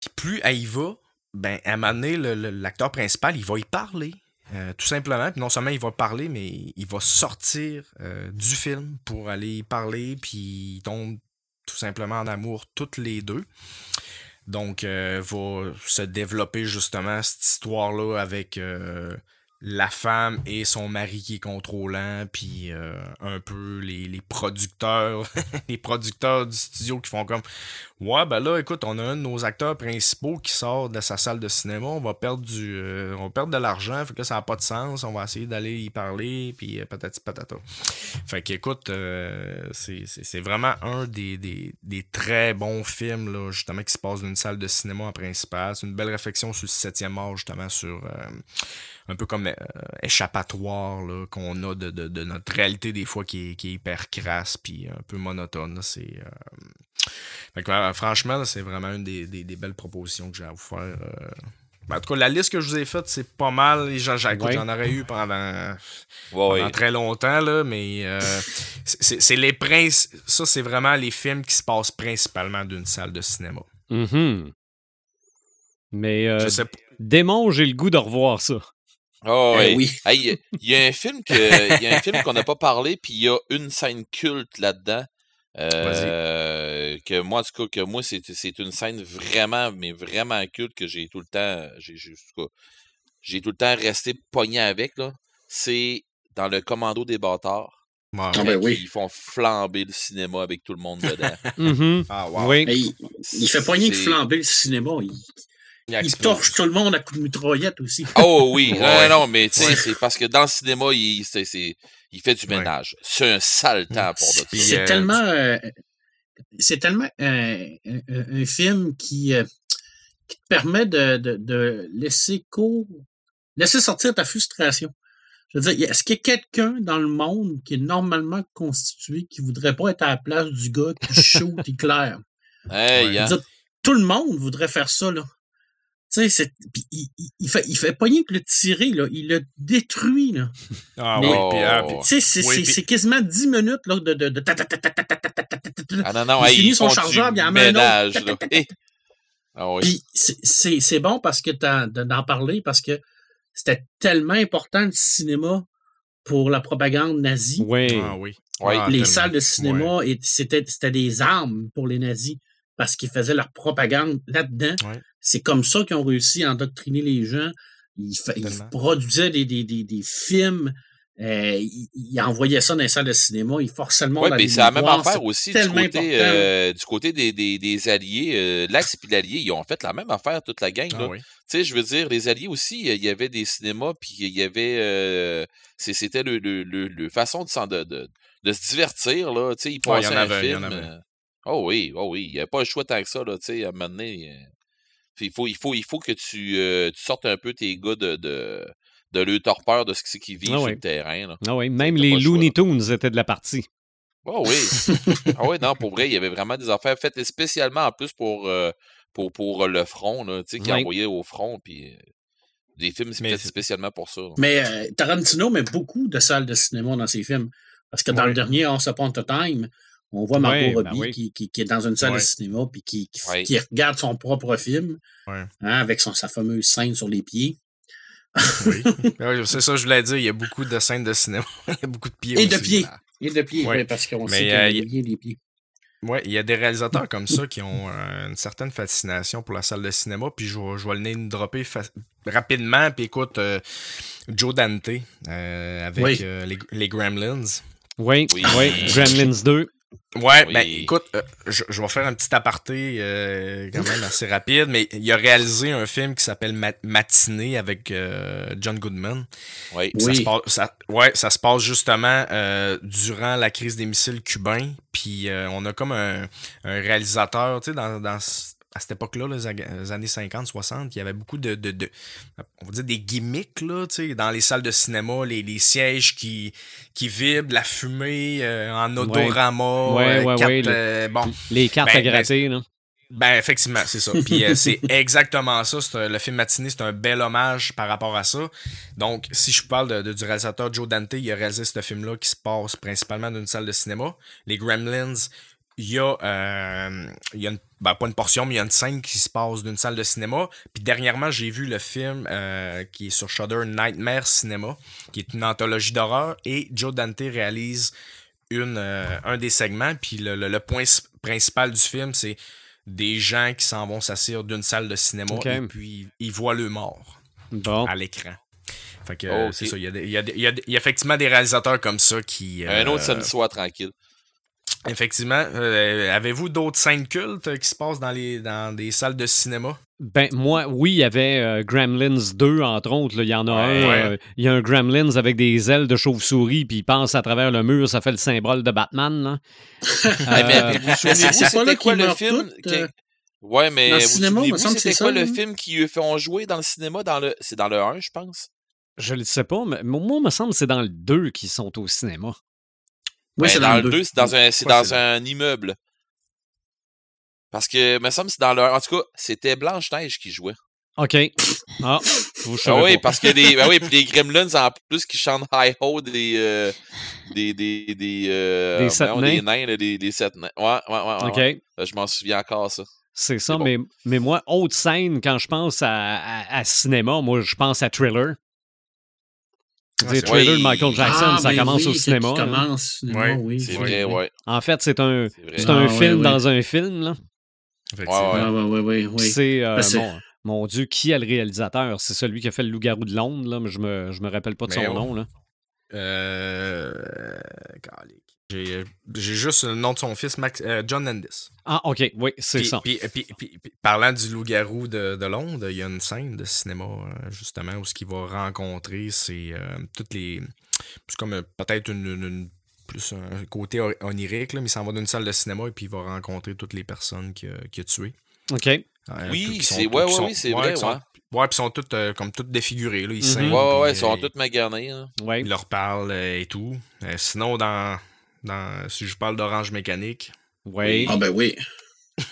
Puis plus elle y va, ben, à un l'acteur principal, il va y parler. Euh, tout simplement. Puis non seulement il va parler, mais il va sortir euh, du film pour aller parler. Puis ils tombent tout simplement en amour toutes les deux. Donc, euh, va se développer justement cette histoire-là avec euh, la femme et son mari qui est contrôlant, puis euh, un peu les, les producteurs, les producteurs du studio qui font comme Ouais, ben là, écoute, on a un de nos acteurs principaux qui sort de sa salle de cinéma, on va perdre du euh, on va perdre de l'argent, fait que ça n'a pas de sens, on va essayer d'aller y parler, puis euh, patati patata. Fait qu'écoute, euh, c'est vraiment un des, des, des très bons films, là, justement, qui se passe d'une salle de cinéma en principal. C'est une belle réflexion sur le septième art, justement, sur un peu comme euh, échappatoire qu'on a de, de- de notre réalité des fois qui est, qui est hyper crasse puis un peu monotone. C'est euh, euh, franchement, c'est vraiment une des, des- des belles propositions que j'ai à vous faire. euh. Ben, en tout cas, la liste que je vous ai faite, c'est pas mal. Et J'en Ouais. aurais eu pendant, Ouais, pendant ouais. très longtemps, là, mais euh, c'est- les princes. Ça, c'est vraiment les films qui se passent principalement d'une salle de cinéma. Mhm. Mais euh, Je sais pas. Démon, j'ai le goût de revoir ça. Ouais. oui. Hey, il y a un film que il y a un film qu'on n'a pas parlé puis il y a une scène culte là-dedans. Euh, que moi en tout cas que moi c'est c'est une scène vraiment mais vraiment culte que j'ai tout le temps j'ai j'ai- en tout cas, j'ai tout le temps resté pogné avec là. C'est dans le commando des bâtards. Ah ben oui. Ils font flamber le cinéma avec tout le monde dedans. Mhm. Ah, wow. Oui. Mais il, il fait pas rien que C'est- flamber le cinéma. Il, Il torche tout le monde à coups de mitraillette aussi. Oh oui, non, Ouais. non, non, mais tu sais, Ouais. c'est parce que dans le cinéma, il, c'est, c'est- il fait du Ouais. ménage. C'est un sale temps pour. C'est euh, tellement. euh, c'est tellement un, un- un- un film qui, euh, qui te permet de, de, de laisser court, laisser sortir ta frustration. Je veux dire, est-ce qu'il y a quelqu'un dans le monde qui est normalement constitué qui voudrait pas être à la place du gars qui shoot éclair? Hey, Ouais. hein? Dire, tout le monde voudrait faire ça, là. Tu sais, il, il, il, fait, il fait pas rien que le tirer, là. Il le détruit, là. Ah c'est, c'est, quasiment 10 minutes, de... de, il finit son chargeur, il en met un autre. C'est, c'est bon parce que d'en parler, parce que c'était tellement important le cinéma pour la propagande nazie. Oui. Oui. Ouais, les salles de cinéma, c'était, c'était des armes pour les nazis parce qu'ils faisaient leur propagande là-dedans. C'est comme ça qu'ils ont réussi à endoctriner les gens. Ils, produisaient des, des, des, des films. euh, ils, ils envoyaient ça dans les salles de cinéma. Ils forçaient le monde Oui, à mais c'est la même voir. affaire aussi du côté, euh, du côté des, des, des Alliés. Euh, L'Axe et l'Allié, ils ont fait la même affaire, toute la gang. Ah Là. oui. Tu sais, je veux dire, les Alliés aussi, il y avait des cinémas, puis il y avait. C'était le, le, le, le façon de, s'en- de, de, de se divertir, là. Tu sais, ils passaient en un avait, film. Oh oui, oh oui. Il n'y avait pas le choix tant que ça, là. Tu sais, à un moment donné. Il, faut, il, faut, il faut que tu, euh, tu sortes un peu tes gars de. de de leur torpeur de ce qui vivent Ah sur ouais. le terrain. Là. Ah oui, même les Looney. Tunes étaient de la partie. Oh oui. ah oui, non, pour vrai, il y avait vraiment des affaires faites spécialement en plus pour, euh, pour, pour euh, le front, là, tu sais, qui Ouais. envoyait au front, puis euh, des films Mais faits spécialement pour ça. Mais euh, Tarantino met beaucoup de salles de cinéma dans ses films. Parce que dans Ouais. le dernier Once Upon a Time, on voit Margot Ouais, ben Robbie oui. qui, qui, qui est dans une salle Ouais. de cinéma puis qui, qui, Ouais. qui regarde son propre film Ouais. hein, avec son, sa fameuse scène sur les pieds. Oui. Ouais, c'est ça que je voulais dire. Il y a beaucoup de scènes de cinéma. Il y a beaucoup de pieds Et de pieds. Et de pieds, Ouais. ouais, parce qu'on sait euh, qu'il y a y- bien les pieds. Ouais, il y a des réalisateurs comme ça qui ont euh, une certaine fascination pour la salle de cinéma. Puis je vais le name dropper fa- rapidement. Puis écoute, euh, Joe Dante euh, avec Oui. euh, les, les Gremlins. Oui, Oui. oui. Gremlins 2. Ouais, Oui. ben écoute, euh, je, je vais faire un petit aparté euh, quand même assez rapide, mais il a réalisé un film qui s'appelle Ma- Matinée avec euh, John Goodman. Oui. Ça, Oui. se passe, ça, ouais, ça se passe justement euh, durant la crise des missiles cubains. Puis euh, on a comme un, un réalisateur, tu sais, dans, dans ce- à cette époque-là, les, années 50, 60, il y avait beaucoup de, de, de- on va dire des gimmicks, là, tu sais, dans les salles de cinéma, les, les sièges qui, qui vibrent, la fumée euh, en odorama. Ouais, euh, ouais, quatre, ouais, le- euh, bon, Les cartes Ben, à gratter, là. ben, effectivement, c'est ça. Puis euh, c'est exactement ça. Un- le film Matinée, c'est un bel hommage par rapport à ça. Donc, si je parle de, de- du réalisateur Joe Dante, il a réalisé ce film-là qui se passe principalement dans une salle de cinéma. Les Gremlins, il y a, euh, il y a une, ben, pas une portion, mais il y a une scène qui se passe d'une salle de cinéma. Puis dernièrement, j'ai vu le film euh, qui est sur Shudder, Nightmare Cinema, qui est une anthologie d'horreur. Et Joe Dante réalise une, euh, un des segments. Puis le, le- le point principal du film, c'est des gens qui s'en vont s'asseoir d'une salle de cinéma et puis ils voient le mort Bon. à l'écran. Fait que Oh, c'est ça. Il y, a, des- il y a des- il y a des- il y a effectivement des réalisateurs comme ça qui. Un autre euh, samedi soir tranquille. Effectivement. Euh, Avez-vous d'autres scènes cultes euh, qui se passent dans, les, dans des salles de cinéma? Ben, moi, oui, il y avait euh, Gremlins 2, entre autres. là. Il y en a un. Ouais. euh, Il y a un Gremlins avec des ailes de chauve-souris, puis il passe à travers le mur, ça fait le symbole de Batman. Là. Hey, mais vous vous souvenez-vous, c'est pas là c'était quoi le film? qui- euh, Ouais, mais dans le cinéma, c'était c'est quoi ça, le hein? film qui eux font jouer dans le cinéma? dans le C'est dans le 1, je pense? je ne sais pas, mais moi, il me semble que c'est dans le 2 qu'ils sont au cinéma. Oui, Ben, c'est dans, dans le le 2, deux. c'est dans un, c'est dans un immeuble. Parce que, me semble, c'est dans le 1. En tout cas, c'était Blanche-Neige qui jouait. OK. Ah, vous Ah oui, pas. parce que les, ben oui, puis les Gremlins, en plus, qui chantent Hi-Ho des, euh, des, des, des, euh, Des sept nains. des nains, là, des, des sept nains. Ouais, ouais, ouais. ouais, Je m'en souviens encore, ça. C'est ça, bon. mais, mais moi, autre scène, quand je pense à, à- à cinéma, moi, je pense à Thriller. Dire, c'est- Thriller Oui. de Michael Jackson, Ah, ça ben commence oui, au cinéma. là. commence au cinéma, oui. C'est vrai, oui. ouais. En fait, c'est un, C'est un Ah, film dans un film. Là. Effectivement. Ouais, Ah, ouais. C'est, euh, Ben, mon, mon Dieu, qui est le réalisateur? C'est celui qui a fait Le Loup-garou de Londres, là, mais je me, je me rappelle pas de son Mais oh. nom. Là. Euh. calique. J'ai j'ai juste le nom de son fils, Max, euh, John Landis. Ah, OK, oui, c'est ça. Puis, puis- puis- puis, parlant du loup-garou de, de Londres, il y a une scène de cinéma, euh, justement, où ce qu'il va rencontrer, c'est euh, toutes les. C'est comme euh, peut-être une, une- une plus un côté onirique, là, mais il s'en va dans une salle de cinéma et puis il va rencontrer toutes les personnes qu'il a, tuées. OK. Euh, Oui, c'est- toutes- ouais, ouais, c'est vrai, sont- ouais. Ouais, puis ils sont toutes euh, comme toutes défigurées. Là, ils Mhm. saignent, Ouais, ouais, ouais, ils sont euh, tous maganés. hein. Ouais. ils leur parlent euh, et tout. Euh, sinon, dans, dans, si je parle d'Orange Mécanique, Ouais. Ah ben oui. Ça,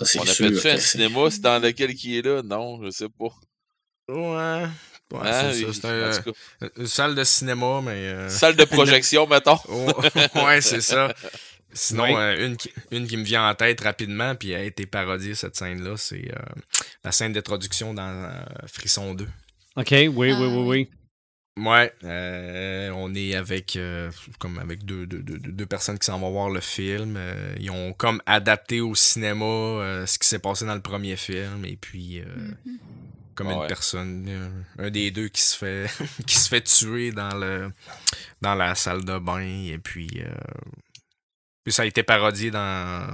On sûr appelle ça un cinéma, c'est dans lequel qui est là? Non, je sais pas. ouais, ouais Hein, c'est ça. il- C'est un- cas, une salle de cinéma, mais. euh, Salle de projection, mettons. Oh, ouais, c'est ça. Sinon, Oui. euh, une, qui, une qui me vient en tête rapidement, puis a été parodiée, cette scène-là, c'est euh, la scène d'introduction dans euh, Frisson 2. OK, oui, oui, Ah, oui, oui. Oui. Ouais, euh, on est avec euh, comme avec deux, deux, deux, deux personnes qui s'en vont voir le film. Euh, ils ont comme adapté au cinéma euh, ce qui s'est passé dans le premier film, et puis euh, Mhm. comme une ouais. personne, euh, un des deux qui se fait qui se fait tuer dans le dans la salle de bain, et puis euh, puis ça a été parodié dans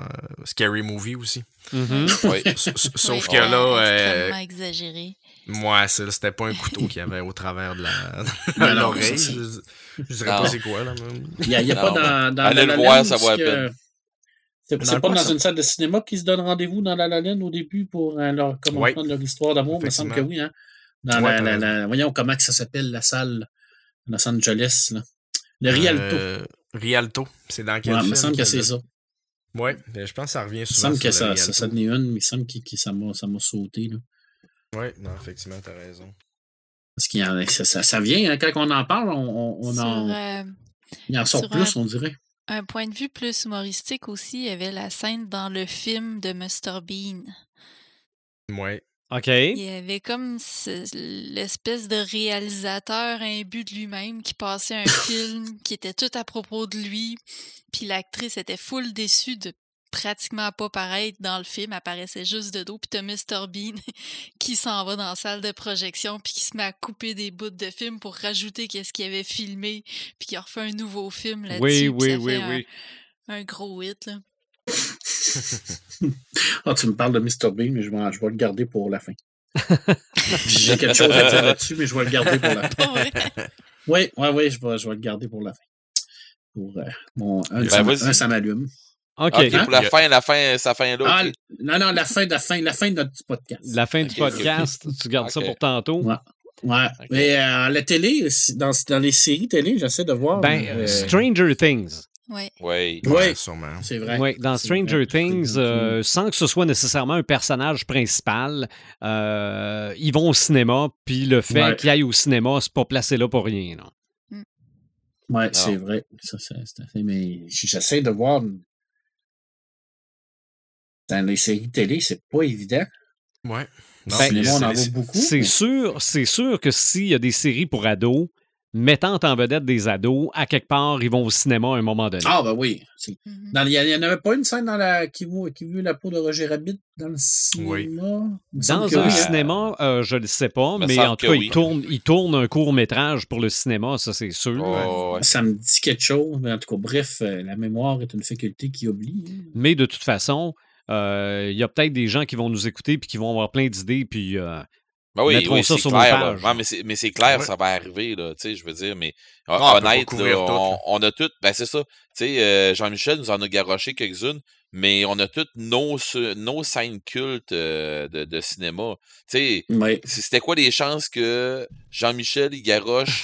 Scary Movie aussi. Mhm. S- Sauf Oui, que là, euh, extrêmement exagéré. Moi, c'est- c'était pas un couteau qu'il y avait au travers de la l'oreille. Je, je dirais Non. pas c'est quoi là. même. Il n'y a, il y a Non, pas dans, dans allez La le La voir, ça vaut la peine. C'est pas quoi, dans ça? une salle de cinéma qu'ils se donnent rendez-vous dans La La au début pour euh, leur commencement Ouais. de leur histoire d'amour. Il me semble que oui. Hein? Dans Ouais, la, voyons comment que ça s'appelle, la salle à Los Angeles. Là. Le Rialto. Euh, Rialto. C'est dans quel Ouais, il film? me semble que c'est ça. Ouais, mais je pense que ça revient Il me souvent. semble que ça, ça, ça une, mais il me semble que, que ça m'a ça m'a sauté. Là. Ouais, non, effectivement, t'as raison. Parce qu'il y en a- ça, ça, ça vient, hein, quand on en parle, on, on, on Sur, en, euh, il en sort sur plus, un- on dirait. un point de vue plus humoristique aussi, il y avait la scène dans le film de Mr. Bean. Ouais. OK. Il y avait comme ce- l'espèce de réalisateur imbu de lui-même qui passait un film qui était tout à propos de lui, puis l'actrice était full déçue de pratiquement pas paraître dans le film, apparaissait juste de dos, puis t'as Mr. Bean qui s'en va dans la salle de projection, puis qui se met à couper des bouts de film pour rajouter qu'est-ce qu'il avait filmé, puis qui a refait un nouveau film là-dessus. Oui, oui, ça oui, fait un- oui. Un, gros hit, là. Ah, tu me parles de Mr. Bean, mais je vais, je vais le garder pour la fin. J'ai quelque chose à dire là-dessus, mais je vais le garder pour la fin. Oui, oui, oui, je vais, je vais le garder pour la fin. Pour euh, mon, un, Ben, ça, un, ça m'allume. OK. Hein? pour la fin, la fin, sa fin là. Ah, non, non, la fin, la fin, la fin de notre petit podcast. La fin du podcast, tu gardes ça pour tantôt. Ouais. Ouais. Mais euh, la télé, dans, dans les séries télé, j'essaie de voir. Ben, euh, Stranger Things. Ouais. Oui. Oui. Ouais, sûrement. c'est vrai. Oui, dans Stranger vrai. Things, euh, sans que ce soit nécessairement un personnage principal, euh, ils vont au cinéma, puis le fait Ouais. qu'ils aillent au cinéma, c'est pas placé là pour rien. là. Ouais, c'est vrai. Ça, c'est- c'est assez- mais j'essaie de voir. Dans les séries télé, c'est pas évident. Ouais. Ben, Non, puis cinéma, on en c'est- voit beaucoup. C'est mais- sûr, c'est sûr que s'il y a des séries pour ados, mettant en vedette des ados, à quelque part, ils vont au cinéma à un moment donné. Ah, ben oui. Mhm. dans- Il n'y en avait pas une scène dans la, qui, qui veut la peau de Roger Rabbit dans le cinéma? Oui. Il Dans un oui, hein. cinéma, euh, je ne sais pas, mais en tout cas, oui. ils tournent ils tournent un court-métrage pour le cinéma, ça c'est sûr. Oh, ouais. Ça me dit quelque chose, mais en tout cas, bref, euh, la mémoire est une faculté qui oublie. Mais de toute façon, il y a peut-être des gens qui vont nous écouter puis qui vont avoir plein d'idées, puis euh, Ben oui, oui, c'est clair. Ouais, mais c'est, mais c'est clair, Ouais. ça va arriver, là, tu sais, je veux dire, mais Ah, on peut pas honnête, là, tout, on, là. on a toutes, ben c'est ça, tu sais, euh, Jean-Michel nous en a garoché quelques-unes, mais on a toutes nos, nos scènes cultes euh, de, de cinéma. Tu sais, c'était quoi les chances que Jean-Michel, garoche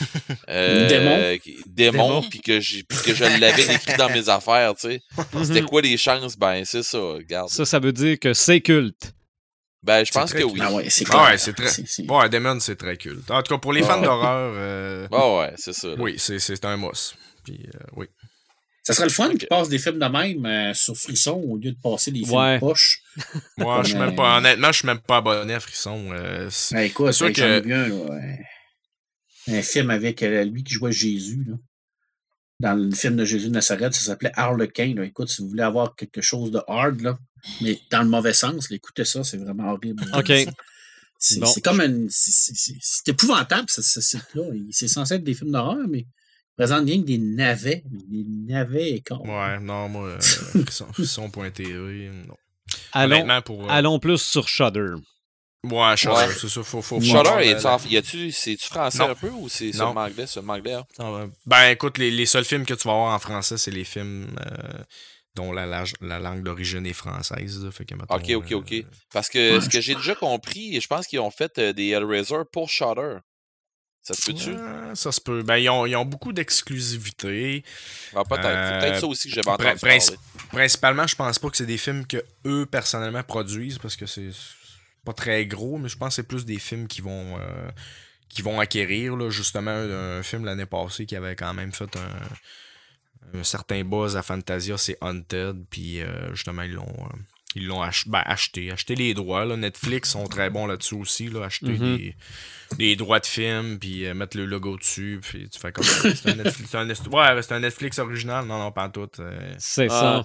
euh, Démon. puis que, que je l'avais écrit dans mes affaires, tu sais? C'était mhm. quoi les chances? Ben, c'est ça, regarde. ça, ça veut dire que c'est culte. Ben, je pense que oui. Ah ouais, c'est Ah ouais, c'est très- Ouais, Demon, c'est très culte. En tout cas, pour les Ah fans d'horreur, euh, Ah ouais, c'est ça. là. oui, c'est- c'est un must. Puis, euh, oui. Ça serait le fun Ok. qu'ils passent des films de même euh, sur Frisson au lieu de passer des films Ouais. poches. Moi, je suis même pas, honnêtement, je suis même pas abonné à Frisson. euh, c'est- Ben, écoute, sûr que- vu un, là, ouais. un film avec euh, lui qui jouait Jésus. Là. Dans le film de Jésus de Nazareth, ça s'appelait Harlequin. Là. Écoute, si vous voulez avoir quelque chose de hard, là, mais dans le mauvais sens, là, écoutez ça, c'est vraiment horrible. OK. C'est comme un. c'est- épouvantable, ce, site-là. C'est censé être des films d'horreur, mais présente rien que des navets. mais Des navets et. Ouais, non, moi, euh, Frisson- Frisson.tv, non. Allons, pour. euh, allons plus sur Shudder. Ouais, Shutter, Ouais. c'est ça. Faut, faut, a-tu, c'est-tu français Non. un peu ou c'est seulement anglais? Seulement anglais, hein? Ah. Ben écoute, les, les seuls films que tu vas avoir en français, c'est les films euh, dont la, la, la langue d'origine est française. là. Fait que, mettons, Ok, ok, ok. euh, Parce que Ouais, ce que j'ai déjà compris, je pense qu'ils ont fait euh, des Hellraiser pour Shutter. Ça se peut-tu? ça se peut. Ben, ils ont, ils ont beaucoup d'exclusivité. Ah, peut-être. C'est Euh, peut-être ça aussi que j'avais entendu parler. Principalement, je pense pas que c'est des films que eux personnellement produisent parce que c'est pas très gros, mais je pense que c'est plus des films qui vont euh, qui vont acquérir. Là, justement, un, un film l'année passée qui avait quand même fait un, un certain buzz à Fantasia, c'est Hunted. Puis euh, justement, ils l'ont euh, ils l'ont ach- ben, acheté. Acheté les droits. Là. Netflix sont très bons là-dessus aussi. Là, acheter Mhm. des, des droits de film, puis euh, mettre le logo dessus. Puis tu fais comme c'est un un Netflix- ouais, c'est un Netflix original. Non, non, pas en tout. euh, C'est Ah. ça.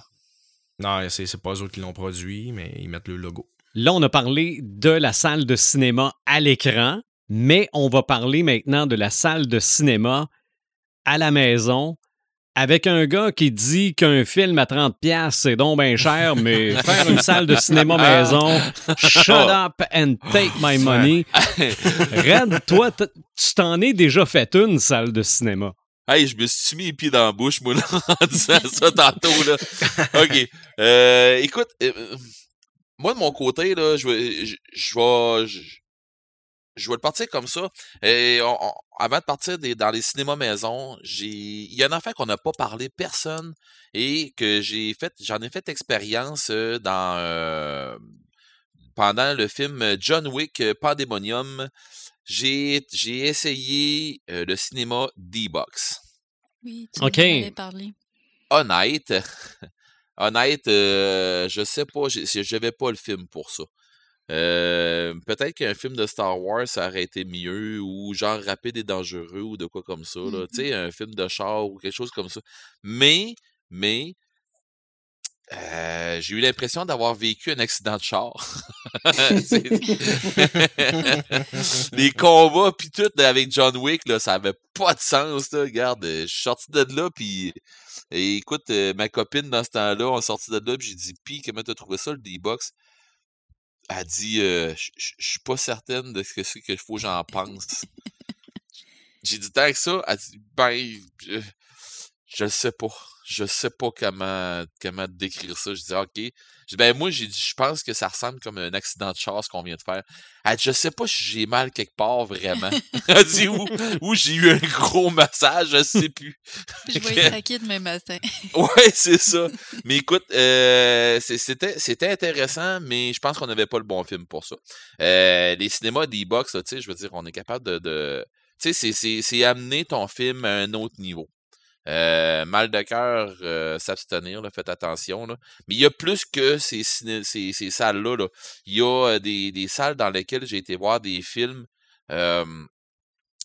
non, c'est c'est pas eux autres qui l'ont produit, mais ils mettent le logo. Là, on a parlé de la salle de cinéma à l'écran, mais on va parler maintenant de la salle de cinéma à la maison avec un gars qui dit qu'un film à 30$ piastres, c'est donc bien cher, mais faire une salle de cinéma maison, shut up and take my money. Red, toi, tu t'en es déjà fait une salle de cinéma. Hey, je me suis mis les pieds dans la bouche, moi, là, en disant ça tantôt, là. OK. Euh, écoute, euh, moi, de mon côté, là, je vais, je, je vais, je, je vais le partir comme ça. Et on- on- avant de partir des- dans les cinémas maison, j'ai, il y a une affaire qu'on n'a pas parlé personne et que j'ai fait, j'en ai fait expérience euh, dans, euh, pendant le film John Wick euh, Pandemonium. J'ai, j'ai essayé euh, le cinéma D-Box. Oui, tu Ok. m'en avais parlé. honnête, honnête, euh, je sais pas, j'ai- j'avais pas le film pour ça. Euh, peut-être qu'un film de Star Wars ça aurait été mieux ou genre rapide et dangereux ou de quoi comme ça là, tu sais un film de char ou quelque chose comme ça. Mais mais euh, j'ai eu l'impression d'avoir vécu un accident de char. Les combats puis tout avec John Wick là, ça avait pas de sens là. Regarde, je suis sorti de là puis et écoute, euh, ma copine dans ce temps-là, on est sorti de là, puis j'ai dit Pis, comment t'as trouvé ça le D-Box? Elle dit euh, Je je- je suis pas certaine de ce que c'est qu'il faut que j'en pense. j'ai dit tant que ça, elle dit Ben, je, sais pas. Je sais pas comment, comment décrire ça. Je dis OK. Je dis, ben moi, j'ai dit, je pense que ça ressemble comme un accident de char, ce qu'on vient de faire. Elle dit, je sais pas si j'ai mal quelque part, vraiment. Elle dit, où, où j'ai eu un gros massage, je sais plus. Je vais être craqué demain matin. Ouais, c'est ça. Mais écoute, euh, c'était c'était intéressant, mais je pense qu'on n'avait pas le bon film pour ça. Euh, les cinémas d'e-box, là, tu sais, je veux dire, on est capable de... de tu sais, c'est- c'est c'est amener ton film à un autre niveau. Euh, mal de cœur, euh, s'abstenir, faites attention. Là. Mais il y a plus que ces, ciné- ces, ces salles-là. là. Il y a euh, des, des salles dans lesquelles j'ai été voir des films. euh,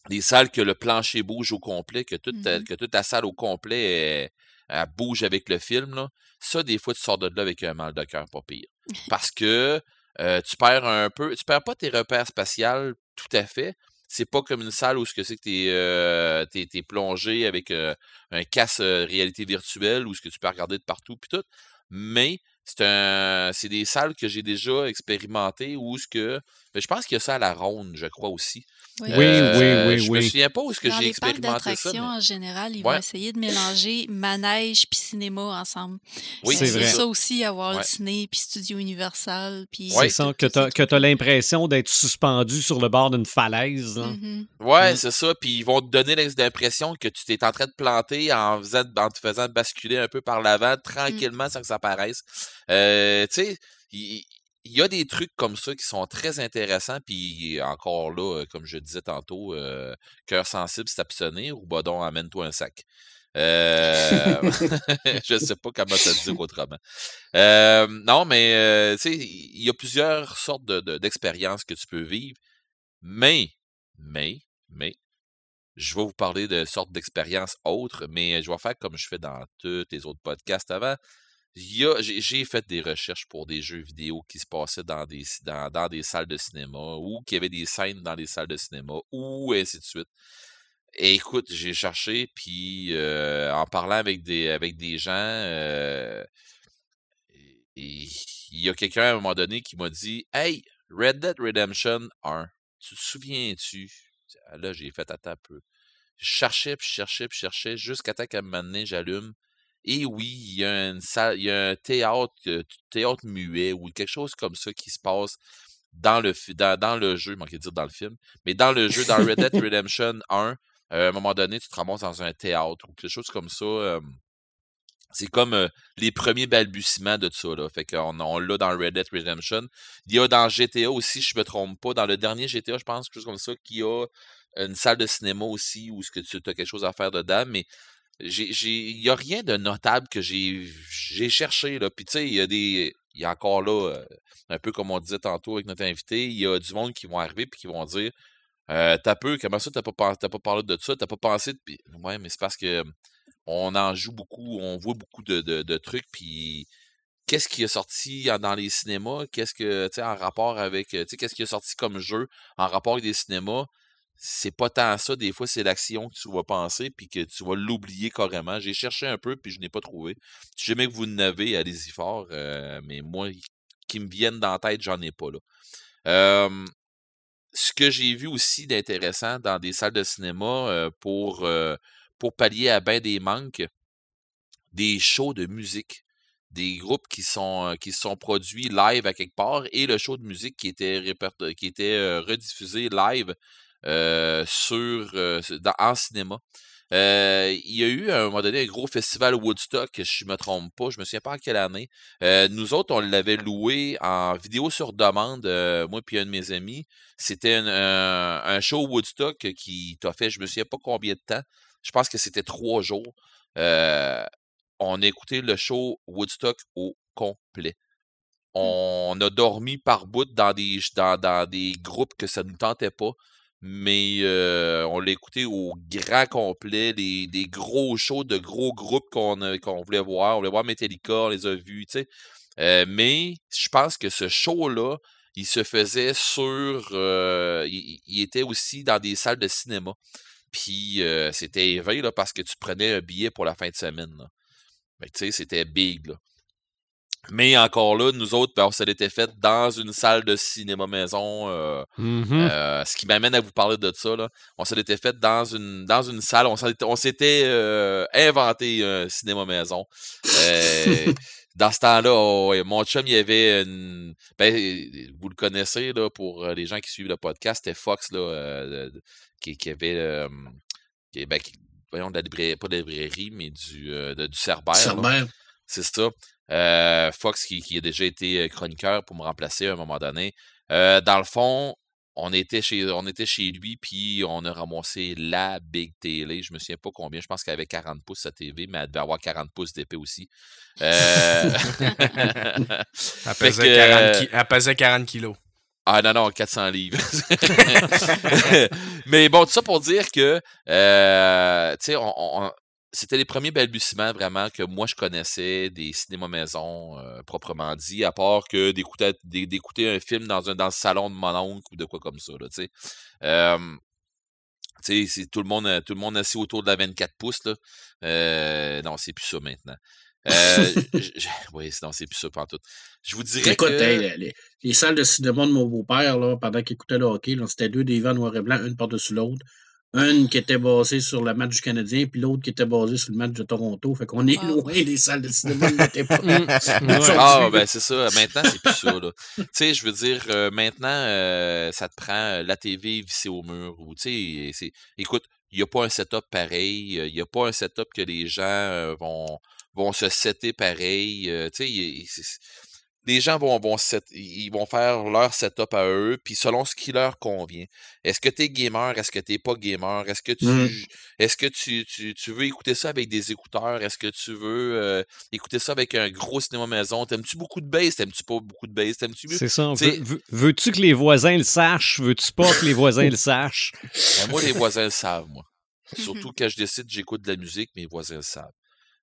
des salles que le plancher bouge au complet, que toute, ta- Mhm. que toute la salle au complet elle bouge avec le film. Là. Ça, des fois, tu sors de là avec un mal de cœur, pas pire. Parce que euh, tu perds un peu. Tu perds pas tes repères spatials tout à fait. C'est pas comme une salle où ce que c'est que t'es euh, t'es- t'es plongé avec euh, un casse euh, réalité virtuelle où ce que tu peux regarder de partout puis tout. Mais c'est un c'est des salles que j'ai déjà expérimentées où ce que mais je pense qu'il y a ça à la ronde, je crois aussi. Oui, Euh, oui, oui, Je me oui. souviens pas où ce que j'ai les parcs expérimenté ça. mais- en général, ils Ouais. vont essayer de mélanger manège puis cinéma ensemble. Oui, C'est vrai. ça aussi, avoir Ouais. le ciné puis Studio Universal. Puis Ouais. C'est ça, que tu as, l'impression d'être suspendu sur le bord d'une falaise. Mhm. Ouais, Mm. c'est ça. Puis ils vont te donner l'impression que tu t'es en train de planter en, faisant, en te faisant basculer un peu par l'avant tranquillement sans que ça apparaisse. Euh, tu sais, il il y, a des trucs comme ça qui sont très intéressants. Puis encore là, euh, comme je disais tantôt, euh, cœur sensible, s'abstenir ou badon, amène-toi un sac. Euh, je sais pas comment te dire autrement. Euh, non, mais tu sais, il y a plusieurs sortes de- de- d'expériences que tu peux vivre. Mais, mais, mais, je vais vous parler de sortes d'expériences autres, mais je vais faire comme je fais dans tous les autres podcasts avant. J'ai fait des recherches pour des jeux vidéo qui se passaient dans des, dans, dans des salles de cinéma ou qui avaient des scènes dans des salles de cinéma ou ainsi de suite. Et écoute, j'ai cherché, puis euh, en parlant avec des, avec des gens, euh, il y a quelqu'un à un moment donné qui m'a dit Hey, Red Dead Redemption 1. Tu te souviens-tu? Ah, Là, j'ai fait attends un peu. Je cherchais, puis je cherchais, puis je cherchais, jusqu'à temps qu'à un moment donné, j'allume. Et oui, il y a un théâtre, euh, théâtre muet ou quelque chose comme ça qui se passe dans le, jeu, manqué de dire dans le film, mais dans le jeu, dans Red Dead Redemption 1, euh, à un moment donné, tu te ramasses dans un théâtre ou quelque chose comme ça. c'est comme euh, les premiers balbutiements de ça. Là. Fait qu'on on l'a dans Red Dead Redemption. Il y a dans GTA aussi, je me trompe pas, dans le dernier GTA, je pense, quelque chose comme ça, qu'il y a une salle de cinéma aussi où ce que tu as quelque chose à faire dedans, mais il y a rien de notable que j'ai, cherché, là. Puis, tu sais, il y a des, il y a encore là, euh, un peu comme on disait tantôt avec notre invité, il y a du monde qui vont arriver puis qui vont dire, euh, t'as peu, comment ça, t'as pas, t'as pas parlé de ça, t'as pas pensé, de... puis, ouais, mais c'est parce que on en joue beaucoup, on voit beaucoup de, de, trucs, puis qu'est-ce qui est sorti dans les cinémas, qu'est-ce que, tu sais, en rapport avec, tu sais, qu'est-ce qui est sorti comme jeu en rapport avec des cinémas, c'est pas tant ça, des fois c'est l'action que tu vas penser, puis que tu vas l'oublier carrément. J'ai cherché un peu, puis je n'ai pas trouvé. Si jamais que vous n'avez, allez-y fort, euh, mais moi, qui me viennent dans la tête, j'en ai pas, là. Ce que j'ai vu aussi d'intéressant dans des salles de cinéma euh, pour, euh, pour pallier à bien des manques, des shows de musique, des groupes qui sont sont produits live à quelque part et le show de musique qui était rediffusé live sur euh, sur- dans- en cinéma. Euh, il y a eu à un moment donné un gros festival Woodstock, je me trompe pas, je me souviens pas en quelle année. Euh, nous autres, on l'avait loué en vidéo sur demande, euh, moi puis un de mes amis. C'était un, show Woodstock qui t'a fait, je me souviens pas combien de temps. Je pense que c'était trois jours. Euh, on a écouté le show Woodstock au complet. On a dormi par bout dans des, dans, dans des groupes que ça ne nous tentait pas, mais on l'a écouté au grand complet, des, gros shows de gros groupes qu'on voulait voir. On voulait voir Metallica, on les a vus, tu sais. Mais je pense que ce show-là, il se faisait sur... il, était aussi dans des salles de cinéma. Puis c'était élevé là, parce que tu prenais un billet pour la fin de semaine. que, tu sais, c'était big, là. Mais encore là, nous autres, ben, on se l'était fait dans une salle de cinéma maison. euh, Mhm. euh, ce qui m'amène à vous parler de ça, là. On se l'était fait dans une, dans une salle. On s'était euh, inventé un cinéma maison. Dans ce temps-là, ouais, mon chum, il y avait une. Ben, vous le connaissez, là, pour les gens qui suivent le podcast, c'était Fox, là, qui, qui avait. qui, ben, qui- voyons, de la librairie, pas de la librairie, mais du, de- du. Cerbère. C'est ça. Euh, Fox qui, qui a déjà été euh, chroniqueur pour me remplacer à un moment donné. Euh, dans le fond, on était chez on était chez lui, puis on a ramassé la big télé. Je me souviens pas combien. Je pense qu'elle avait 40 pouces sa TV, mais elle devait avoir 40 pouces d'épée aussi. Euh, Elle pesait, que, 40 euh, ki- elle pesait 40 kilos. ah non, non, 400 livres. Mais bon, tout ça pour dire que, euh, tu sais, on, on- c'était les premiers balbutiements vraiment que moi je connaissais des cinémas maison euh, proprement dit, à part que d'écouter d'é- d'écouter un film dans un dans le salon de mon oncle ou de quoi comme ça, là. Euh, c'est tout le monde euh, tout le monde assis autour de la 24 pouces là. Euh, non, c'est plus ça maintenant. Oui, non, c'est plus ça pantoute. Je vous dirais Écoute, que... hey, les, les- les salles de cinéma de mon beau-père, là, pendant qu'il écoutait le hockey, là, c'était deux divans noir et blanc, une par-dessus l'autre. Une qui était basée sur le match du Canadien, puis l'autre qui était basée sur le match de Toronto. Fait qu'on est Wow. loin des salles de cinéma époque. Mm. Ah, ben c'est ça. Maintenant, c'est plus ça. là. Tu sais, je veux dire, euh, maintenant, euh, ça te prend euh, la TV vissée au mur. Ou, tu sais, écoute, il n'y a pas un setup pareil. Il n'y a pas un setup que les gens euh, vont, vont se setter pareil. euh, tu sais, les gens vont, vont, set- ils vont faire leur setup à eux, puis selon ce qui leur convient. Est-ce que tu es gamer? Est-ce que tu pas gamer? Est-ce que tu Mm. est-ce que tu, tu, tu veux écouter ça avec des écouteurs? Est-ce que tu veux euh, écouter ça avec un gros cinéma maison? T'aimes-tu beaucoup de bass? T'aimes-tu pas beaucoup de bass? T'aimes-tu mieux? C'est ça. Veux- Veux-tu que les voisins le sachent? Veux-tu pas que les voisins le sachent? Ben, moi, les voisins le savent, moi. Surtout quand je décide j'écoute de la musique, mes voisins le savent.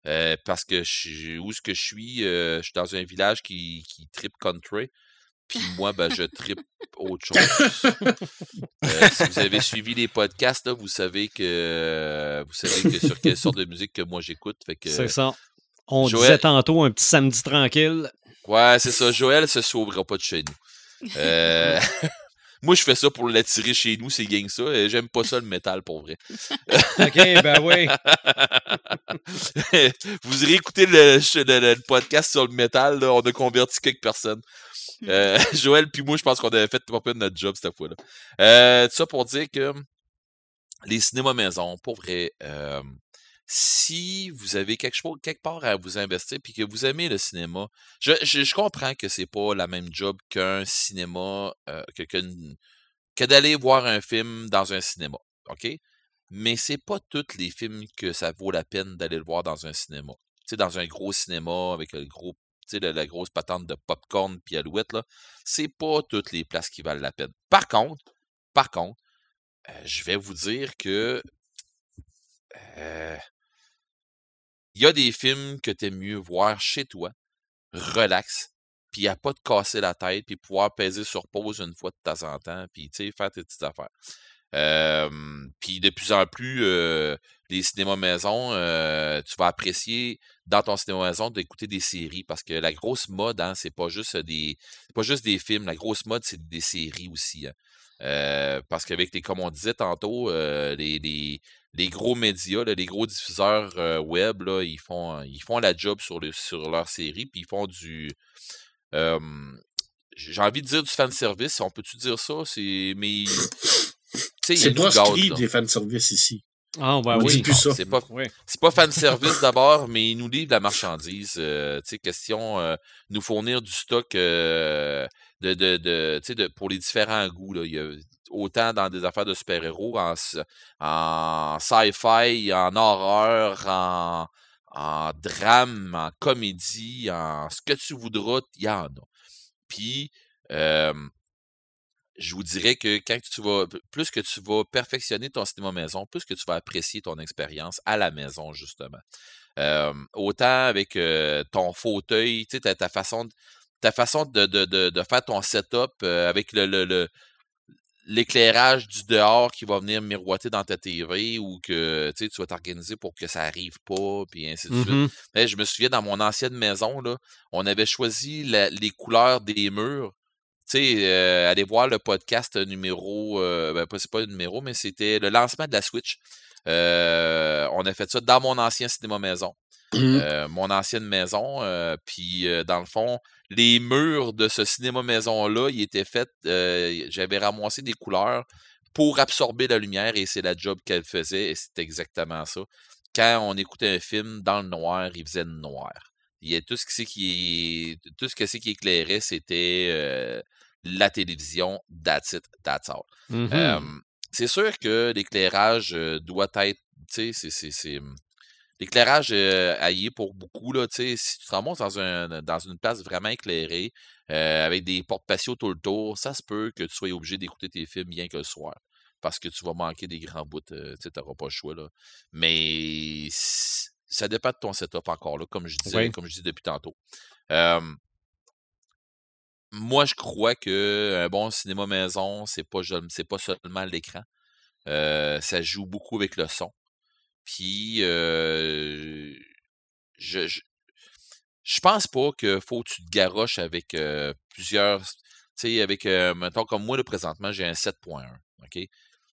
Euh, parce que je, où est-ce que je suis? euh, je suis dans un village qui, qui trip country. Puis moi, ben, je tripe autre chose. Euh, si vous avez suivi les podcasts, là, vous savez que vous savez que sur quelle sorte de musique que moi j'écoute. C'est ça. On Joël- disait tantôt un petit samedi tranquille. Ouais, c'est ça. Joël se sauvera pas de chez nous. Euh, moi, je fais ça pour l'attirer chez nous, c'est gang ça. et J'aime pas ça le métal pour vrai. OK, ben oui. Vous irez écouter le, le- le podcast sur le métal, là, on a converti quelques personnes. Euh, Joël puis moi, je pense qu'on avait fait pas peu de notre job cette fois-là. Euh, tout ça pour dire que les cinémas maison, pour vrai, euh, si vous avez quelque part à vous investir puis que vous aimez le cinéma, je, comprends que c'est pas la même job qu'un cinéma, euh, que, d'aller voir un film dans un cinéma, ok? Mais c'est pas tous les films que ça vaut la peine d'aller le voir dans un cinéma. Tu sais, dans un gros cinéma avec le gros, la, la grosse patente de popcorn puis alouette là, c'est pas toutes les places qui valent la peine. Par contre, par contre, euh, je vais vous dire que euh, il y a des films que tu aimes mieux voir chez toi, relax, puis à pas te casser la tête, puis pouvoir peser sur pause une fois de temps en temps, puis tu sais, faire tes petites affaires. Puis de plus en plus, les cinémas maison, tu vas apprécier dans ton cinéma maison d'écouter des séries parce que la grosse mode, hein, c'est pas juste des pas juste des films, la grosse mode, c'est des séries aussi. hein. Parce qu'avec les, comme on disait tantôt, les, les gros médias, là, les gros diffuseurs euh, web, là, ils font ils font la job sur le sur leur série, puis ils font du euh, j'ai envie de dire du fan service, on peut-tu dire ça? C'est. Mais. C'est du proscrit des fanservices ici. Ah, ben On oui. dit plus ça. C'est pas, Oui. c'est pas fan service d'abord, mais ils nous livrent la marchandise. euh, tu sais, question euh, nous fournir du stock euh, de, de, pour les différents goûts. Là. Il y a autant dans des affaires de super-héros, en, sci-fi, en horreur, en, en drame, en comédie, en ce que tu voudras, il y en a. Puis, je vous dirais que quand tu vas, plus que tu vas perfectionner ton cinéma maison, plus que tu vas apprécier ton expérience à la maison, justement. Autant avec ton fauteuil, ta, ta façon, de- ta façon de, faire ton setup avec le- l'éclairage du dehors qui va venir miroiter dans ta TV ou que tu vas t'organiser pour que ça arrive pas, puis ainsi de suite. Mhm. Eh, je me souviens, dans mon ancienne maison, là, on avait choisi la- les couleurs des murs. Tu sais, euh, aller voir le podcast numéro, euh, ben, c'est pas le numéro, mais c'était le lancement de la Switch. Euh, on a fait ça dans mon ancien cinéma maison. Mhm. Euh, mon ancienne maison. euh, puis, euh, dans le fond, les murs de ce cinéma maison-là, ils étaient faits. J'avais ramassé des couleurs pour absorber la lumière et c'est la job qu'elle faisait et c'est exactement ça. Quand on écoutait un film dans le noir, il faisait le noir. Il y a tout ce qui qui tout ce que c'est qui éclairait, c'était la télévision, that's it, that's all. Mhm. C'est sûr que l'éclairage doit être, tu sais, c'est- hum, L'éclairage euh, haillé pour beaucoup, là, tu sais, si tu te ramasses dans, un, dans une place vraiment éclairée, euh, avec des portes patio tout le tour, ça se peut que tu sois obligé d'écouter tes films bien que le soir. Parce que tu vas manquer des grands bouts, euh, tu n'auras pas le choix. Là. Mais ça dépend de ton setup encore, là, comme je disais, Oui. comme je dis depuis tantôt. Moi, je crois que un bon cinéma maison, c'est pas c'est pas seulement l'écran. Euh, ça joue beaucoup avec le son. Puis euh, je, je pense pas que faut que tu te garoches avec euh, plusieurs. Tu sais, avec mettons comme moi là, présentement, j'ai un 7.1. OK?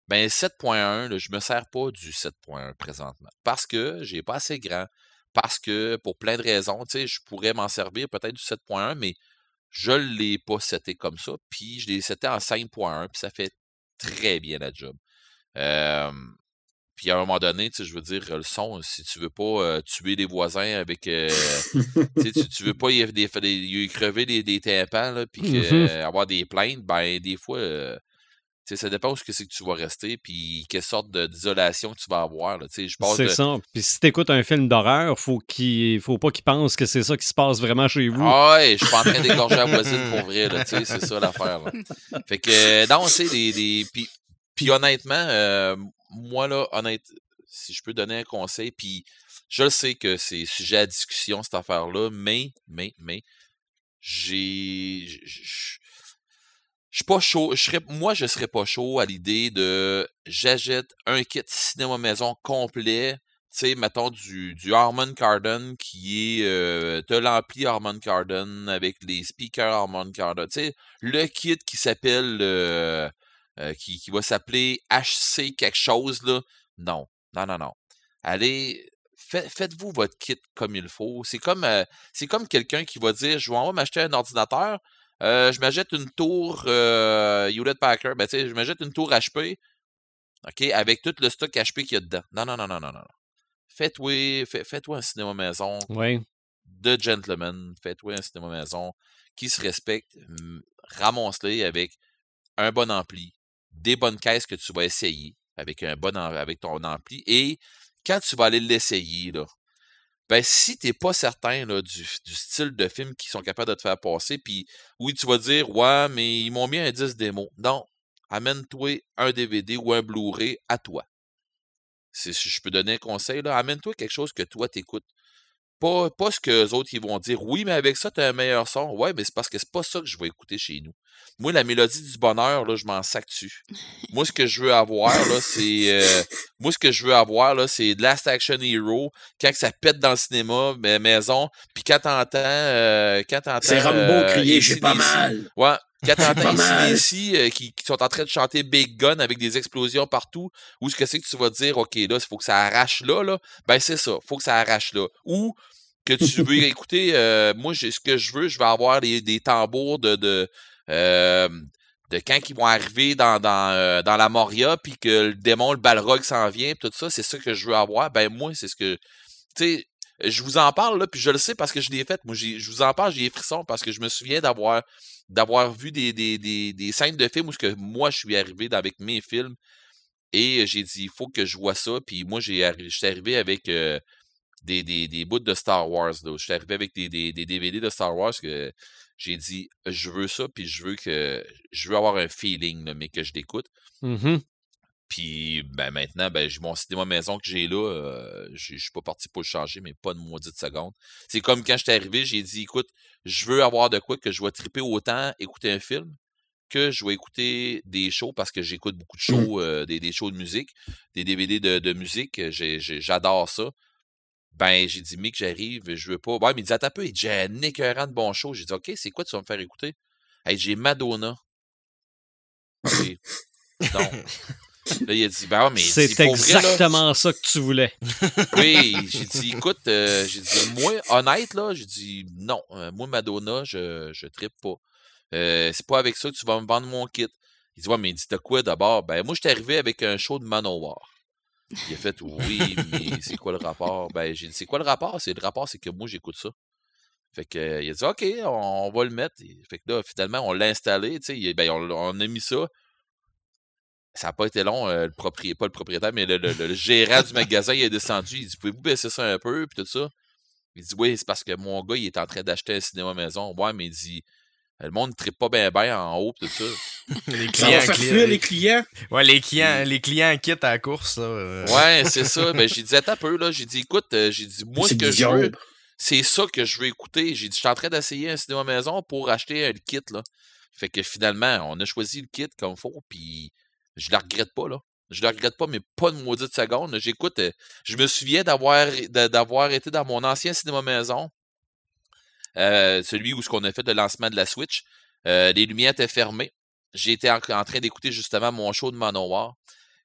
Ben 7.1, là, je me sers pas du 7.1 présentement. Parce que j'ai pas assez grand. Parce que pour plein de raisons, tu sais, je pourrais m'en servir peut-être du 7.1, mais je l'ai pas seté comme ça. Puis je l'ai seté en 5.1, puis ça fait très bien la job. Euh, puis à un moment donné, je veux dire, le son, si tu veux pas euh, tuer les voisins avec. euh, tu, tu, veux pas y, y crever des, des tympans, puis euh, avoir des plaintes, ben des fois, tu ça dépend où que c'est que tu vas rester, puis quelle sorte d'isolation tu vas avoir. Tu C'est de, ça. Puis si t'écoutes un film d'horreur, faut qu'il faut pas qu'il pense que c'est ça qui se passe vraiment chez vous. Ah ouais, je suis pas en train d'égorger la voisine pour vrai, tu c'est ça l'affaire. Fait que, euh, non, tu sais, des, des, puis, puis honnêtement, euh, moi, là, honnête, si je peux donner un conseil, puis je le sais que c'est sujet à discussion, cette affaire-là, mais, mais, mais, j'ai, je suis pas chaud, moi, je serais pas chaud à l'idée de, j'achète un kit cinéma maison complet, tu sais, mettons, du, du Harman Kardon qui est. Euh, t'as l'ampli Harman Kardon avec les speakers Harman Kardon. Tu sais, le kit qui s'appelle. euh, euh, qui, qui va s'appeler HC quelque chose, là. Non. Non, non, non. Allez. fait- Faites-vous votre kit comme il faut. C'est comme, euh, c'est comme quelqu'un qui va dire Je vais m'acheter un ordinateur. Euh, je m'achète une tour euh, Hewlett Packard. Ben, je m'achète une tour HP. OK, avec tout le stock HP qu'il y a dedans. Non, non, non, non, non, non. Faites-toi fais-toi un cinéma maison Oui. de gentleman. Fais-toi un cinéma maison qui se respecte. Ramasse-les avec un bon ampli, des bonnes caisses que tu vas essayer avec un bon avec ton ampli. Et quand tu vas aller l'essayer, là, ben si t'es pas certain du, du style de film qu'ils sont capables de te faire passer, puis oui, tu vas dire Ouais, mais ils m'ont mis un 10 démo. Non. Amène-toi un DVD ou un Blu-ray à toi. Si je peux donner un conseil, amène-toi quelque chose que toi t'écoutes. Pas, pas ce que les autres ils vont dire. Oui, mais avec ça, tu as un meilleur son. Ouais, mais c'est parce que c'est pas ça que je vais écouter chez nous. Moi, la mélodie du bonheur, là, je m'en sac dessus. Moi, ce que je veux avoir, là, c'est. euh, moi, ce que je veux avoir, là, c'est Last Action Hero. Quand que ça pète dans le cinéma, mais maison. Puis quand t'entends. Euh, quand t'entends. C'est Rambo euh, crier, j'ai pas mal. Ouais. Mal. ici euh, qui, qui sont en train de chanter Big Gun avec des explosions partout, où ce que c'est que tu vas dire, OK, là, il faut que ça arrache là, là, ben c'est ça, faut que ça arrache là. Ou que tu veux écouter, euh, moi, ce que je veux, je vais avoir des, des tambours de, de, euh, de quand ils vont arriver dans, dans, euh, dans la Moria, puis que le démon, le Balrog s'en vient, tout ça, c'est ça que je veux avoir. Ben moi, c'est ce que. Tu sais, je vous en parle, là, puis je le sais parce que je l'ai fait. Moi, je vous en parle, j'ai des frissons parce que je me souviens d'avoir d'avoir vu des, des, des, scènes de films où ce que moi, je suis arrivé avec mes films. Et j'ai dit, il faut que je vois ça. Puis moi, j'ai je suis arrivé avec euh, des, des, des bouts de Star Wars. là. Je suis arrivé avec des, des, des DVD de Star Wars que j'ai dit, je veux ça, puis je veux que je veux avoir un feeling, mais que je l'écoute. Mhm. Puis ben maintenant, ben mon cinéma maison que j'ai là, euh, je suis pas parti pour le changer, mais pas de maudite seconde. C'est comme quand j'étais arrivé, j'ai dit écoute, je veux avoir de quoi que je vais triper autant écouter un film que je vais écouter des shows parce que j'écoute beaucoup de shows, euh, des, des shows de musique, des DVD de, de musique, euh, j'adore ça. Ben, j'ai dit, Mick, j'arrive, je veux pas. Mais il dit, attends un peu, il dit, j'ai un écœurant de bon show. J'ai dit, OK, c'est quoi tu vas me faire écouter? Hey, j'ai Madonna. OK. Là, il a dit, ben ouais, mais C'est vrai, là, exactement ça que tu voulais. oui, j'ai dit, écoute, euh, j'ai dit, moi, honnête, là, j'ai dit, non, euh, moi, Madonna, je, je trippe pas. Euh, c'est pas avec ça que tu vas me vendre mon kit. Il dit, ouais, mais il dit, t'as quoi d'abord? Ben, moi, j'étais arrivé avec un show de Manowar. Il a fait, oui, mais c'est quoi le rapport? Ben, j'ai dit, c'est quoi le rapport? C'est le rapport, c'est que moi, j'écoute ça. Fait que, euh, il a dit, OK, on, on va le mettre. Et Fait que là, finalement, on l'a installé, tu sais, il- ben, on, on a mis ça. Ça n'a pas été long, euh, le propriétaire, pas le propriétaire, mais le, le- le- le gérant du magasin, il est descendu. Il dit Pouvez-vous baisser ça un peu Puis tout ça? Il dit Oui, c'est parce que mon gars, il est en train d'acheter un cinéma maison. Ouais, mais il dit Le monde ne tripe pas bien bien en haut, puis tout ça. Les Ça clients, faire cli- fuir les clients. Ouais, les clients, les clients quittent à la course, là. euh. Ouais, c'est ça. Ben, j'ai dit Attends un peu, là. J'ai dit Écoute, euh, j'ai dit Moi, ce C'est que je veux, c'est ça que je veux écouter. J'ai dit Je suis en train d'essayer un cinéma maison pour acheter un kit, là. Fait que finalement, on a choisi le kit comme faut, puis je le regrette pas, là. Je le regrette pas, mais pas de maudite seconde. J'écoute, euh, je me souviens d'avoir été dans mon ancien cinéma maison, euh, celui où ce qu'on a fait le lancement de la Switch. Euh, les lumières étaient fermées. J'étais en, train d'écouter justement mon show de Manowar.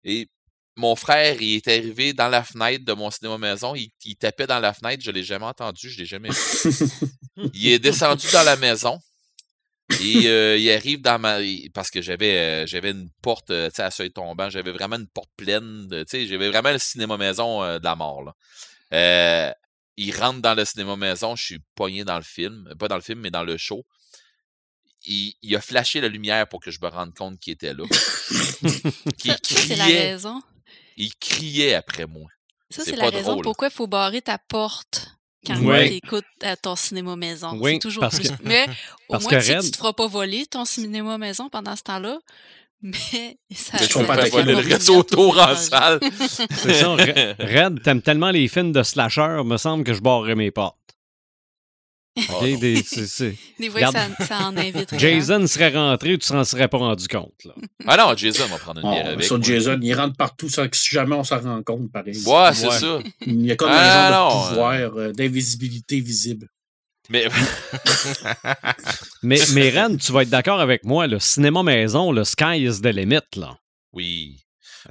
Et mon frère, il est arrivé dans la fenêtre de mon cinéma maison. Il, tapait dans la fenêtre. Je l'ai jamais entendu. Je l'ai jamais vu. il est descendu dans la maison. Et euh, il arrive dans ma. il- Parce que j'avais euh, j'avais une porte euh, tu sais, à seuil tombant. J'avais vraiment une porte pleine. de- tu sais, J'avais vraiment le cinéma maison euh, de la mort. Là. Il rentre dans le cinéma maison. Je suis pogné dans le film. Pas dans le film, mais dans le show. Il, il a flashé la lumière pour que je me rende compte qu'il était là. Ça, c'est la criait, raison. il criait après moi. Ça, C'est la raison pourquoi il faut barrer ta porte quand Ouais. tu écoutes à ton cinéma maison. Oui, c'est toujours parce plus. que- Mais au parce moins, que tu Red- tu te feras pas voler ton cinéma maison pendant ce temps-là. Mais ça, Mais tu je vas pas voler le réseau autour en salle. C'est ça. Red, Red, t'aimes tellement les films de slasher, me semble que je barrerais mes portes. Ah, OK? non. Des- c'est- c'est- Des fois, Regarde. ça, ça en invite. Jason serait rentré, tu s'en serais pas rendu compte. Là. Ah non, Jason va prendre une bière avec. ça, moi. Jason, il rentre partout sans que si jamais on s'en rend compte, pareil. Ouais, c'est Ouais. ça. Il y a comme Ah, un genre non, de pouvoir euh, d'invisibilité visible. Mais Mais, mais Ren, tu vas être d'accord avec moi, le cinéma maison, le sky is the limit. Là. oui.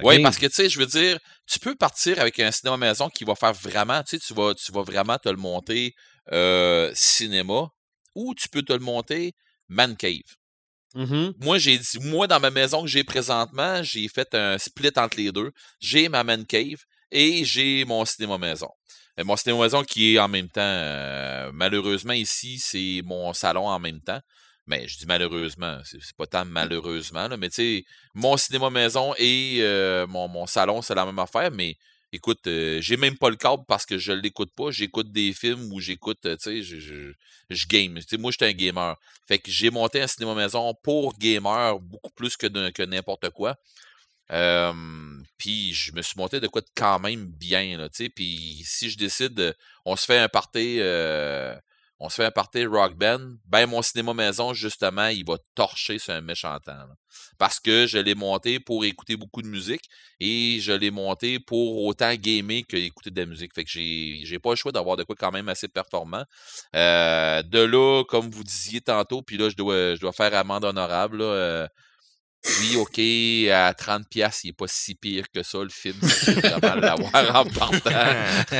Oui, parce que tu sais, je veux dire, tu peux partir avec un cinéma maison qui va faire vraiment, tu sais, tu vas, tu vas vraiment te le monter euh, cinéma ou tu peux te le monter man cave. Mhm. Moi, j'ai dit, moi, dans ma maison que j'ai présentement, j'ai fait un split entre les deux. J'ai ma man cave et j'ai mon cinéma maison. Mon cinéma maison qui est en même temps, euh, malheureusement, ici, c'est mon salon en même temps. Mais je dis malheureusement, c'est c'est pas tant malheureusement, là, mais tu sais, mon cinéma maison et euh, mon, mon salon, c'est la même affaire, mais écoute, euh, j'ai même pas le câble parce que je l'écoute pas. J'écoute des films où j'écoute, euh, tu sais, je, je, je game. Moi, j'étais un gamer. Fait que j'ai monté un cinéma maison pour gamer beaucoup plus que, que n'importe quoi. Euh, puis je me suis monté de quoi de quand même bien, là, tu sais. Puis si je décide, de- on se fait un party, euh, on se fait un party rock band, ben mon cinéma maison, justement, il va torcher sur un méchant temps. Parce que je l'ai monté pour écouter beaucoup de musique et je l'ai monté pour autant gamer que écouter de la musique. Fait que j'ai j'ai pas le choix d'avoir de quoi quand même assez performant. Euh, de là, comme vous disiez tantôt, puis là, je dois, faire amende honorable. euh, oui, OK, à 30$, piastres, il n'est pas si pire que ça, le film, veux vraiment l'avoir en partant.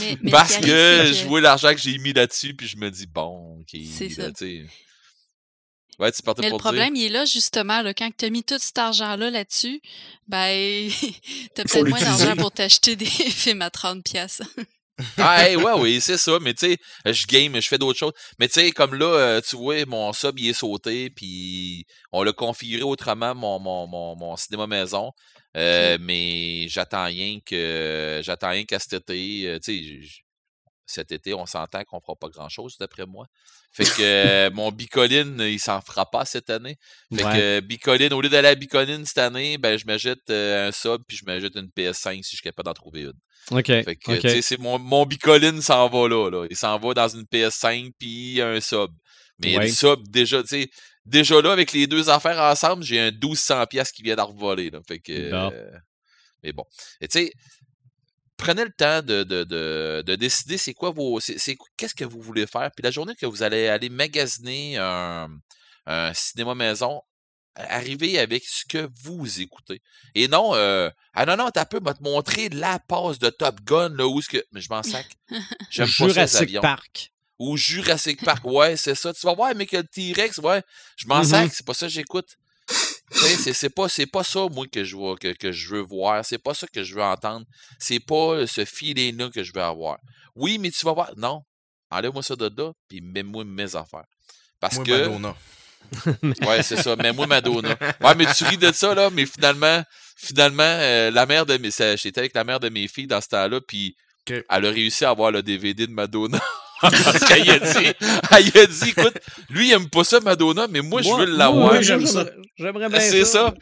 Mais- mais Parce que c'est je vois l'argent que j'ai mis là-dessus, puis je me dis, bon, OK. C'est ça. Ouais, tu partais Mais le problème, il est là, justement. Là, quand tu as mis tout cet argent-là là-dessus, ben, tu Faut peut-être moins d'argent pour t'acheter des films à 30$. piastres. Ah, hey, ouais, oui, c'est ça. Mais tu sais, je game, je fais d'autres choses. Mais tu sais, comme là, euh, tu vois, mon sub, il est sauté, puis on l'a configuré autrement, mon, mon, mon, mon cinéma maison. Euh, Mais j'attends rien que j'attends rien qu'à cet été. euh, tu sais, cet été, on s'entend qu'on fera pas grand-chose, d'après moi. Fait que euh, mon Bicoline, il s'en fera pas cette année. Fait Ouais. que Bicoline, au lieu d'aller à Bicoline cette année, ben je m'achète euh, un sub puis je m'achète une PS5 si je suis capable d'en trouver une. OK. Fait que, c'est mon, mon Bicoline s'en va là, là. Il s'en va dans une PS5 puis un sub. Mais Ouais. le sub, déjà, tu sais, déjà là, avec les deux affaires ensemble, j'ai un 1200$ piastres qui vient d'en revoler, là. Fait que, euh, mais bon. Et tu sais, prenez le temps de, de, de, de décider c'est quoi vos. c'est c'est- Qu'est-ce que vous voulez faire. Puis la journée que vous allez aller magasiner un, un cinéma maison, arrivez avec ce que vous écoutez. Et non, euh, ah non, non, t'as peu, m'a te montrer la passe de Top Gun, là, où est-ce que. Mais je m'en sac. J'aime pas ça, les Jurassic avions. Park. Ou Jurassic Park, ouais, c'est ça. Tu vas voir, mais que le T-Rex, ouais, je m'en sac, c'est pas ça que j'écoute. C'est- c'est pas, c'est pas ça, moi, que je, vois, que, que je veux voir. C'est pas ça que je veux entendre. C'est pas ce feeling-là que je veux avoir. Oui, mais tu vas voir. Non. Enlève-moi ça de là, puis mets-moi mes affaires. Parce Moi, que. Madonna. Ouais, c'est ça. Mais moi, Madonna. Ouais, mais tu ris de ça, là, mais finalement, finalement, euh, la mère de mes. J'étais avec la mère de mes filles dans ce temps-là, puis elle a réussi à avoir le DVD de Madonna. Parce qu'elle a dit, elle a dit, écoute, lui, il aime pas ça, Madonna, mais moi, je veux l'avoir. oui, j'aime ça. J'aimerais bien C'est ça.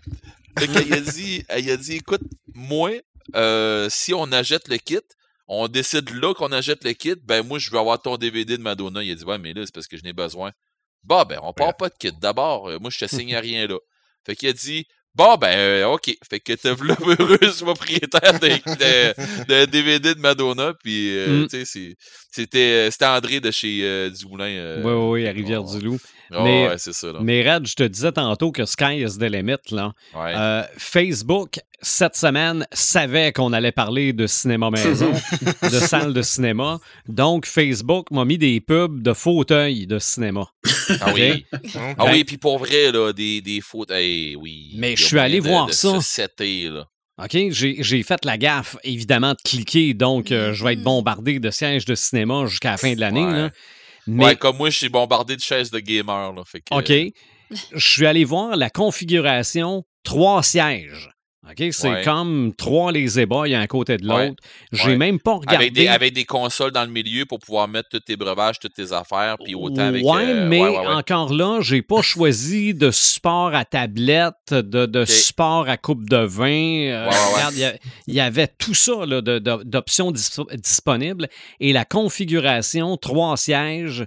A dit, elle a dit, écoute, moi, euh, si on achète le kit, on décide là qu'on achète le kit, ben moi, je veux avoir ton DVD de Madonna. Il a dit, ouais, mais là, c'est parce que je n'ai besoin. Bah, ben, on part pas de kit. D'abord, euh, moi, je te signe à rien là. Fait qu'il a dit, bon, ben, euh, OK. Fait que t'as le heureuse propriétaire d'un de, de DVD de Madonna. Puis, euh, Mm. tu sais, c'est- c'était c'était André de chez euh, Dumoulin. euh, Oui, oui, oui, à Rivière-du-Loup. Oh, Mais- ouais, c'est ça, là. Mais Red, je te disais tantôt que Sky is the limit. Là. Ouais. Euh, Facebook, cette semaine, savait qu'on allait parler de cinéma maison, de salle de cinéma. Donc, Facebook m'a mis des pubs de fauteuils de cinéma. ah oui? Ah oui, puis pour vrai, là, des, des fautes. eh oui. Mais je suis allé de- voir de ça. là. OK? J'ai j'ai fait la gaffe, évidemment, de cliquer. Donc, euh, je vais être Mhm. bombardé de sièges de cinéma jusqu'à la fin de l'année. Ouais. Mais, Ouais, comme moi, je suis bombardé de chaises de gamer, là. Fait que, OK. Je suis allé voir la configuration trois sièges. OK? C'est Ouais. comme trois les ébats, un à côté de Ouais. l'autre. J'ai Ouais. même pas regardé. Avec des, avec des consoles dans le milieu pour pouvoir mettre tous tes breuvages, toutes tes affaires, puis autant avec. ouais, euh, mais ouais, ouais, ouais. encore là, j'ai pas choisi de support à tablette, de, de support à coupe de vin. Euh, Ouais, ouais, ouais. regarde, il y avait tout ça là, de- de- d'options dis- disponibles et la configuration, trois sièges,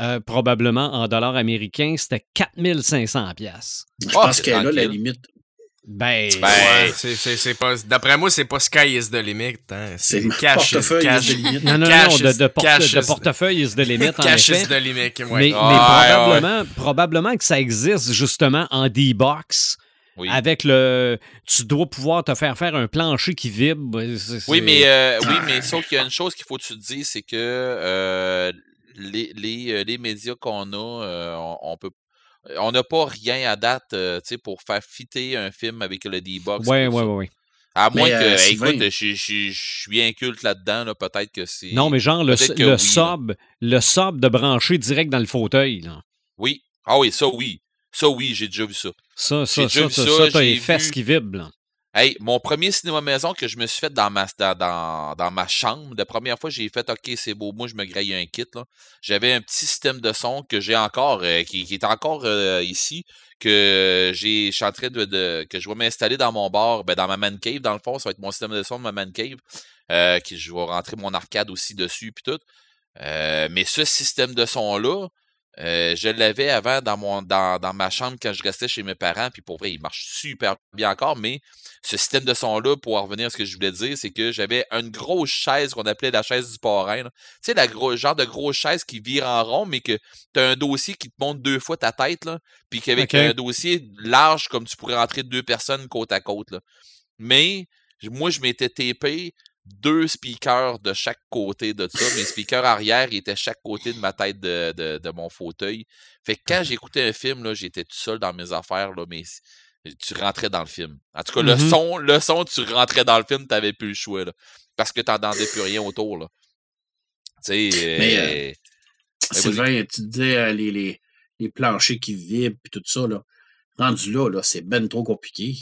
euh, probablement en dollars américains, c'était 4500 pièces. Je Ah, pense qu'elle a la limite. Ben, Ben, Ouais, c'est- pas. D'après moi, c'est pas Sky is the limit. Hein. C'est le cash, portefeuille cash, non, non, cash non, de, is- de, porte- cash de is- portefeuille is the limit, en cash effet. is the limit. Ouais. Mais, mais Ouais, ouais. probablement, probablement que ça existe justement en D-Box. oui. Avec le. Tu dois pouvoir te faire faire un plancher qui vibre. C'est- Oui, mais, euh, oui, mais sauf qu'il y a une chose qu'il faut que tu te dises, c'est que euh, les, les, euh, les médias qu'on a, euh, on, on peut. On n'a pas rien à date euh, tu sais, pour faire fitter un film avec le D-Box. Ça. ouais, ouais. À moins Mais, que, euh, hey, écoute, je je- je suis inculte là-dedans, là, peut-être que c'est. Non, mais genre le, le oui, sub, le sub de brancher direct dans le fauteuil. Là. Oui. Ah oui, ça oui. Ça oui, j'ai déjà vu ça. Ça, ça, J'ai déjà ça, vu ça, ça, ça, t'as les fesses vu- qui vibrent. Hey, mon premier cinéma maison que je me suis fait dans ma, dans, dans, ma chambre, la première fois, j'ai fait OK, c'est beau, moi je me graille un kit. J'avais un petit système de son que j'ai encore, euh, qui, est encore euh, ici, que j'ai, je suis en train de, que je vais m'installer dans mon bar, ben, dans ma man cave, dans le fond, ça va être mon système de son de ma man cave, euh, je vais rentrer mon arcade aussi dessus puis tout. Euh, mais ce système de son là, euh, je l'avais avant dans mon dans, dans ma chambre quand je restais chez mes parents, puis pour vrai, il marche super bien encore, mais ce système de son-là, pour en revenir à ce que je voulais dire, c'est que j'avais une grosse chaise qu'on appelait la chaise du parrain. là. Tu sais, la gros, genre de grosse chaise qui vire en rond, mais que tu as un dossier qui te monte deux fois ta tête, là, puis qu'avec un dossier large, comme tu pourrais rentrer deux personnes côte à côte. Là. Mais moi, je m'étais tapé deux speakers de chaque côté de ça. Mes speakers arrière ils étaient chaque côté de ma tête de, de, de mon fauteuil. Fait que quand j'écoutais un film, là, j'étais tout seul dans mes affaires, là, mais tu rentrais dans le film. En tout cas, le Mhm. son, le son, tu rentrais dans le film, t'avais plus le choix, là. Parce que t'entendais plus rien autour, là. Tu sais, Mais, euh, euh. Sylvain, tu disais euh, les, les, les planchers qui vibrent et tout ça, là. Rendu là, là, c'est ben trop compliqué.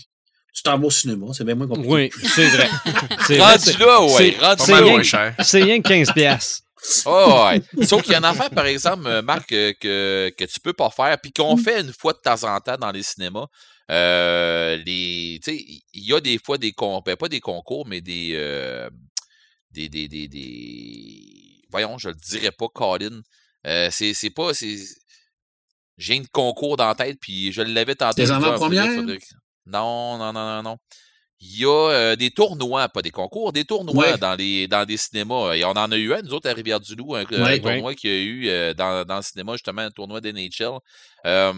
Tu t'en vas au cinéma, c'est bien moins compliqué. Oui, c'est vrai. C'est rendu c'est- là, ouais, c'est- rendu mal moins cher. C'est rien que 15 piastres. Oh, ouais. Sauf qu'il y a une affaire, par exemple, euh, Marc, euh, que, que tu peux pas faire, puis qu'on fait une fois de temps en temps dans les cinémas. Euh, les, tu sais, il y a des fois des concours, pas des concours, mais des, euh, des, des, des, des- voyons, je le dirais pas, Colin. Euh, c'est, c'est pas, c'est, j'ai une concours dans la tête, puis je l'avais tantôt. Des avant-premières? Non, non, non, non, non. Il y a euh, des tournois, pas des concours, des tournois Ouais. dans les dans des cinémas. Et on en a eu un, nous autres, à Rivière-du-Loup, un, un Ouais. tournoi qu'il y a eu euh, dans, dans le cinéma, justement, un tournoi d'NHL. Euh,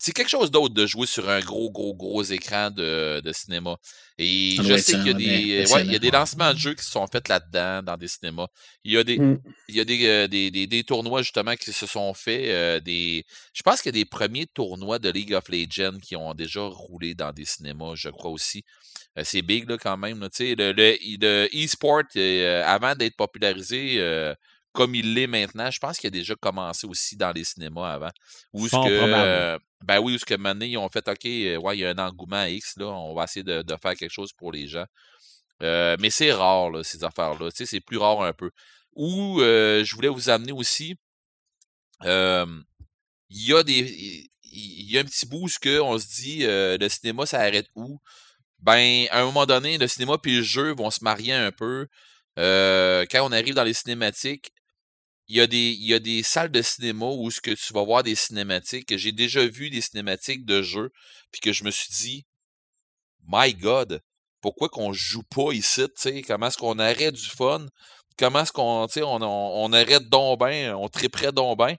c'est quelque chose d'autre de jouer sur un gros, gros, gros écran de, de cinéma. Et Ça je sais qu'il y a des, ouais, il y a des lancements de jeux qui se sont faits là-dedans, dans des cinémas. Il y a des, Mm. il y a des, euh, des, des, des tournois, justement, qui se sont faits. euh, des, je pense qu'il y a des premiers tournois de League of Legends qui ont déjà roulé dans des cinémas, je crois aussi. Euh, c'est big, là, quand même. là, le, le, le e-sport, avant d'être popularisé euh, comme il l'est maintenant, je pense qu'il a déjà commencé aussi dans les cinémas avant. Où est-ce Fort que, euh, ben oui, où est-ce que maintenant, ils ont fait, OK, euh, ouais, il y a un engouement X, là, on va essayer de, de faire quelque chose pour les gens. Euh, mais c'est rare, là, ces affaires-là. Tu sais, c'est plus rare un peu. Ou euh, je voulais vous amener aussi. Il y a des. Il y a un petit bout où ce que on se dit le cinéma ça arrête où? Ben, à un moment donné, le cinéma puis le jeu vont se marier un peu. Euh, quand on arrive dans les cinématiques, il y a des, salles de cinéma où ce que tu vas voir des cinématiques. que J'ai déjà vu des cinématiques de jeux, puis que je me suis dit, My God, pourquoi qu'on joue pas ici, tu sais? Comment est-ce qu'on arrête du fun? Comment est-ce qu'on, on, on, arrête donc ben, on triperait donc ben?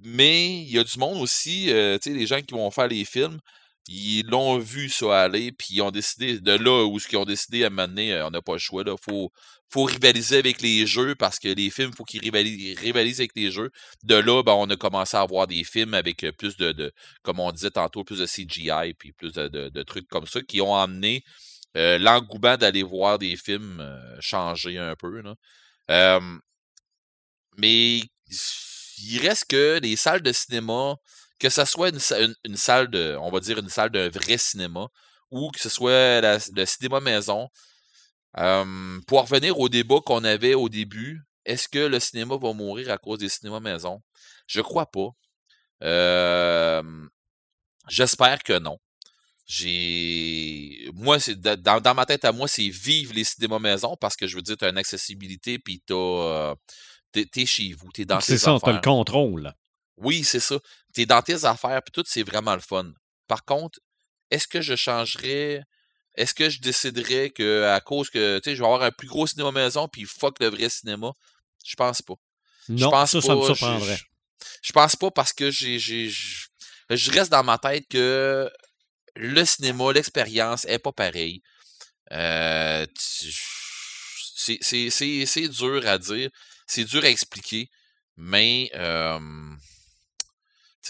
Mais il y a du monde aussi, euh, les gens qui vont faire les films, ils l'ont vu ça aller, puis ils ont décidé, de là où ce qu'ils ont décidé à euh, on n'a pas le choix, là, faut, faut rivaliser avec les jeux, parce que les films, faut qu'ils rivalisent, rivalisent avec les jeux. De là, ben, on a commencé à avoir des films avec plus de, de comme on disait tantôt, plus de CGI, puis plus de, de- trucs comme ça, qui ont amené l'engouement d'aller voir des films changer un peu, là. Mais il reste que les salles de cinéma, que ça soit une, sa- une- une salle de, on va dire une salle d'un vrai cinéma, ou que ce soit la- le cinéma maison. Euh, pour revenir au débat qu'on avait au début, est-ce que le cinéma va mourir à cause des cinémas maison? Je crois pas. Euh, J'espère que non. J'ai. Moi, c'est da- dans, dans ma tête à moi, c'est vivre les cinémas maison parce que je veux dire, tu as une accessibilité puis t'as. euh, t'es, chez vous, t'es dans C'est ça, t'as le contrôle. Oui, c'est ça. T'es dans tes affaires, puis tout, c'est vraiment le fun. Par contre, est-ce que je changerais. Est-ce que je déciderais que à cause que tu sais, je vais avoir un plus gros cinéma maison puis fuck le vrai cinéma? Je pense pas. Je Non, pense ça, ça me pas, je- surprendrait. Je, je pense pas parce que j'ai, je reste dans ma tête que le cinéma, l'expérience est pas pareil. Euh, tu- c'est, c'est, c'est, c'est dur à dire, c'est dur à expliquer, mais euh,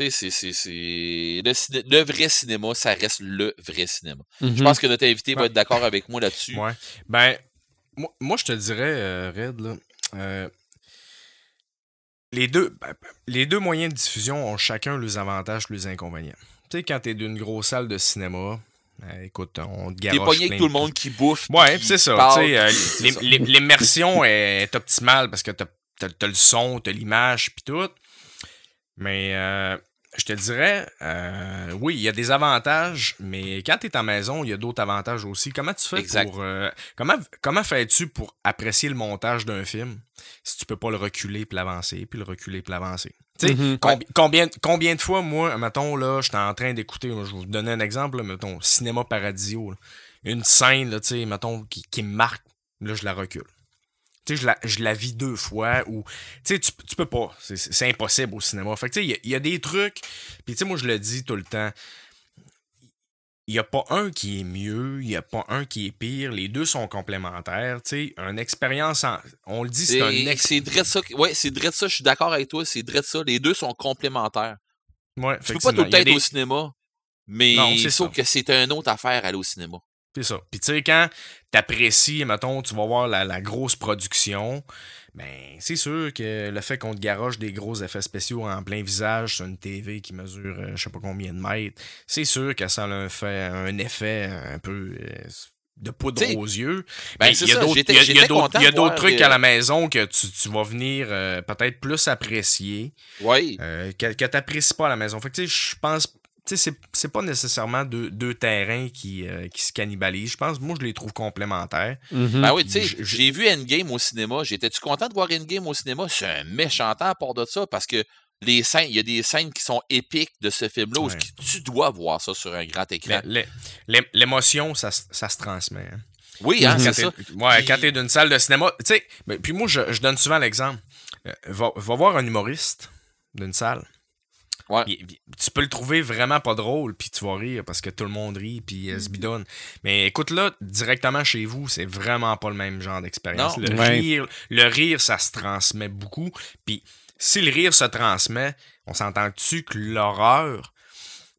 tu sais, c'est, le, ciné- le vrai cinéma, ça reste le vrai cinéma. Je Mhm. pense que notre invité va être d'accord avec moi là-dessus. Ouais. Ben, moi, moi, je te dirais, euh, Red, là, euh, les, deux, ben, les deux moyens de diffusion ont chacun leurs avantages, leurs inconvénients. Tu sais, quand t'es d'une grosse salle de cinéma, euh, écoute, on te T'es garoche pogné avec tout le monde qui bouffe. Ouais, c'est ça. euh, L'immersion est optimale parce que t'as as, le son, t'as l'image, puis tout. Mais euh, je te dirais, euh, oui, il y a des avantages, mais quand t'es en maison, il y a d'autres avantages aussi. Comment tu fais Exact. pour. euh, comment comment fais-tu pour apprécier le montage d'un film si tu peux pas le reculer puis l'avancer, puis le reculer puis l'avancer? Tu sais, Mhm. combi- combien, combien de fois, moi, mettons, là, j'étais en train d'écouter, je vais vous donner un exemple, là, mettons, Cinéma Paradiso, là. une scène, là, tu sais, mettons, qui, qui me marque, là, je la recule. Tu sais, je la, je la vis deux fois, ou, tu sais, tu, tu peux pas, c'est- impossible au cinéma. Fait que, tu sais, il y a- il y, a des trucs, puis tu sais, moi, je le dis tout le temps, il n'y a pas un qui est mieux, il n'y a pas un qui est pire, les deux sont complémentaires, tu sais, une expérience, en- on le dit, c'est un C'est ex- c'est vrai de ça. Ouais, c'est vrai de ça. Je suis d'accord avec toi. C'est vrai de ça. Les deux sont complémentaires. Ouais, Tu peux pas tout le temps être des- au cinéma, mais Non, c'est ça. que c'est une autre affaire aller au cinéma. C'est ça. Puis tu sais, quand t'apprécies, mettons, tu vas voir la, la grosse production, ben c'est sûr que le fait qu'on te garoche des gros effets spéciaux en plein visage sur une TV qui mesure euh, je sais pas combien de mètres, c'est sûr que ça a un, fait, un effet un peu euh, de poudre T'sais, aux yeux. ben, il y a d'autres- trucs à la maison que tu, tu vas venir euh, peut-être plus apprécier Oui. euh, que, que t'apprécies pas à la maison. Fait que tu sais, je pense, tu sais, c'est, c'est pas nécessairement deux, deux terrains qui, euh, qui se cannibalisent. Je pense, moi, je les trouve complémentaires. Mhm. Ben oui, tu sais, j'ai vu Endgame au cinéma. J'étais-tu content de voir Endgame au cinéma? C'est un méchant temps à part de ça parce que les scènes, il y a des scènes qui sont épiques de ce film-là où Ouais. tu dois voir ça sur un grand écran. L'é- l'é- l'émotion, ça, se- ça se transmet. hein. Oui, hein, Quand c'est ça. Ouais, Puis- quand t'es d'une salle de cinéma, tu sais, ben, puis moi, je, je donne souvent l'exemple. Euh, va, va voir un humoriste d'une salle. Ouais. Puis- puis tu peux le trouver vraiment pas drôle, puis tu vas rire parce que tout le monde rit, puis euh, se bidonne. Mais écoute-là, directement chez vous, c'est vraiment pas le même genre d'expérience. Le, Ouais. rire, le rire, ça se transmet beaucoup. Puis si le rire se transmet, on s'entend-tu que l'horreur,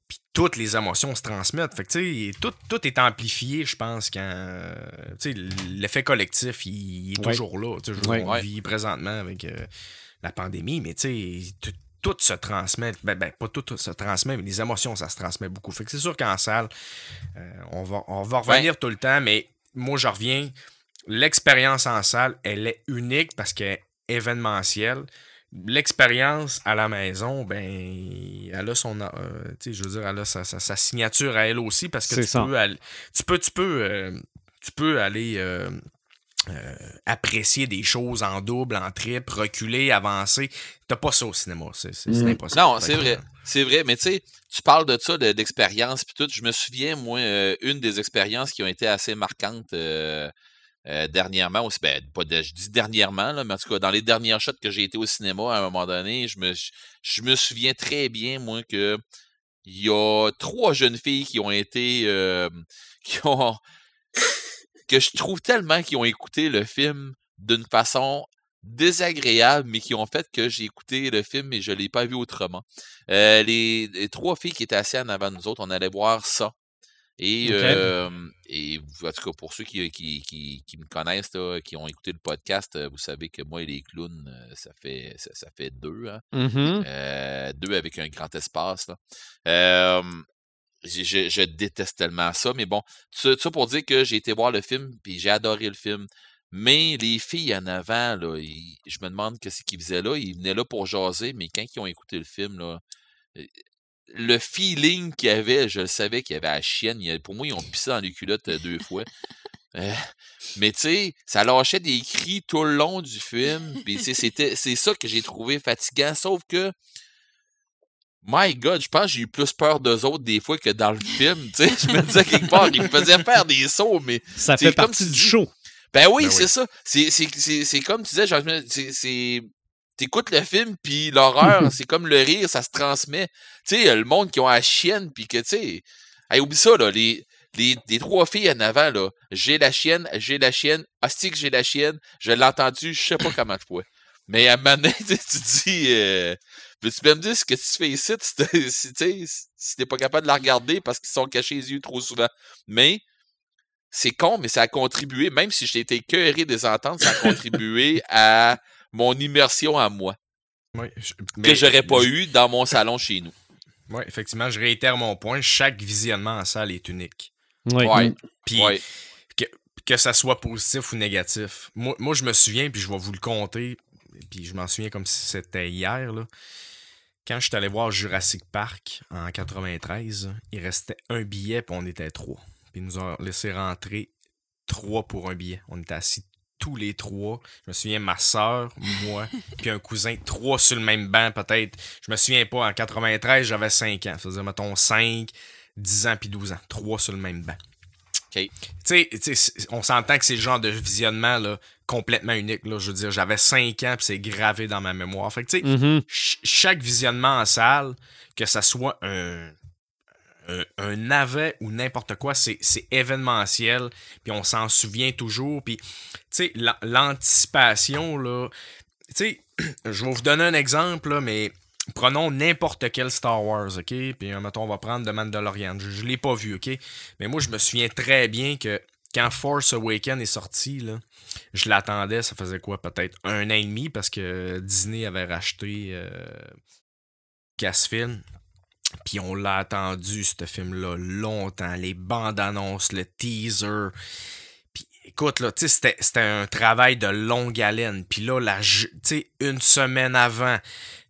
puis toutes les émotions se transmettent? Fait que, tu sais, tout, tout est amplifié, je pense, quand. euh, Tu sais, l'effet collectif, il, il est Ouais. toujours là. Tu sais, je- Ouais. vit présentement avec euh, la pandémie, mais tu sais, tout- se transmet. Ben, ben, pas tout se transmet, mais les émotions, ça se transmet beaucoup. Fait que c'est sûr qu'en salle, euh, on, va, on va revenir tout le temps, mais moi, je reviens. L'expérience en salle, elle est unique parce qu'elle est événementielle. L'expérience à la maison, ben, elle a son, euh, je veux dire, elle a sa, sa- sa signature à elle aussi parce que C'est tu ça. peux, aller- tu peux, tu peux, euh, tu peux aller euh, apprécier des choses en double, en triple, reculer, avancer. T'as pas ça au cinéma, c'est Mm. impossible. Non, c'est vrai. C'est vrai, mais tu sais, tu parles de ça, de- d'expérience, puis tout. Je me souviens, moi, euh, une des expériences qui ont été assez marquantes euh, euh, dernièrement, aussi, ben, pas de- je dis dernièrement, là, mais en tout cas, dans les dernières shots que j'ai été au cinéma, à un moment donné, je me, je, je me souviens très bien, moi, que il y a trois jeunes filles qui ont été, euh, qui ont, que je trouve tellement qu'ils ont écouté le film d'une façon désagréable, mais qui ont fait que j'ai écouté le film et je l'ai pas vu autrement. Euh, les, les trois filles qui étaient assises en avant nous autres, on allait voir ça. Et, euh, et en tout cas, pour ceux qui, qui, qui, qui me connaissent, là, qui ont écouté le podcast, euh, vous savez que moi et les clowns, ça fait ça, ça fait deux. Hein? Mhm. Euh, deux avec un grand espace. Là. Je, déteste tellement ça, mais bon, ça, ça pour dire que j'ai été voir le film, puis j'ai adoré le film. Mais les filles en avant, là, je me demande qu'est-ce qu'ils faisaient là. Ils venaient là pour jaser, mais quand ils ont écouté le film, euh, le feeling qu'il y avait, je le savais qu'il y avait à la chienne. Pour moi, ils ont pissé dans les culottes euh, deux fois. Euh, mais tu sais, ça lâchait des cris tout le long du film. Puis c'est ça que j'ai trouvé fatigant. Sauf que, my God, je pense que j'ai eu plus peur d'eux autres des fois que dans le film. Tu sais, je me disais quelque part, ils me faisaient faire des sauts, mais Ça C'est fait comme partie tu du dis. show. ben oui, Ben c'est oui. ça. C'est, c'est, c'est, c'est comme tu disais, genre, c'est, t'écoutes le film, puis l'horreur, c'est comme le rire, ça se transmet. Tu sais, le monde qui ont la chienne, puis que, tu sais, hey, oublie ça, là, les, les, les trois filles en avant, là, j'ai la chienne, j'ai la chienne, hostie que j'ai la chienne, je l'ai entendu, je sais pas comment je pouvais. Mais à un moment donné, tu dis, euh, peux-tu me dire ce que tu fais ici, si t'es, si, tu pas capable de la regarder parce qu'ils sont cachés les yeux trop souvent. Mais, c'est con, mais ça a contribué, même si j'ai été écœuré des ententes, ça a contribué à mon immersion à moi, Oui, je- que mais j'aurais pas je- eu dans mon salon chez nous. Ouais, effectivement, je réitère mon point. Chaque visionnement en salle est unique. Oui. Ouais, Puis ouais. que ça soit positif ou négatif. Moi, moi, je me souviens, puis je vais vous le compter, puis je m'en souviens comme si c'était hier. Là. Quand je suis allé voir Jurassic Park en 93, il restait un billet, puis on était trois. Puis ils nous ont laissé rentrer trois pour un billet. On était assis tous les trois. Je me souviens, ma soeur, moi, puis un cousin, trois sur le même banc, peut-être. Je me souviens pas, en 93, j'avais 5 ans. Ça faisait, mettons, 5, 10 ans, puis 12 ans. Trois sur le même banc. Tu sais, on s'entend que c'est le genre de visionnement là, complètement unique. Là. Je veux dire, j'avais 5 ans puis c'est gravé dans ma mémoire. Fait que, tu sais, Mhm. ch- chaque visionnement en salle, que ça soit un, un, ou n'importe quoi, c'est c'est événementiel. Puis on s'en souvient toujours. Puis, tu sais, l'an- l'anticipation, là. Tu sais, je vais vous donner un exemple, là, mais prenons n'importe quel Star Wars, OK? Puis, euh, mettons, on va prendre The Mandalorian. Je, je l'ai pas vu, OK? Mais moi, je me souviens très bien que quand Force Awakens est sorti, là, je l'attendais, ça faisait quoi? Peut-être un an et demi parce que Disney avait racheté euh, Lucasfilm. Puis on l'a attendu, ce film-là, longtemps. Les bandes annonces, le teaser. Puis écoute, là, c'était- un travail de longue haleine. Puis là, la, une semaine avant,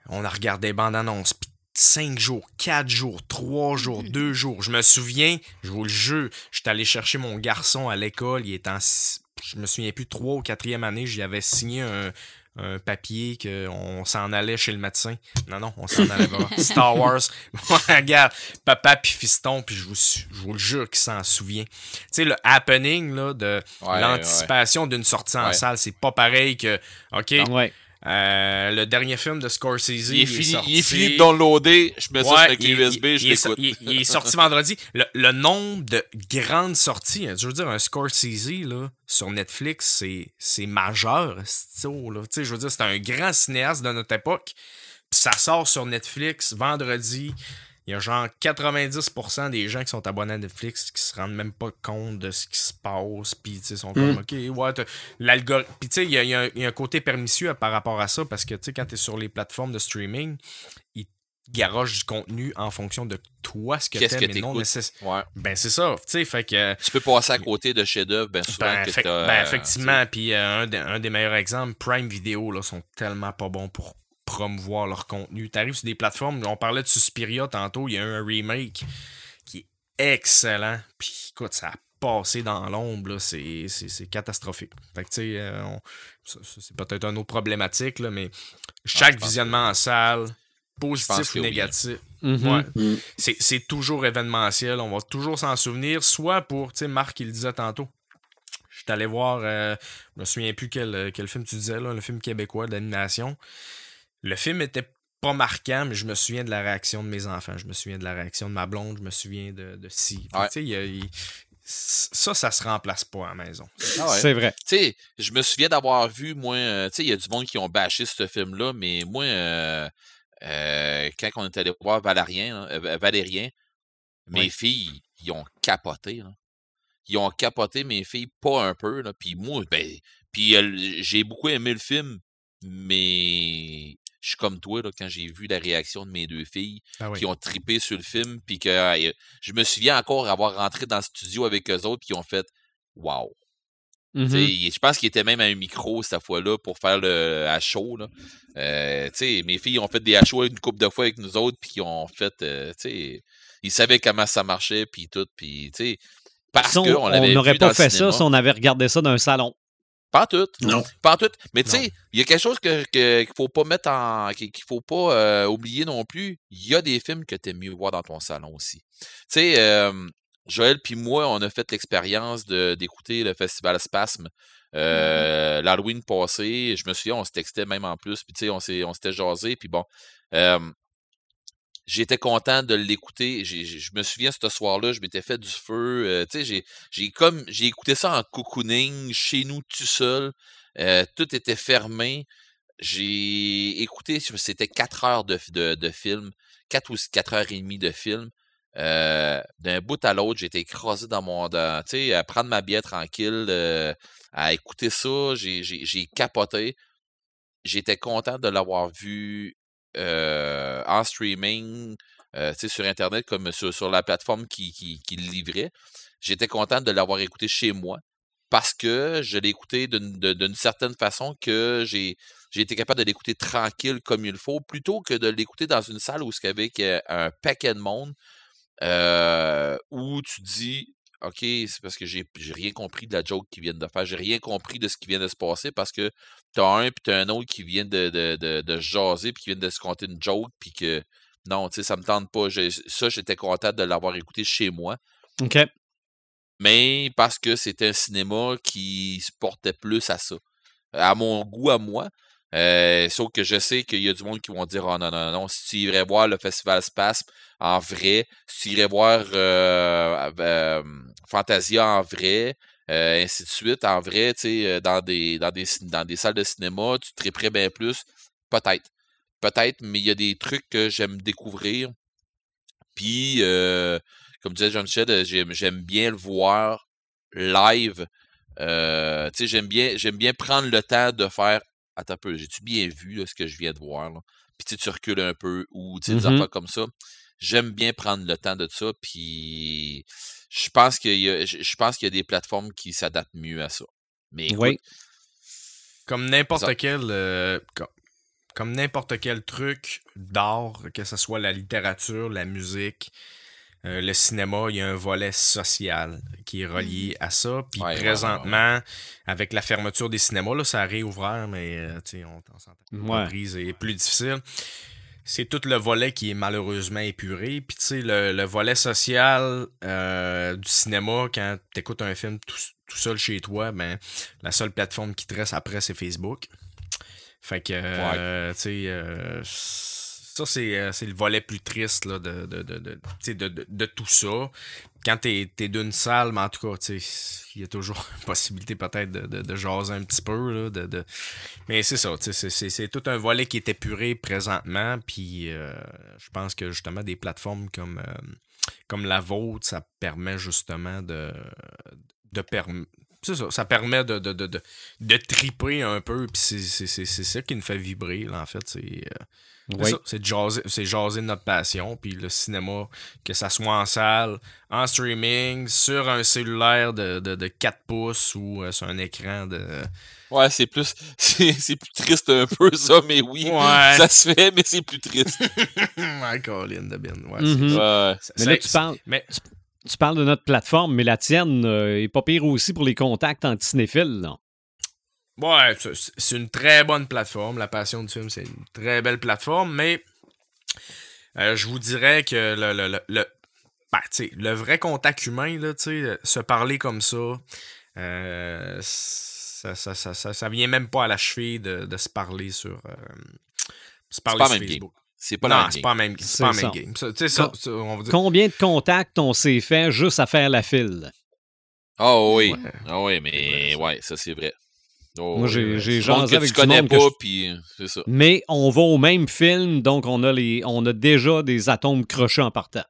on a regardé les bandes annonces. Puis cinq jours, quatre jours, trois jours, deux jours. Je me souviens, je vous le jure, j'étais allé chercher mon garçon à l'école. Il est en, si- je me souviens plus, trois ou quatrième année. J'y avais signé un, un papier qu'on s'en allait chez le médecin. Non, non, on s'en allait voir. Star Wars. Regarde, papa puis fiston, puis je vous, je vous le jure qu'il s'en souvient. Tu sais, le happening là, de Ouais, l'anticipation d'une sortie en Ouais. salle, c'est pas pareil que, OK, Ouais. Euh, le dernier film de Scorsese, Il est, fini, sorti. il est fini de downloader, je mets Ouais, il- USB, il- je il est l'écoute. Il, il est sorti vendredi. Le, le nombre de grandes sorties, hein, je veux dire, un Scorsese là, sur Netflix, c'est, majeur. ça, là. Tu sais, Je veux dire, c'est un grand cinéaste de notre époque. Puis ça sort sur Netflix vendredi. Il y a genre 90% des gens qui sont abonnés à Netflix qui se rendent même pas compte de ce qui se passe. Puis, tu sais, sont comme, OK, ouais, t'as- l'algorithme. Puis, tu sais, il y y a un- il y a un côté pernicieux par rapport à ça parce que, tu sais, quand tu es sur les plateformes de streaming, ils garochent du contenu en fonction de toi, ce que Qu'est-ce t'aimes, que mais non t'écoutes? nécessairement. Ouais. Ben, c'est ça. Tu sais, fait que. Tu peux passer à côté de chefs-d'œuvre, bien souvent. Ben, que ben, euh, effectivement, puis euh, un, des- un des meilleurs exemples, Prime Video, là, sont tellement pas bons pour promouvoir leur contenu. T'arrives sur des plateformes, on parlait de Suspiria tantôt, il y a eu un remake qui est excellent, puis écoute, ça a passé dans l'ombre, c'est c'est- c'est catastrophique. Fait que, tu sais, euh, c'est peut-être un autre problématique, là, mais chaque je pense visionnement en salle, positif ou oui. négatif, Mhm. ouais, Mm. c'est c'est toujours événementiel. On va toujours s'en souvenir, soit pour, tu sais, Marc, il le disait tantôt. Je suis allé voir, euh, je me souviens plus quel, quel film tu disais, là, le film québécois d'animation. Le film était pas marquant, mais je me souviens de la réaction de mes enfants. Je me souviens de la réaction de ma blonde. Je me souviens de, de si. Ouais. tu sais, il il- ça, ça se remplace pas à la maison. Ah ouais. C'est vrai. Tu sais, je me souviens d'avoir vu, moi, euh, tu sais, il y a du monde qui ont bâché ce film-là, mais moi, euh, euh, quand on est allé voir Valérien, là, euh, Valérien, mes Oui. filles, ils ont capoté. là. Ils ont capoté, mes filles, pas un peu. Là. Puis moi, ben, puis euh, j'ai beaucoup aimé le film, mais je suis comme toi, là, quand j'ai vu la réaction de mes deux filles Ah oui. qui ont trippé sur le film, puis que euh, je me souviens encore avoir rentré dans le studio avec eux autres qui ont fait Wow! Mhm. il- Je pense qu'il était même à un micro cette fois-là pour faire le à chaud. Là. Euh, mes filles ont fait des à chaud une couple de fois avec nous autres, puis qui ont fait. euh, ils savaient comment ça marchait, puis tout. Puis, tu sais, parce Si on n'aurait pas fait cinéma. ça si on avait regardé ça dans un salon. Pas en tout. Non. Pas en tout. Mais tu sais, il y a quelque chose que, que- qu'il faut pas mettre en. qu'il qu'il faut pas euh, oublier non plus. Il y a des films que tu mieux voir dans ton salon aussi. Tu sais, euh, Joël puis moi, on a fait l'expérience d'écouter le festival Spasme euh, l'Halloween passé. Je me souviens, on se textait même en plus, puis tu sais, on s'était jasé, puis bon. euh, J'étais content de l'écouter. Je me souviens, ce soir-là, je m'étais fait du feu. euh, tu sais, j'ai- comme j'ai écouté ça en cocooning, chez nous, tout seul. Euh, tout était fermé. J'ai écouté, c'était quatre heures de, film, quatre ou quatre heures et demie de film. Euh, D'un bout à l'autre, j'étais écrasé dans mon. Tu sais, à prendre ma bière tranquille, à écouter ça. J'ai capoté. J'étais content de l'avoir vu euh, en streaming, euh, sur Internet, comme sur, sur la plateforme qui, qui, livrait. J'étais content de l'avoir écouté chez moi parce que je l'ai écouté d'une certaine façon que j'ai j'ai été capable de l'écouter tranquille comme il faut, plutôt que de l'écouter dans une salle où il y que- un paquet de monde, euh, où tu dis, OK, c'est parce que j'ai rien compris de la joke qu'ils viennent de faire, j'ai rien compris de ce qui vient de se passer parce que t'as un puis t'as un autre qui vient de, de, de, de jaser puis qui vient de se compter une joke puis que non, tu sais, ça me tente pas. Ça, j'étais content de l'avoir écouté chez moi OK. mais parce que c'était un cinéma qui se portait plus à ça. À mon goût, à moi. Euh, sauf que je sais qu'il y a du monde qui vont dire Oh non, non, non, si tu irais voir le Festival Space en vrai, si tu irais voir euh, euh, Fantasia en vrai, euh, ainsi de suite, en vrai, tu sais, euh, dans des, dans, des, cin- dans des salles de cinéma, tu triperais bien plus. Peut-être. Peut-être, mais il y a des trucs que j'aime découvrir. Puis, euh, comme disait John Shed, j'aime, bien le voir live. Euh, tu sais, j'aime bien, j'aime bien prendre le temps de faire. Attends un peu, j'ai-tu bien vu là, ce que je viens de voir? Là? Puis tu recules un peu ou des Mhm. affaires comme ça. J'aime bien prendre le temps de ça. Puis je pense qu'il y a, je pense qu'il y a des plateformes qui s'adaptent mieux à ça. Mais écoute, Oui. Comme n'importe quel. euh, co- comme n'importe quel truc d'art, que ce soit la littérature, la musique, euh, le cinéma, il y a un volet social qui est relié à ça. Puis Ouais, ouais, ouais, ouais. présentement, avec la fermeture des cinémas, là, ça a réouvert, mais euh, tu sais, on, on s'entend. Ouais. La prise est plus difficile. C'est tout le volet qui est malheureusement épuré. Puis tu sais, le, le volet social euh, du cinéma, quand tu écoutes un film tout, tout seul chez toi, ben la seule plateforme qui te reste après, c'est Facebook. Fait que, euh, tu sais, euh, ça, c'est euh, c'est le volet plus triste là, de, de, de, de, tout ça. Quand t'es es, d'une salle, mais en tout cas, il y a toujours une possibilité peut-être de, jaser un petit peu. Là, de. Mais c'est ça, c'est- tout un volet qui est épuré présentement. Puis euh, je pense que justement, des plateformes comme, euh, comme la vôtre, ça permet justement de, de c'est ça, ça permet de, de, de, de, de triper un peu, puis c'est- c'est c'est- c'est ça qui nous fait vibrer, là, en fait. C'est euh, c'est Oui. ça, c'est de jaser, c'est jaser de notre passion, puis le cinéma, que ça soit en salle, en streaming, sur un cellulaire de, de, de 4 pouces ou euh, sur un écran de. ouais, c'est plus, c'est, c'est plus triste un peu ça, mais oui, Ouais. ça se fait, mais c'est plus triste. ouais, Colin de Ben. Ouais, c'est- Ouais. Mais là, tu parles, Mais tu parles de notre plateforme, mais la tienne euh, est pas pire aussi pour les contacts anti-cinéphiles. là. Ouais, c'est- une très bonne plateforme. La passion du film, c'est une très belle plateforme, mais euh, je vous dirais que le, le, le, le- ben, tu sais, le vrai contact humain, là, sais, se parler comme ça, euh, ça, ça, ça, ça, ça vient même pas à la cheville de, de se parler sur, euh, se parler sur. Facebook. C'est pas la non, même c'est game. pas la même, c'est C'est pas la même game. Ça, tu sais, ça, Com- ça, on va dire- Combien de contacts on s'est fait juste à faire la file? Ah oui, Ouais. ah oui, mais ouais, ça c'est vrai. Oh, Moi, j'ai- j'ai jasé que avec tu du connais monde que pas, je- puis euh, c'est ça. Mais on va au même film, donc on a, les, on a déjà des atomes crochés en partant.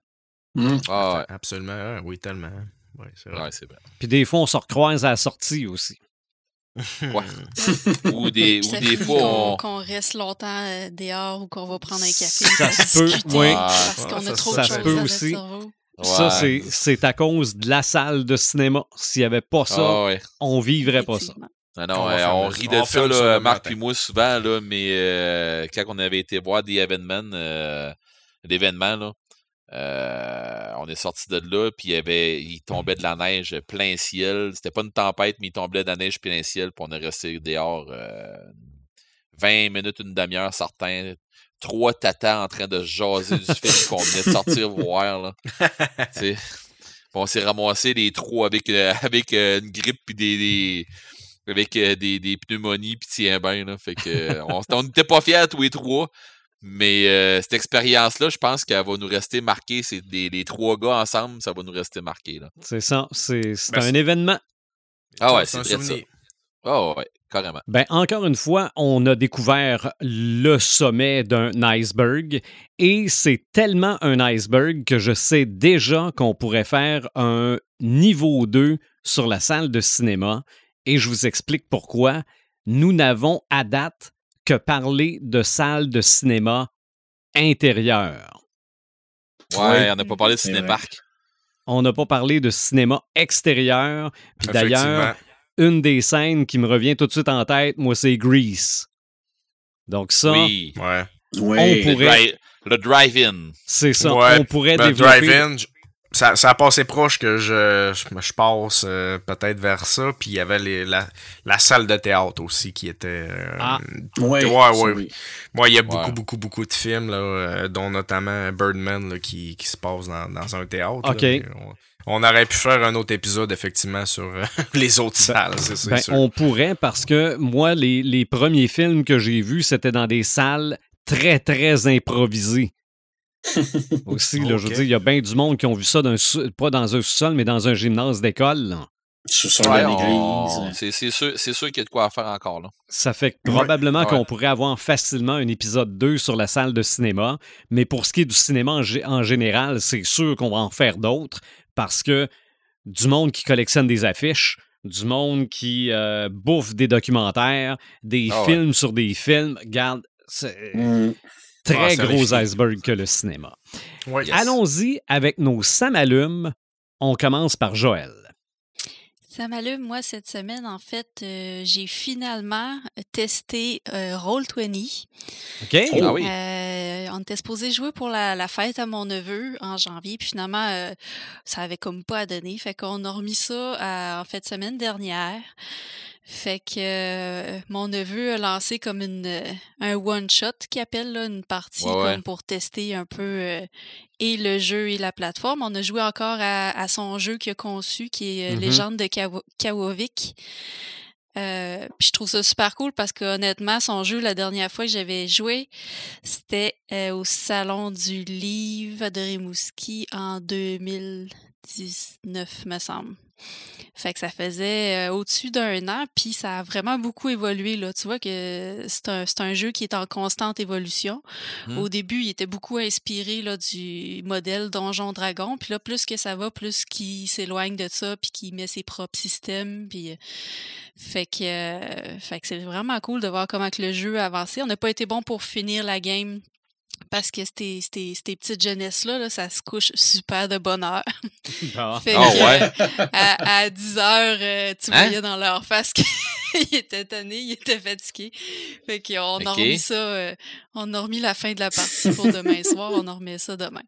Hum. Ah ouais, Absolument, hein, oui, tellement. Ouais, c'est vrai. ouais, c'est vrai. Puis des fois, on se recroise à la sortie aussi. Ouais. ou des, ou des fois, qu'on on... qu'on reste longtemps euh, dehors ou qu'on va prendre un café. Ça pour se peut, oui. Parce qu'on a trop se- de ça choses se peut dans notre aussi. cerveau. Ça, Ouais. c'est- c'est à cause de la salle de cinéma. S'il n'y avait pas ça, Ah ouais. on vivrait pas ça. Effectivement. Non, On euh, rit on de ça, là, Marc puis moi, souvent, là, mais euh, quand on avait été voir des événements, euh, l'événement, là, euh, on est sorti de là, puis il, avait, il tombait de la neige plein ciel. C'était pas une tempête, mais il tombait de la neige plein ciel, puis on est resté dehors euh, 20 minutes, une demi-heure, certains. Trois tatas en train de jaser du film qu'on venait de sortir voir. Là. Puis on s'est ramassé les trois avec, euh, avec euh, une grippe puis des, des- avec euh, des, des pneumonies puis tiens ben là. Fait que on on n'était pas fiers tous les trois. Mais euh, cette expérience-là, je pense qu'elle va nous rester marquée. C'est des, les trois gars ensemble, ça va nous rester marqué. C'est ça. C'est Ben, un événement. Ah ouais, C'est vrai ça. Ah ouais, carrément. Ben, encore une fois, on a découvert le sommet d'un iceberg et c'est tellement un iceberg que je sais déjà qu'on pourrait faire un niveau 2 sur la salle de cinéma et je vous explique pourquoi. Nous n'avons à date que parlé de salle de cinéma intérieure. Ouais, on n'a pas parlé de cinépark. On n'a pas parlé de cinéma extérieur. Puis d'ailleurs, une des scènes qui me revient tout de suite en tête, moi, c'est Grease. Donc ça, Oui. Ouais. Oui. On Le, pourrait- dri- le drive-in. c'est ça. Ouais, on pourrait Ben, développer... Drive-In, ça, ça a passé proche que je, je, je passe euh, peut-être vers ça. Puis il y avait les, la, la salle de théâtre aussi qui était. euh, Ah. Ouais, Ouais, ça, ouais. oui. Moi, il y a Ouais. beaucoup, beaucoup, beaucoup de films, là, euh, dont notamment Birdman, là, qui, qui se passe dans, dans un théâtre. Ok. On, on aurait pu faire un autre épisode, effectivement, sur euh, les autres salles, c'est c'est Ben, sûr. on pourrait parce que moi, les, les premiers films que j'ai vus, c'était dans des salles très, très improvisées. Aussi, là, je veux dire, il y a bien du monde qui ont vu ça, pas dans un sous-sol, mais dans un gymnase d'école. Ouais, on- l'église. C'est c'est sûr, c'est sûr qu'il y a de quoi à faire encore. Là. Ça fait que probablement Ouais. qu'on pourrait avoir facilement un épisode 2 sur la salle de cinéma. Mais pour ce qui est du cinéma en, gé- en général, c'est sûr qu'on va en faire d'autres parce que du monde qui collectionne des affiches, du monde qui euh, bouffe des documentaires, des Ah ouais. films sur des films, garde, c'est Mm. Très Ah, gros iceberg que le cinéma. Ouais. Yes. Allons-y avec nos samalumes. On commence par Joël. Ça m'allume, moi, cette semaine, en fait, euh, j'ai finalement testé euh, Roll20. OK? Oh. Ah oui. Euh, on était supposé jouer pour la, la fête à mon neveu en janvier, puis finalement, euh, ça avait comme pas à donner. Fait qu'on a remis ça à- en fait semaine dernière. Fait que euh, mon neveu a lancé comme une euh, un one shot qui appelle là, une partie Ouais, ouais. comme pour tester un peu euh, et le jeu et la plateforme. On a joué encore à, à son jeu qu'il a conçu qui est Mhm. Légende de Kawovik. Euh, puis je trouve ça super cool parce que honnêtement, son jeu, la dernière fois que j'avais joué, c'était euh, au Salon du Livre de Rimouski en 2019, me semble. Fait que ça faisait euh, au-dessus d'un an, puis ça a vraiment beaucoup évolué. Là. Tu vois que c'est un, c'est un jeu qui est en constante évolution. Hmm. Au début, il était beaucoup inspiré là, du modèle Donjon Dragon. Puis là, plus que ça va, plus qu'il s'éloigne de ça, puis qu'il met ses propres systèmes. Puis, euh, fait que, euh, fait que c'est vraiment cool de voir comment que le jeu a avancé. On n'a pas été bon pour finir la game. Parce que ces, ces, ces petites jeunesses-là, là, ça se couche super de bonne heure. Ah. Fait Ah que, ouais? euh, à, à 10 heures, euh, tu Hein? voyais dans leur face qu'ils étaient tannés, ils étaient fatigués. Fait qu'on a Ok. remis ça, euh, on a remis la fin de la partie pour demain soir, on en remet ça demain.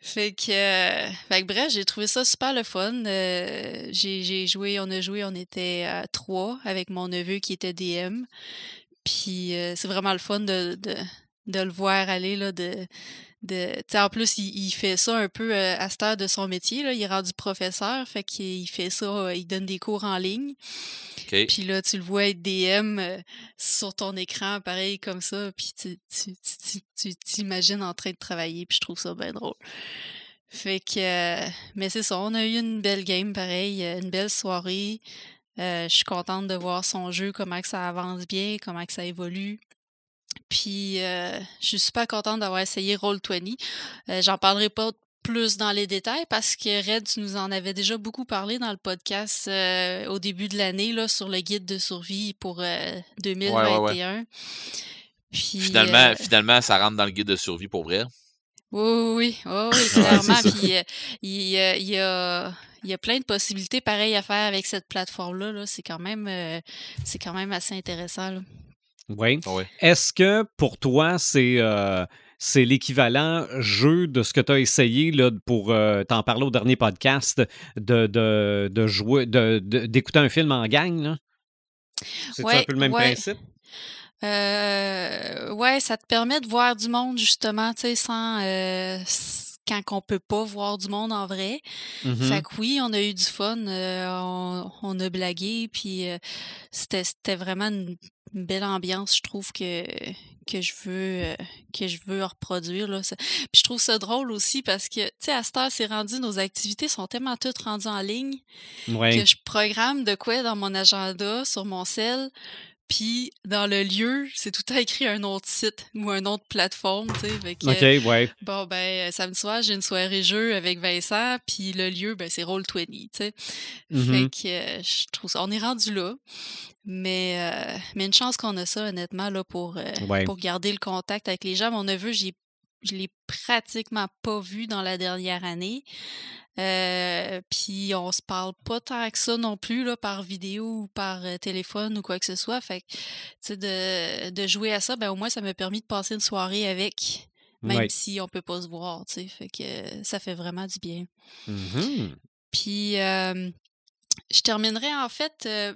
Fait que, euh, fait que bref, j'ai trouvé ça super le fun. Euh, j'ai j'ai joué, on a joué, on était à trois avec mon neveu qui était DM. Puis euh, c'est vraiment le fun de, de, de le voir aller là, de, de en plus il, il fait ça un peu euh, à cette heure de son métier là, il est rendu professeur, fait qu'il fait ça, euh, il donne des cours en ligne. OK. Puis là tu le vois être DM euh, sur ton écran pareil comme ça, puis tu tu tu- tu- t'imagines en train de travailler, puis je trouve ça bien drôle. Fait que euh, mais c'est ça, on a eu une belle game pareil, euh, une belle soirée. Euh, je suis contente de voir son jeu, comment que ça avance bien, comment que ça évolue. Puis, euh, je suis super contente d'avoir essayé Roll20. Euh, J'en parlerai pas plus dans les détails parce que Red, tu nous en avais déjà beaucoup parlé dans le podcast euh, au début de l'année sur le guide de survie pour euh, 2021. Puis, Finalement, finalement, ça rentre dans le guide de survie pour vrai. Oui, oui, oui, clairement. Puis il y, a- y a, il y a plein de possibilités pareilles à faire avec cette plateforme-là. Là. C'est quand même euh, quand même assez intéressant. Là. Oui. Est-ce que pour toi, c'est euh, c'est l'équivalent jeu de ce que tu as essayé là, pour euh, t'en parler au dernier podcast de, de, de jouer de- d'écouter un film en gang? là? C'est un peu le même ouais. principe? Euh, ouais, ça te permet de voir du monde justement, tu sais, sans euh, quand on peut pas voir du monde en vrai. Mhm. Fait que oui, on a eu du fun, euh, on, on a blagué, puis euh, c'était vraiment une, belle ambiance, je trouve que que je veux euh, que je veux reproduire là. Puis je trouve ça drôle aussi parce que tu sais à cette heure c'est rendu nos activités sont tellement toutes rendues en ligne Ouais. que je programme de quoi dans mon agenda sur mon cell. Puis dans le lieu, c'est tout à écrit un autre site ou une autre plateforme, tu sais. OK, ouais. Bon, ben, euh, samedi soir, j'ai une soirée jeu avec Vincent, puis le lieu, ben, c'est Roll20, tu sais. Fait que euh, je trouve ça. On est rendu là. Mais, euh, mais une chance qu'on a ça, honnêtement, là, pour, euh, Ouais. pour garder le contact avec les gens. Mon neveu, j'ai je l'ai pratiquement pas vu dans la dernière année. Euh, puis on se parle pas tant que ça non plus là, par vidéo ou par euh, téléphone ou quoi que ce soit. Fait que tu sais, de, de jouer à ça, ben au moins ça m'a permis de passer une soirée avec, même Ouais. si on peut pas se voir. tu sais. Fait que ça fait vraiment du bien. Mhm. Puis, euh, je terminerai en fait. euh,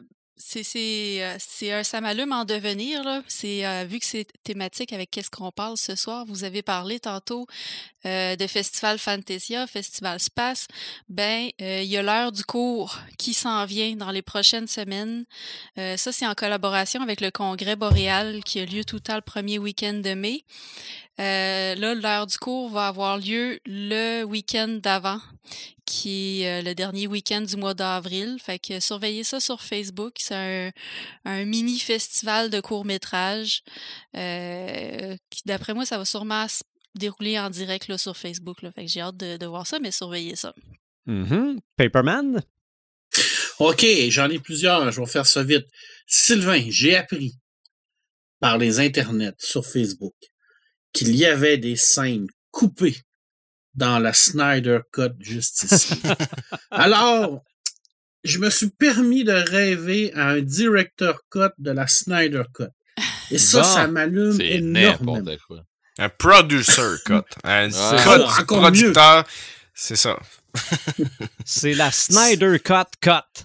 euh, c'est un ça m'allume en devenir là. Euh, vu que c'est thématique avec qu'est-ce qu'on parle ce soir. Vous avez parlé tantôt euh, de Festival Fantasia, Festival Space. Ben il y a l'heure du cours qui s'en vient dans les prochaines semaines. Ça c'est en collaboration avec le Congrès boréal qui a lieu tout temps le premier week-end de mai. Là, l'heure du cours va avoir lieu le week-end d'avant, qui est euh, le dernier week-end du mois d'avril. Fait que surveillez ça sur Facebook. C'est un, un mini festival de court-métrage. euh, qui, d'après moi, ça va sûrement se dérouler en direct là, sur Facebook. Là. Fait que j'ai hâte de, de voir ça, mais surveillez ça. Mhm. Paperman? OK, j'en ai plusieurs, je vais faire ça vite. Sylvain, j'ai appris par les internets sur Facebook qu'il y avait des scènes coupées dans la Snyder Cut juste ici. Alors, je me suis permis de rêver à un director cut de la Snyder Cut. Et ça, Bon, ça m'allume C'est énormément. n'importe quoi. Un producer cut. Un Ah. cut Encore- du encore producteur. C'est ça. C'est la Snyder Cut Cut.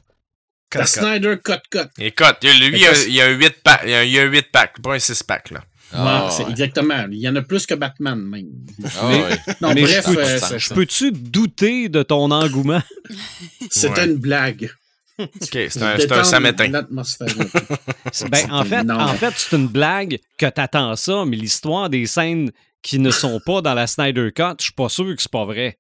Cut, La cut. Snyder Cut Cut. Et cut. Lui, il y a, il y a un 8 pack. Il y a, il y a un 8 pack, pas un 6 pack, là. Ah, Ouais, c'est ouais. exactement. Il y en a plus que Batman, même. Ah, Mais- ouais. Non, Mais bref, je peux- euh, Je peux-tu douter de ton engouement? c'était Ouais. une blague. OK, c'est un, c'est un peu. Ben, en fait, Non. en fait c'est une blague que t'attends ça, mais l'histoire des scènes qui ne sont pas dans la Snyder Cut, je suis pas sûr que c'est pas vrai.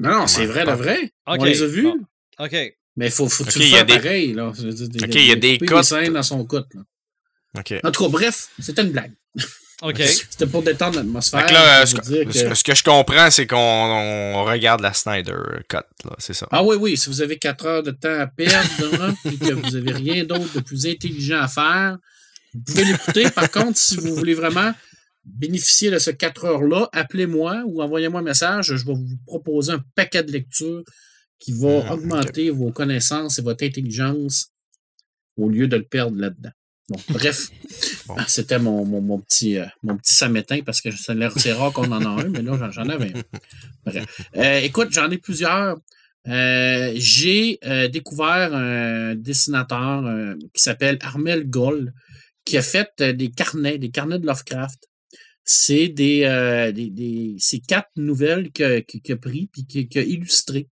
Non, non, c'est vrai, pas- le vrai. On les a vus. bon. OK. Mais faut, faut Ok, tu le il y a faire des- pareil, là. Dire, Ok, il y a des cotes. scènes dans son cote, là. OK. En tout cas, bref, c'était une blague. OK. C'était pour détendre l'atmosphère. Là, ce, que, que- ce- ce que je comprends, c'est qu'on on regarde la Snyder Cut, là, c'est ça. Ah oui, oui, si vous avez 4 heures de temps à perdre, puis que vous avez rien d'autre de plus intelligent à faire, vous pouvez l'écouter. Par contre, si vous voulez vraiment bénéficier de ces 4 heures-là, appelez-moi ou envoyez-moi un message. Je vais vous proposer un paquet de lectures qui va Mhm, augmenter vos connaissances et votre intelligence au lieu de le perdre là-dedans. Bon, bref, Bon. Ah, c'était mon, mon, mon petit, euh, mon petit samétain parce que ça a l'air- c'est rare qu'on en a un, mais là, j'en- avais un. Bref. Euh, écoute, j'en ai plusieurs. Euh, j'ai découvert un dessinateur qui s'appelle Armel Goll, qui a fait des carnets, des carnets de Lovecraft. C'est des, des, quatre nouvelles que- que- qu'il a pris puis qu'il qu'il a illustrées.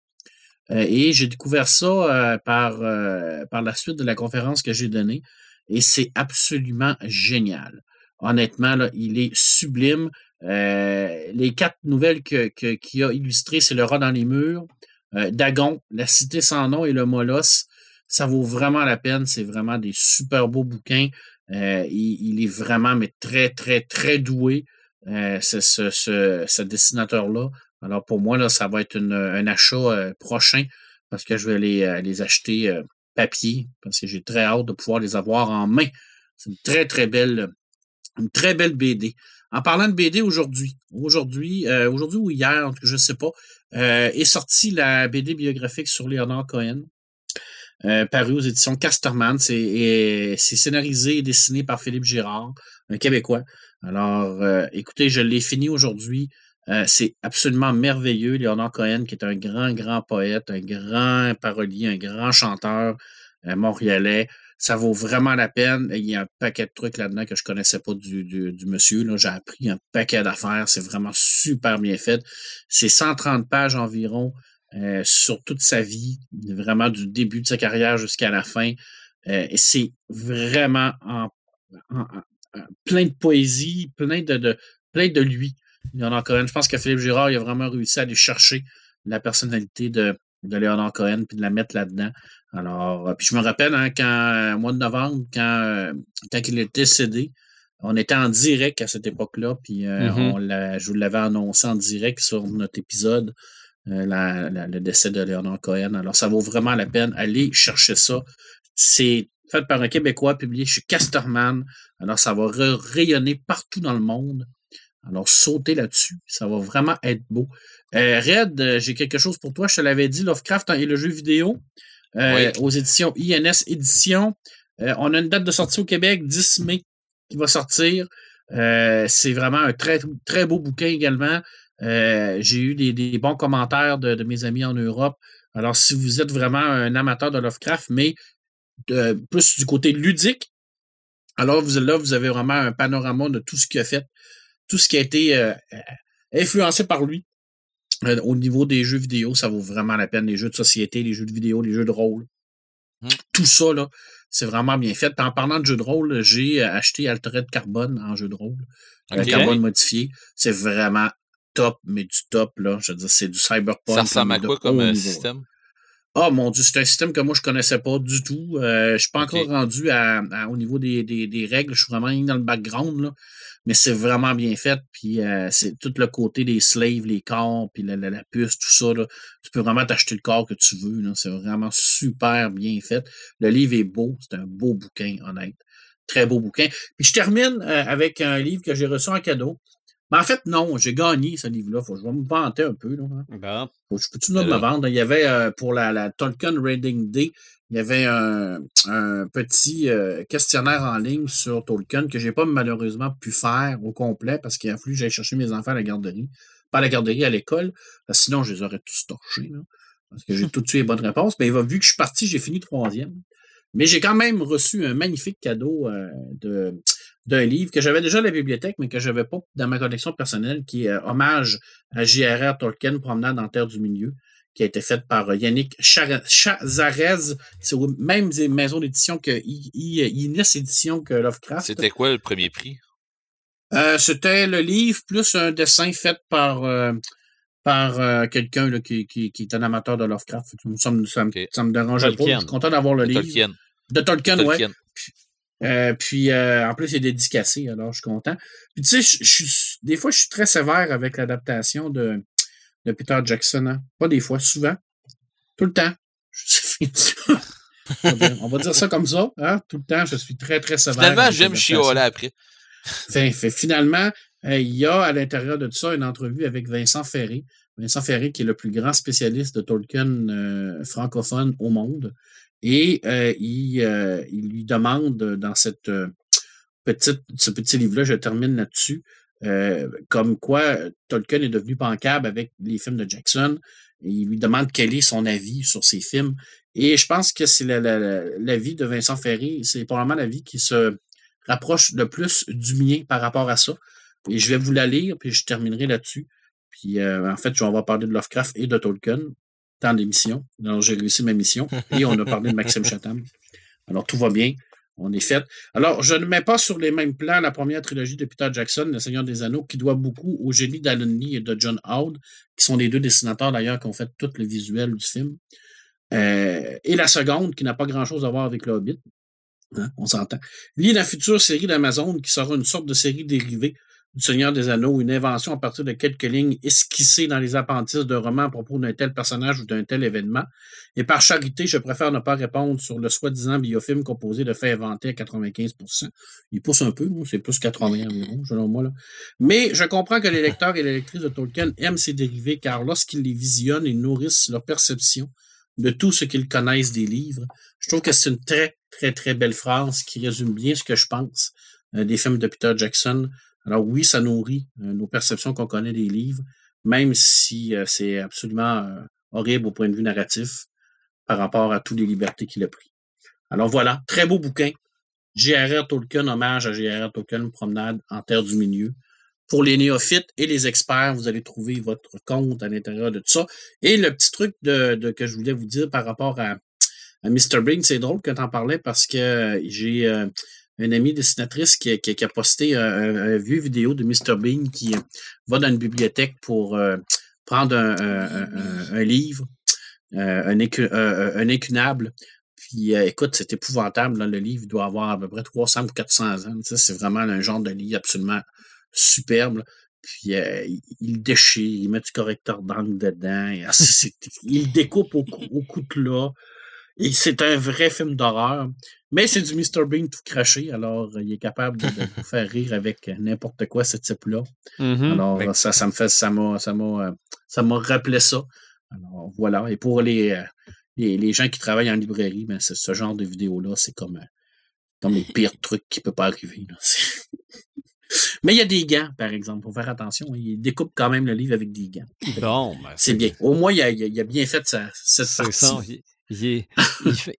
Et j'ai découvert ça euh, par, euh, par la suite de la conférence que j'ai donnée. Et c'est absolument génial. Honnêtement, là, il est sublime. Euh, les quatre nouvelles que, que- qu'il a illustrées, c'est Le rat dans les murs, euh, Dagon, La cité sans nom et Le Molosse. Ça vaut vraiment la peine. C'est vraiment des super beaux bouquins. Euh, il, est vraiment très, très, très doué, ce, dessinateur-là. Alors pour moi, là, ça va être un achat prochain parce que je vais les acheter papier parce que j'ai très hâte de pouvoir les avoir en main. C'est une très, très belle, une très belle BD. En parlant de BD aujourd'hui, aujourd'hui, aujourd'hui ou hier, je ne sais pas, est sortie la BD biographique sur Leonard Cohen. Euh, paru aux éditions Casterman. C'est scénarisé et dessiné par Philippe Girard, un Québécois. Alors, euh, écoutez, je l'ai fini aujourd'hui. Euh, c'est absolument merveilleux. Léonard Cohen, qui est un grand, grand poète, un grand parolier, un grand chanteur montréalais. Ça vaut vraiment la peine. Il y a un paquet de trucs là-dedans que je connaissais pas du, monsieur. J'ai appris un paquet d'affaires. C'est vraiment super bien fait. C'est 130 pages environ. Euh, sur toute sa vie, vraiment du début de sa carrière jusqu'à la fin. Euh, et c'est vraiment en, plein de poésie, plein de, de, plein de lui. Léonard Cohen. Je pense que Philippe Girard il a vraiment réussi à aller chercher la personnalité de, de Léonard Cohen puis de la mettre là-dedans. Alors, euh, puis je me rappelle, hein, quand, au mois de novembre, quand, quand il est décédé, on était en direct à cette époque-là, puis mm-hmm. on je vous l'avais annoncé en direct sur notre épisode euh, le décès de Léonard Cohen. Alors, ça vaut vraiment la peine. Allez chercher ça. C'est fait par un Québécois, publié chez Casterman. Alors, ça va rayonner partout dans le monde. Alors, sautez là-dessus. Ça va vraiment être beau. Euh, Red, euh, j'ai quelque chose pour toi. Je te l'avais dit, Lovecraft et le jeu vidéo. Aux éditions INS Édition. on a une date de sortie au Québec, 10 mai, qui va sortir. c'est vraiment un très, très beau bouquin également. Euh, j'ai eu des, bons commentaires de, mes amis en Europe. Alors, si vous êtes vraiment un amateur de Lovecraft, mais plus du côté ludique, alors vous, là, vous avez vraiment un panorama de tout ce qu'il a fait, tout ce qui a été euh, influencé par lui. Euh, au niveau des jeux vidéo, ça vaut vraiment la peine. Les jeux de société, les jeux de vidéo, les jeux de rôle. Mmh. Tout ça, là, c'est vraiment bien fait. En parlant de jeux de rôle, j'ai acheté Altered Carbone en jeu de rôle. Carbone modifié. C'est vraiment top, mais du top, là. Je veux dire, c'est du cyberpunk. Ça ressemble à quoi comme euh, système? Ah, mon Dieu, c'est un système que moi, je connaissais pas du tout. Euh, je ne suis pas encore rendu à, au niveau des, des, règles. Je suis vraiment dans le background, là. Mais c'est vraiment bien fait. Puis euh, c'est tout le côté des slaves, les corps, puis la, la, puce, tout ça. Là. Tu peux vraiment t'acheter le corps que tu veux. C'est vraiment super bien fait. Le livre est beau. C'est un beau bouquin, honnête. Très beau bouquin. Puis je termine avec un livre que j'ai reçu en cadeau. Mais en fait, non, j'ai gagné ce livre-là. Faut que je vais me vanter un peu. Là, hein. Faut, je peux-tu me vendre? Il y avait euh, pour la, la, Tolkien Reading Day, il y avait un, un petit euh, questionnaire en ligne sur Tolkien que j'ai pas malheureusement pu faire au complet parce qu'il a fallu que j'aille chercher mes enfants à la garderie. Pas à la garderie, à l'école. Sinon, je les aurais tous torchés. Là, parce que j'ai tout de suite les bonnes réponses. Mais vu que je suis parti, j'ai fini troisième. Mais j'ai quand même reçu un magnifique cadeau euh, de d'un livre que j'avais déjà à la bibliothèque, mais que je n'avais pas dans ma collection personnelle, qui est euh, Hommage à J.R.R. Tolkien, Promenade en Terre du Milieu, qui a été faite par euh, Yannick Chazarez. C'est même des maisons d'édition que Inès Édition que Lovecraft. C'était quoi le premier prix? Euh, c'était le livre plus un dessin fait par, par quelqu'un qui, qui, qui, est un amateur de Lovecraft. Ça, me, ça, me, dérangeait pas. Je suis content d'avoir le livre. Tolkien. De Tolkien, oui. Euh, puis euh, en plus, il est dédicacé, alors je suis content. Puis tu sais, je, des fois, je suis très sévère avec l'adaptation de, de Peter Jackson. Hein. Pas des fois, souvent. Tout le temps. on va dire ça comme ça. Hein? Tout le temps, je suis très, très sévère. Finalement, j'aime chioler après. Fait, fait, finalement, euh, il y a à l'intérieur de tout ça une entrevue avec Vincent Ferré. Vincent Ferré, qui est le plus grand spécialiste de Tolkien francophone au monde. Et euh, il, euh, il, lui demande dans euh, petite, ce petit livre-là, je termine là-dessus, comme quoi Tolkien est devenu bancable avec les films de Jackson. Il lui demande quel est son avis sur ces films. Et je pense que c'est l'avis de Vincent Ferré, c'est probablement l'avis qui se rapproche le plus du mien par rapport à ça. Et je vais vous la lire, puis je terminerai là-dessus. Puis en fait, je vais parler de Lovecraft et de Tolkien dans l'émission. Alors, j'ai réussi ma mission et on a parlé de Maxime Chatham. Alors, tout va bien. On est fait. Alors, je ne mets pas sur les mêmes plans la première trilogie de Peter Jackson, Le Seigneur des Anneaux, qui doit beaucoup au génie d'Alan Lee et de John Howard, qui sont les deux dessinateurs d'ailleurs qui ont fait tout le visuel du film. Euh, et la seconde, qui n'a pas grand-chose à voir avec le Hobbit. Hein, on s'entend. Lee, la future série d'Amazon, qui sera une sorte de série dérivée du Seigneur des Anneaux, une invention à partir de quelques lignes esquissées dans les appendices d'un roman à propos d'un tel personnage ou d'un tel événement. Et par charité, je préfère ne pas répondre sur le soi-disant biofilm composé de faits inventés à 95% Il pousse un peu, c'est plus 80 environ, selon moi. Là. Mais je comprends que les lecteurs et les lectrices de Tolkien aiment ces dérivés car lorsqu'ils les visionnent, ils nourrissent leur perception de tout ce qu'ils connaissent des livres. Je trouve que c'est une très, très, très belle phrase qui résume bien ce que je pense euh, des films de Peter Jackson. Alors oui, ça nourrit euh, nos perceptions qu'on connaît des livres, même si euh, c'est absolument horrible au point de vue narratif par rapport à toutes les libertés qu'il a pris. Alors voilà, très beau bouquin. J.R.R. Tolkien, hommage à J.R.R. Tolkien, promenade en terre du milieu. Pour les néophytes et les experts, vous allez trouver votre compte à l'intérieur de tout ça. Et le petit truc de, que je voulais vous dire par rapport à, Mr. Bean, c'est drôle que tu en parlais parce que j'ai euh, une amie dessinatrice qui, a posté un, vieux vidéo de Mr. Bean qui va dans une bibliothèque pour euh, prendre un, livre, euh, un, un incunable. Puis écoute, c'est épouvantable. le livre doit avoir à peu près 300 ou 400 ans. C'est vraiment un genre de livre absolument superbe. Puis euh, il déchire, il met du correcteur d'angle dedans. Et, il découpe au, au coutelas. Et c'est un vrai film d'horreur. Mais c'est du Mr. Bean tout craché, alors il est capable de, vous faire rire avec n'importe quoi, ce type-là. Mm-hmm. Alors, ça, ça me fait, ça m'a, ça m'a, euh, ça m'a rappelé ça. Alors, voilà. Et pour les, euh, les, les, gens qui travaillent en librairie, ben, ce genre de vidéo-là, c'est comme, comme les pires trucs qui peuvent pas arriver. Mais il y a des gants, par exemple. Faut faire attention. Il découpe quand même le livre avec des gants. Bon, ben, c'est bien. Au moins, il a, il a, bien fait sa, cette partie. Ça. Il,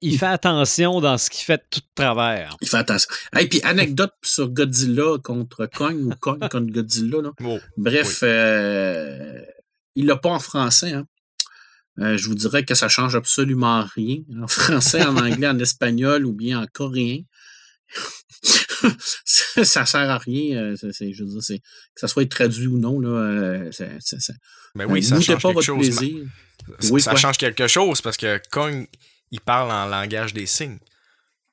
il, fait, attention dans ce qu'il fait de tout travers. Il fait attention. Et puis, anecdote sur Godzilla contre Kong ou Kong contre Godzilla. Là. Oh, Bref, euh, il l'a pas en français. Hein. Euh, je vous dirais que ça change absolument rien. En français, en anglais, en espagnol ou bien en coréen. ça sert à rien. Euh, je veux dire, que ça soit traduit ou non. Là, euh, Mais oui, ça change quelque chose. Ça, change quelque chose parce que Kong, il parle en langage des signes.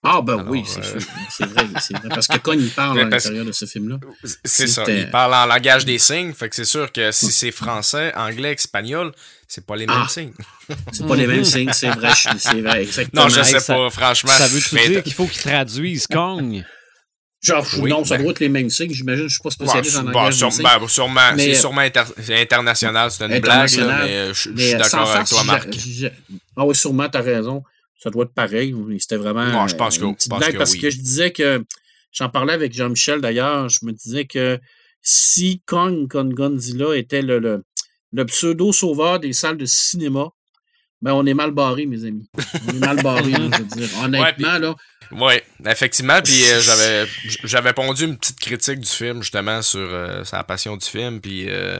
Ah, ben oui, c'est euh, C'est vrai, vrai, Parce que Kong, il parle à l'intérieur de ce film-là. C'est ça. Il parle en langage des signes. Fait que c'est sûr que si c'est français, anglais, espagnol, c'est pas les mêmes ah. signes. C'est pas les mêmes signes, c'est vrai. C'est vrai, exactement. Non, je sais pas, franchement. Ça veut tout dire qu'il faut qu'il traduise Kong. Genre, non, ça ben doit être les mêmes signes, j'imagine. Je suis pas spécialiste en langage sur, ben, sûrement, c'est sûrement international, c'est une blague, là, mais je, suis d'accord avec toi, Marc. Ah oui, sûrement, t'as raison. Ça doit être pareil. C'était vraiment non, je pense que, une petite blague parce que je disais que, j'en parlais avec Jean-Michel d'ailleurs, je me disais que si Kong, Kong Godzilla était le, le, le pseudo-sauveur des salles de cinéma, ben on est mal barré, mes amis. On est mal barré, je veux dire. Honnêtement, là. Oui, effectivement. Puis euh, j'avais j'avais pondu une petite critique du film, justement, sur euh, sa passion du film. Puis euh,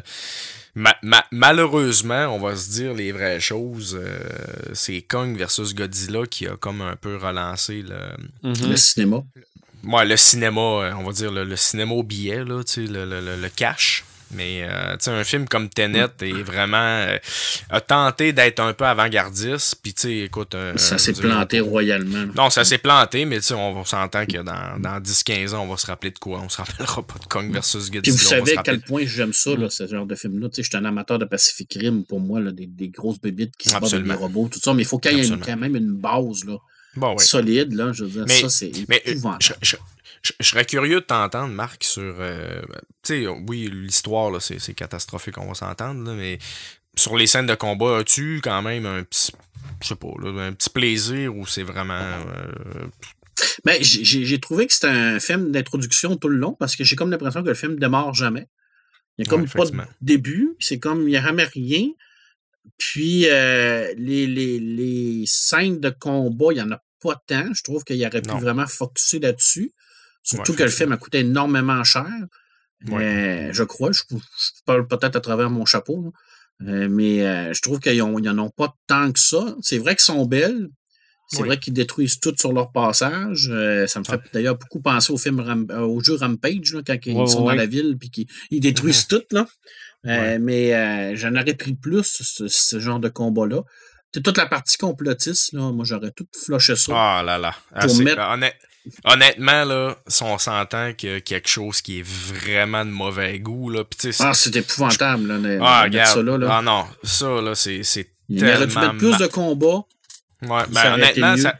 malheureusement, on va se dire les vraies choses. c'est Kong versus Godzilla qui a comme un peu relancé le, le cinéma. Ouais, le cinéma, on va dire le, cinéma au billet, là, le, le, le cash. Mais euh, tu sais, un film comme Tenet est vraiment euh, a tenté d'être un peu avant-gardiste. Puis tu sais, écoute. ça s'est planté royalement. Non, ça s'est planté, mais tu sais, on, s'entend que dans, dans 10-15 ans, on va se rappeler de quoi? On se rappellera pas de Kong versus Godzilla. Puis vous savez à quel point j'aime ça, là, ce genre de film-là. Tu sais, je suis un amateur de Pacific Rim pour moi, là, des, des grosses bébites qui se battent des robots, tout ça. Mais il faut qu'il y ait quand même une base là, solide. Là, je veux dire, ça, c'est je, serais curieux de t'entendre, Marc, sur. Euh, tu sais, oui, l'histoire, c'est catastrophique, on va s'entendre, mais sur les scènes de combat, as-tu quand même un petit. Je sais pas, un petit plaisir ou c'est vraiment. Euh, ben, j'ai trouvé que c'était un film d'introduction tout le long parce que j'ai comme l'impression que le film démarre jamais. Il n'y a comme pas de début, c'est comme il n'y a jamais rien. Puis euh, les, les, les, scènes de combat, il n'y en a pas tant. Je trouve qu'il aurait pu vraiment focuser là-dessus. Surtout que le film a coûté énormément cher. Euh, je crois, je, parle peut-être à travers mon chapeau, euh, mais euh, je trouve qu'ils n'en ont pas tant que ça. C'est vrai qu'ils sont belles. C'est vrai qu'ils détruisent tout sur leur passage. ça me fait d'ailleurs beaucoup penser au film au jeu Rampage, quand ils sont dans la ville et qu'ils détruisent tout. Là. mais j'en aurais pris plus, ce, genre de combat-là. C'est toute la partie complotiste, là. Moi, j'aurais tout floché ça. Ah là là. pour mettre honnêtement, là, si on s'entend qu'il y a quelque chose qui est vraiment de mauvais goût, là. Pis, Ah, c'est épouvantable, là. de- ah, regarde. ça là, là. Ah non, ça, là, c'est c'est Il aurait dû mettre plus de combats. Ouais, ben, honnêtement, ça-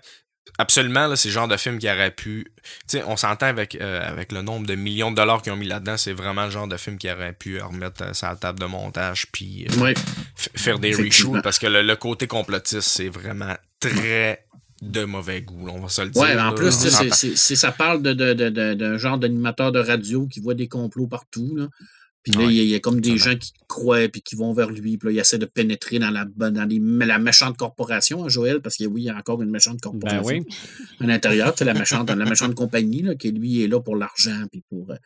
absolument, là, c'est le genre de film qui aurait pu. Tu sais, on s'entend avec, euh, avec le nombre de millions de dollars qu'ils ont mis là-dedans, c'est vraiment le genre de film qui aurait pu remettre euh, la table de montage puis euh, faire des reshoots parce que le, le côté complotiste, c'est vraiment très de mauvais goût, on va se le dire. Ouais, en plus, c'est- s'entend. c'est- c'est- ça parle de, de, de, de- d'un genre d'animateur de radio qui voit des complots partout. Là. Puis là, Ouais, il y, a- il y a comme des exactement. gens qui croient puis qui vont vers lui. Puis là, il essaie de pénétrer dans la, dans les- la méchante corporation, hein, Joël, parce que oui, il y a encore une méchante Ben corporation oui. à l'intérieur. C'est la méchante, la méchante compagnie là, qui, lui, est là pour l'argent puis pour, euh,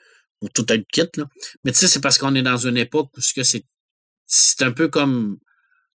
pour tout un kit. Là. Mais tu sais, c'est parce qu'on est dans une époque où ce que c'est, c'est un peu comme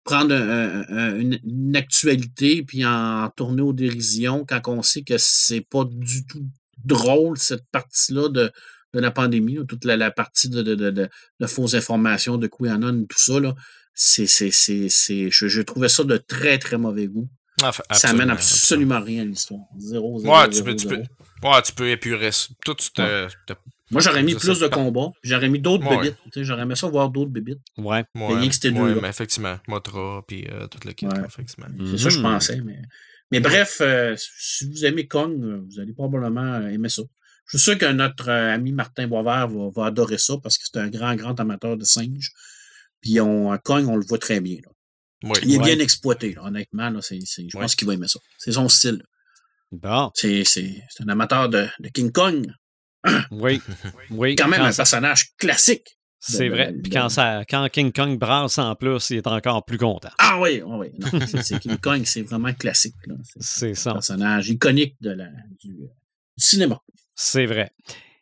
prendre un- un- un- une, une actualité puis en tourner aux dérisions quand on sait que c'est pas du tout drôle, cette partie-là de, de la pandémie, là, toute la, la partie de, de, de, fausses informations, de QAnon, tout ça. Là, c'est, c'est, c'est, c'est, je, je trouvais ça de très, très mauvais goût. Ah, ça amène absolument, absolument rien à l'histoire. Zéro, zéro, Ouais, tu zéro, peux, tu peux, ouais, tu peux épurer ça. Tout, tu te, te- Moi, j'aurais mis plus de combats, j'aurais mis d'autres Ouais. bébites. Tu sais, J'aurais aimé ça voir d'autres bébites. Ouais. ouais, rien que c'était ouais, mais effectivement, Motra, puis euh, tout le kit, effectivement. C'est ça que je Mhm. pensais. Mais, mais bref, euh, si vous aimez Kong, euh, vous allez probablement aimer ça. Je suis sûr que notre euh, ami Martin Boisvert va, va adorer ça parce que c'est un grand, grand amateur de singes. Puis on, Kong, on le voit très bien. là. Oui. Il est Ouais. bien exploité, là, honnêtement. Là, c'est, c'est- je Ouais. pense qu'il va aimer ça. C'est son style. Bon. C'est, c'est, c'est un amateur de, de King Kong. Oui. Oui. Quand même Quand un ça- personnage classique. C'est vrai. de- Puis quand, ça, quand King Kong brasse en plus, il est encore plus content. Ah oui, oui, oui. Non, c'est, c'est King Kong, c'est vraiment classique. Là. C'est C'est un ça. personnage iconique de la, du, euh, du cinéma. C'est vrai.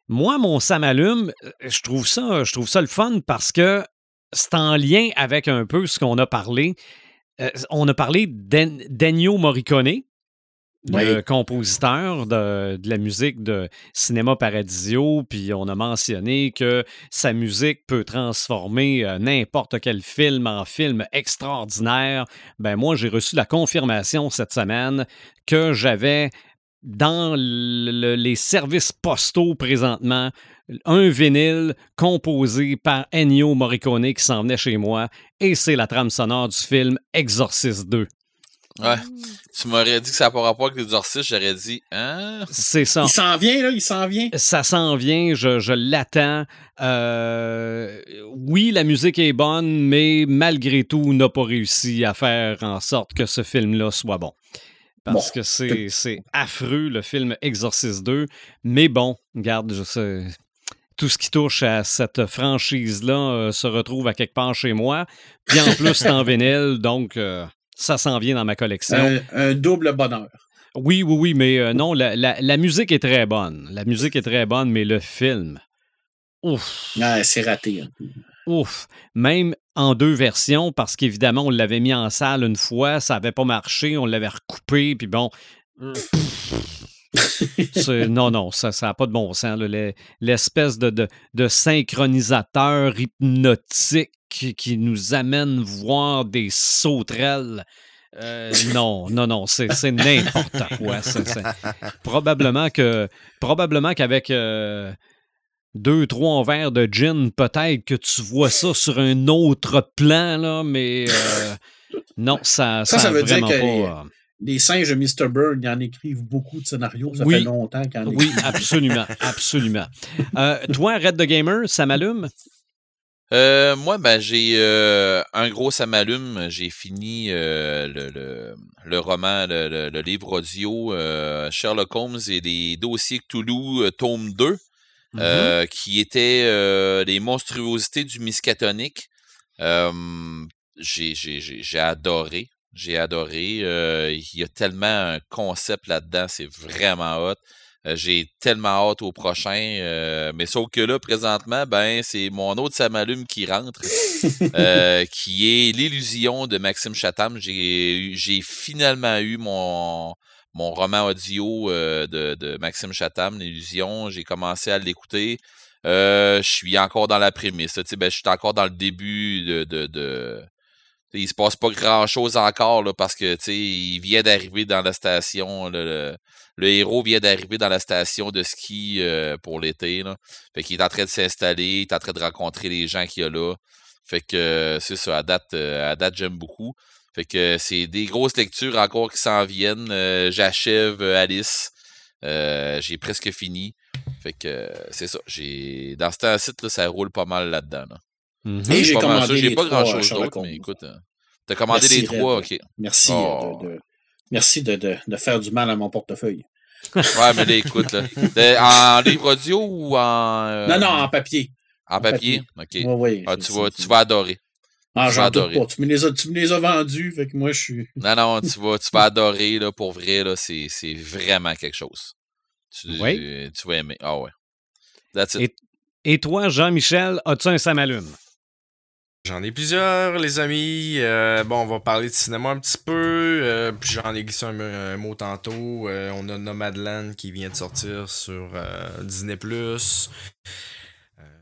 Moi, mon Sam allume, euh, je trouve ça, je trouve ça le fun parce que c'est en lien avec un peu ce qu'on a parlé. Euh, on a parlé d'En- d'Ennio Morricone, le Oui. compositeur de, de la musique de Cinéma Paradisio, puis on a mentionné que sa musique peut transformer euh, n'importe quel film en film extraordinaire. Ben moi, j'ai reçu la confirmation cette semaine que j'avais dans le- le- les services postaux présentement un vinyle composé par Ennio Morricone qui s'en venait chez moi et c'est la trame sonore du film Exorcist 2. Ouais. Tu m'aurais dit que ça n'a pas rapport avec l'exorcisme, j'aurais dit, hein? C'est ça. Il s'en vient, là, il s'en vient. Ça s'en vient, je, je l'attends. Euh, oui, la musique est bonne, mais malgré tout, n'a pas réussi à faire en sorte que ce film-là soit bon. Parce Bon. que c'est c'est affreux, le film Exorcist 2. Mais bon, regarde, je sais, tout ce qui touche à cette franchise-là euh, se retrouve à quelque part chez moi. Puis en plus, c'est en vinyle, donc euh, ça s'en vient dans ma collection. Un, un double bonheur. Oui, oui, oui, mais euh, non, la, la- la musique est très bonne. La musique est très bonne, mais le film, ouf, Ouais, c'est raté. ouf. Même en deux versions, parce qu'évidemment, on l'avait mis en salle une fois, ça n'avait pas marché, on l'avait recoupé, puis bon. C'est- non, non, ça n'a pas de bon sens. L'espèce de, de, de synchronisateur hypnotique qui, nous amène voir des sauterelles. Euh, non, non, non, c'est n'importe quoi. Probablement que probablement qu'avec euh, deux, trois verres de gin, peut-être que tu vois ça sur un autre plan, là, mais euh, non, ça, Ça, ça, ça veut dire que- pas. Les singes de Mr. Bird, ils en écrivent beaucoup de scénarios. Ça Oui. fait longtemps qu'ils en Oui, écrivent. absolument, absolument. Euh, toi, Red the Gamer, ça m'allume? Euh, moi, ben, j'ai euh, un gros ça m'allume. J'ai fini euh, le, le, le roman, le, le- le livre audio euh, Sherlock Holmes et les dossiers Cthulhu, tome 2, euh, qui était euh, les monstruosités du Miskatonic. Euh, j'ai, j'ai, j'ai, j'ai adoré. J'ai adoré. Euh, il y a tellement un concept là-dedans, c'est vraiment hot. Euh, J'ai tellement hâte au prochain. euh, mais sauf que là, présentement, ben, c'est mon autre Samalume qui rentre, euh, qui est l'illusion de Maxime Chatham. J'ai finalement eu mon, mon roman audio euh, de, de Maxime Chatham, l'illusion. J'ai commencé à l'écouter. Euh, je suis encore dans la prémisse. là, tu sais, Ben, je suis encore dans le début de, de, de, il se passe pas grand chose encore là, parce que il vient d'arriver dans la station. Le, le, héros vient d'arriver dans la station de ski euh, pour l'été. Fait qu'il est en train de s'installer, il est en train de rencontrer les gens qu'il y a là. Fait que c'est ça, à date, à date j'aime beaucoup. Fait que c'est des grosses lectures encore qui s'en viennent. J'achève Alice. j'ai presque fini. Fait que c'est ça. J'ai dans ce là, ça roule pas mal là-dedans. Là. Mm-hmm. Et j'ai commandé J'ai pas grand chose d'autre, mais écoute. Hein. T'as commandé les trois, ok. Merci, oh. de, merci de, de, de, faire du mal à mon portefeuille. ouais, mais là, écoute, là. en livre audio ou en. Euh, non, non, en papier. En, papier? Ok. Oui. Ah, tu, vas, tu vas adorer. Ah, j'en doute pas. Tu me, les as, tu me les as vendus, fait que moi, je suis. Non, non, tu vas, tu vas adorer, là, pour vrai, là, c'est, c'est vraiment quelque chose. Tu, oui. tu vas aimer. Ah ouais. That's it. Et, et toi, Jean-Michel, as-tu un Samalume? J'en ai plusieurs, les amis. Euh, bon, on va parler de cinéma un petit peu. Euh, puis j'en ai glissé un, mot tantôt. Euh, on a Nomadland qui vient de sortir sur Disney+.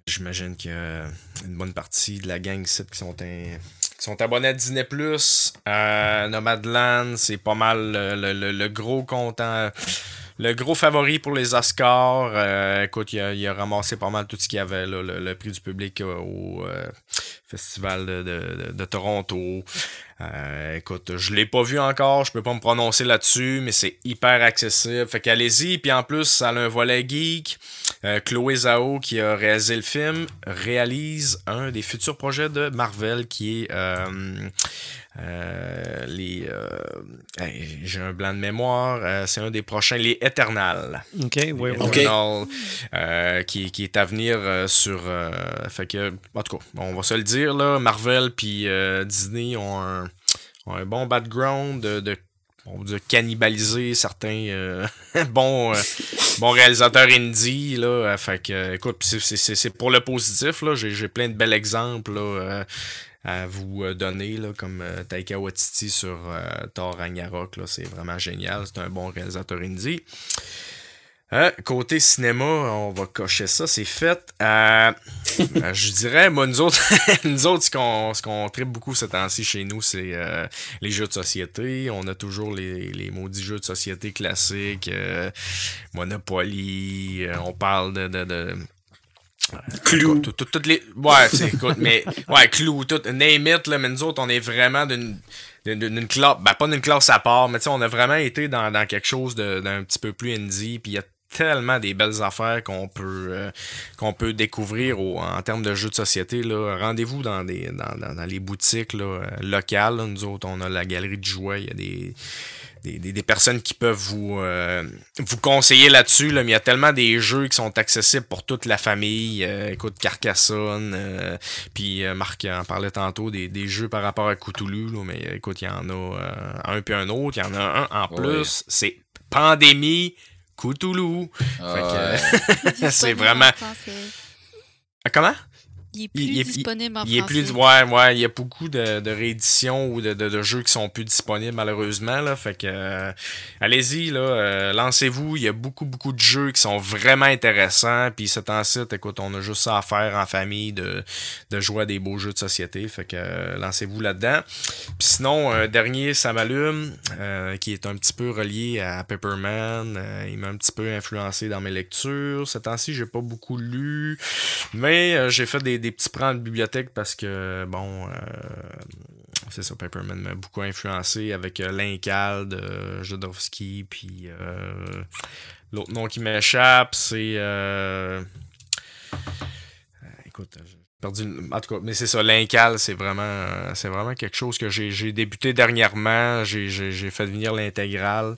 J'imagine qu'il y a une bonne partie de la gang ici qui sont, qui sont abonnés à Disney+. Nomadland, c'est pas mal le, gros content le gros favori pour les Oscars, écoute, il a, ramassé pas mal tout ce qu'il y avait, le, prix du public au Festival de, Toronto. Euh, écoute, je l'ai pas vu encore, je peux pas me prononcer là-dessus, mais c'est hyper accessible. Fait qu'allez-y, puis en plus, ça a un volet geek. Chloé Zhao, qui a réalisé le film, réalise un des futurs projets de Marvel qui est euh, les euh, j'ai un blanc de mémoire euh, c'est un des prochains les Eternals ok oui, qui, qui, est à venir sur fait que en tout cas on va se le dire là Marvel puis Disney ont un, un, bon background de, de de cannibaliser certains bons, bons réalisateurs indie. Là, fait que, écoute, c'est pour le positif. J'ai plein de bels exemples. À vous euh, donner, là, comme euh, Taika Waititi sur euh, Thor Ragnarok. C'est vraiment génial. C'est un bon réalisateur indie. Côté cinéma, on va cocher ça, c'est fait. je dirais, moi, nous autres, nous autres ce qu'on qu tripe beaucoup ce temps-ci chez nous, c'est les jeux de société. On a toujours les, les maudits jeux de société classiques, Monopoly, on parle de Clou. Toutes les... Ouais, écoute, mais. Ouais, Clou, tout. Name it, là, mais nous autres, on est vraiment d'une. D'une classe, ben pas d'une classe à part, mais tu sais, on a vraiment été dans, dans quelque chose d'un petit peu plus indie, puis il y a tellement des belles affaires qu'on peut euh, qu'on peut découvrir en termes de jeux de société. Rendez-vous dans, des, dans, dans, les boutiques là, locales. Nous autres, on a la galerie de jouets, il y a des des, personnes qui peuvent vous, euh, vous conseiller là-dessus. mais il y a tellement des jeux qui sont accessibles pour toute la famille. Euh, écoute, Carcassonne, euh, puis Marc en parlait tantôt, des, jeux par rapport à Cthulhu. mais écoute, il y en a un puis un autre. Il y en a un en plus. C'est Pandémie Cthulhu. c'est vraiment... Comment? Il est plus disponible en il Est plus, ouais, ouais, il y a beaucoup de, de rééditions ou de, de, jeux qui sont plus disponibles malheureusement. Là, fait que euh, allez-y, là, euh, lancez-vous. Il y a beaucoup, beaucoup de jeux qui sont vraiment intéressants. Puis c'est un site, écoute, on a juste ça à faire en famille de, de jouer à des beaux jeux de société. Fait que euh, lancez-vous là-dedans. Puis sinon, un dernier, ça m'allume, qui est un petit peu relié à Pepperman. il m'a un petit peu influencé dans mes lectures. Ce temps-ci, j'ai pas beaucoup lu. Mais j'ai fait des des, petits prends de bibliothèque parce que, bon, euh, c'est ça, Paperman m'a beaucoup influencé avec euh, Linkald, euh, Jodorowsky, puis euh, l'autre nom qui m'échappe, c'est. écoute, j'ai perdu. En tout cas, mais c'est ça, Linkal, c'est vraiment, c'est vraiment quelque chose que j'ai débuté dernièrement. J'ai fait venir l'intégrale.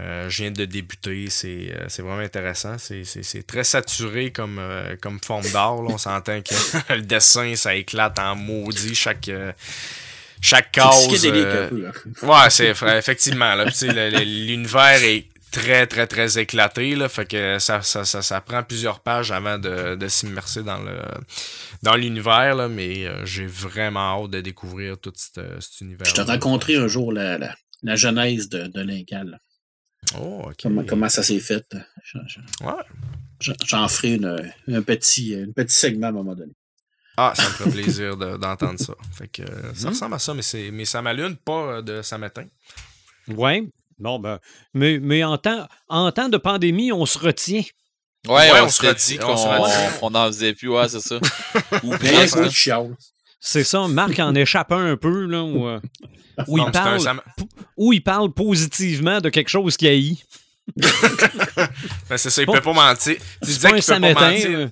Euh, je viens de débuter, c'est euh, vraiment intéressant. C'est très saturé comme, euh, comme forme d'art. On s'entend que le dessin, ça éclate en maudit chaque, chaque case. ouais, c'est effectivement. L'univers est très, très, très éclaté. Là, fait que ça, ça, ça, prend plusieurs pages avant de, de s'immerser dans le dans l'univers, mais j'ai vraiment hâte de découvrir tout cet, univers. Je t'ai rencontré un jour la, la, la genèse de, de Lincal. Oh, comment, ça s'est fait? J'en ferai une, petit, un petit segment à un moment donné. Ah, ça me ferait plaisir de- d'entendre ça. Fait que euh, ça Mhm. ressemble à ça, mais, c'est, mais ça m'allume, pas euh, de ça matin. Ouais. Bon, ben, mais, mais en, temps, en temps de pandémie, on se retient. Ouais, Ouais, on, on se se qu'on on en faisait plus, ouais, c'est ça. Ou presque. qui. C'est ça, Marc en échappe un peu, là, où, euh, où Non, il un parle, où il parle positivement de quelque chose qu'il haït. Ben, c'est ça, il pas- peut pas mentir. Tu disais qu'il peut pas samétain. mentir. euh,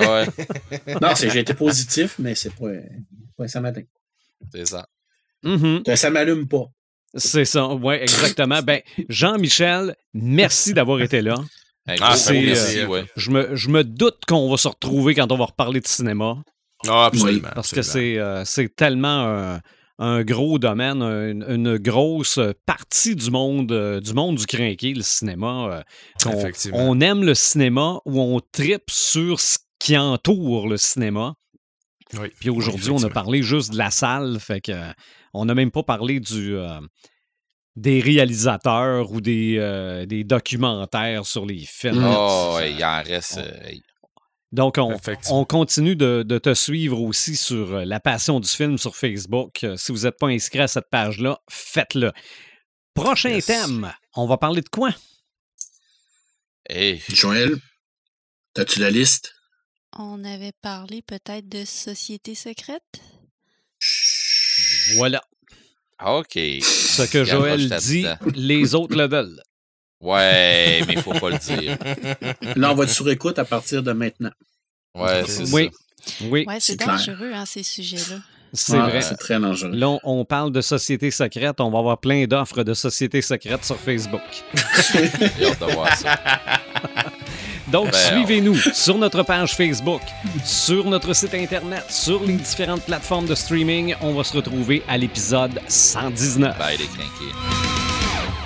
Ouais, Non, c'est j'ai été positif, mais c'est pas, pas un c'est ça. mhm. Ça m'allume pas. C'est ça, ouais, exactement. ben, Jean-Michel, merci d'avoir été là. Ah, merci, euh, ouais. Je me, je me doute qu'on va se retrouver quand on va reparler de cinéma. Ah, absolument. Parce que c'est euh, c'est tellement un, un gros domaine, une, une grosse partie du monde, euh, du monde du crinqué, le cinéma. Effectivement. on aime le cinéma ou on tripe sur ce qui entoure le cinéma. Oui. Puis aujourd'hui, Oui, on a parlé juste de la salle, fait que on n'a même pas parlé du euh, des réalisateurs ou des, euh, des documentaires sur les films. Oh, ouais, il en reste. euh. Donc, on, continue de, de te suivre aussi sur La Passion du film sur Facebook. Si vous n'êtes pas inscrit à cette page-là, faites-le. Prochain Yes. thème, on va parler de quoi? Hey, Joël, as-tu la liste? On avait parlé peut-être de société secrète? Voilà. ah, OK. Ce que Regarde, Joël dit, les autres le veulent. Ouais, mais il faut pas le dire. Là, on va être sur écoute à partir de maintenant. Ouais, c'est Oui. ça. Oui, Ouais, c'est dangereux, hein, ces sujets-là. c'est Ouais, vrai. C'est très dangereux. Là, on- on parle de sociétés secrètes. On va avoir plein d'offres de sociétés secrètes sur Facebook. J'ai hâte de voir ça. Donc, Ben, suivez-nous sur notre page Facebook, sur notre site Internet, sur les différentes plateformes de streaming. On va se retrouver à l'épisode 119. Bye, les crinqués.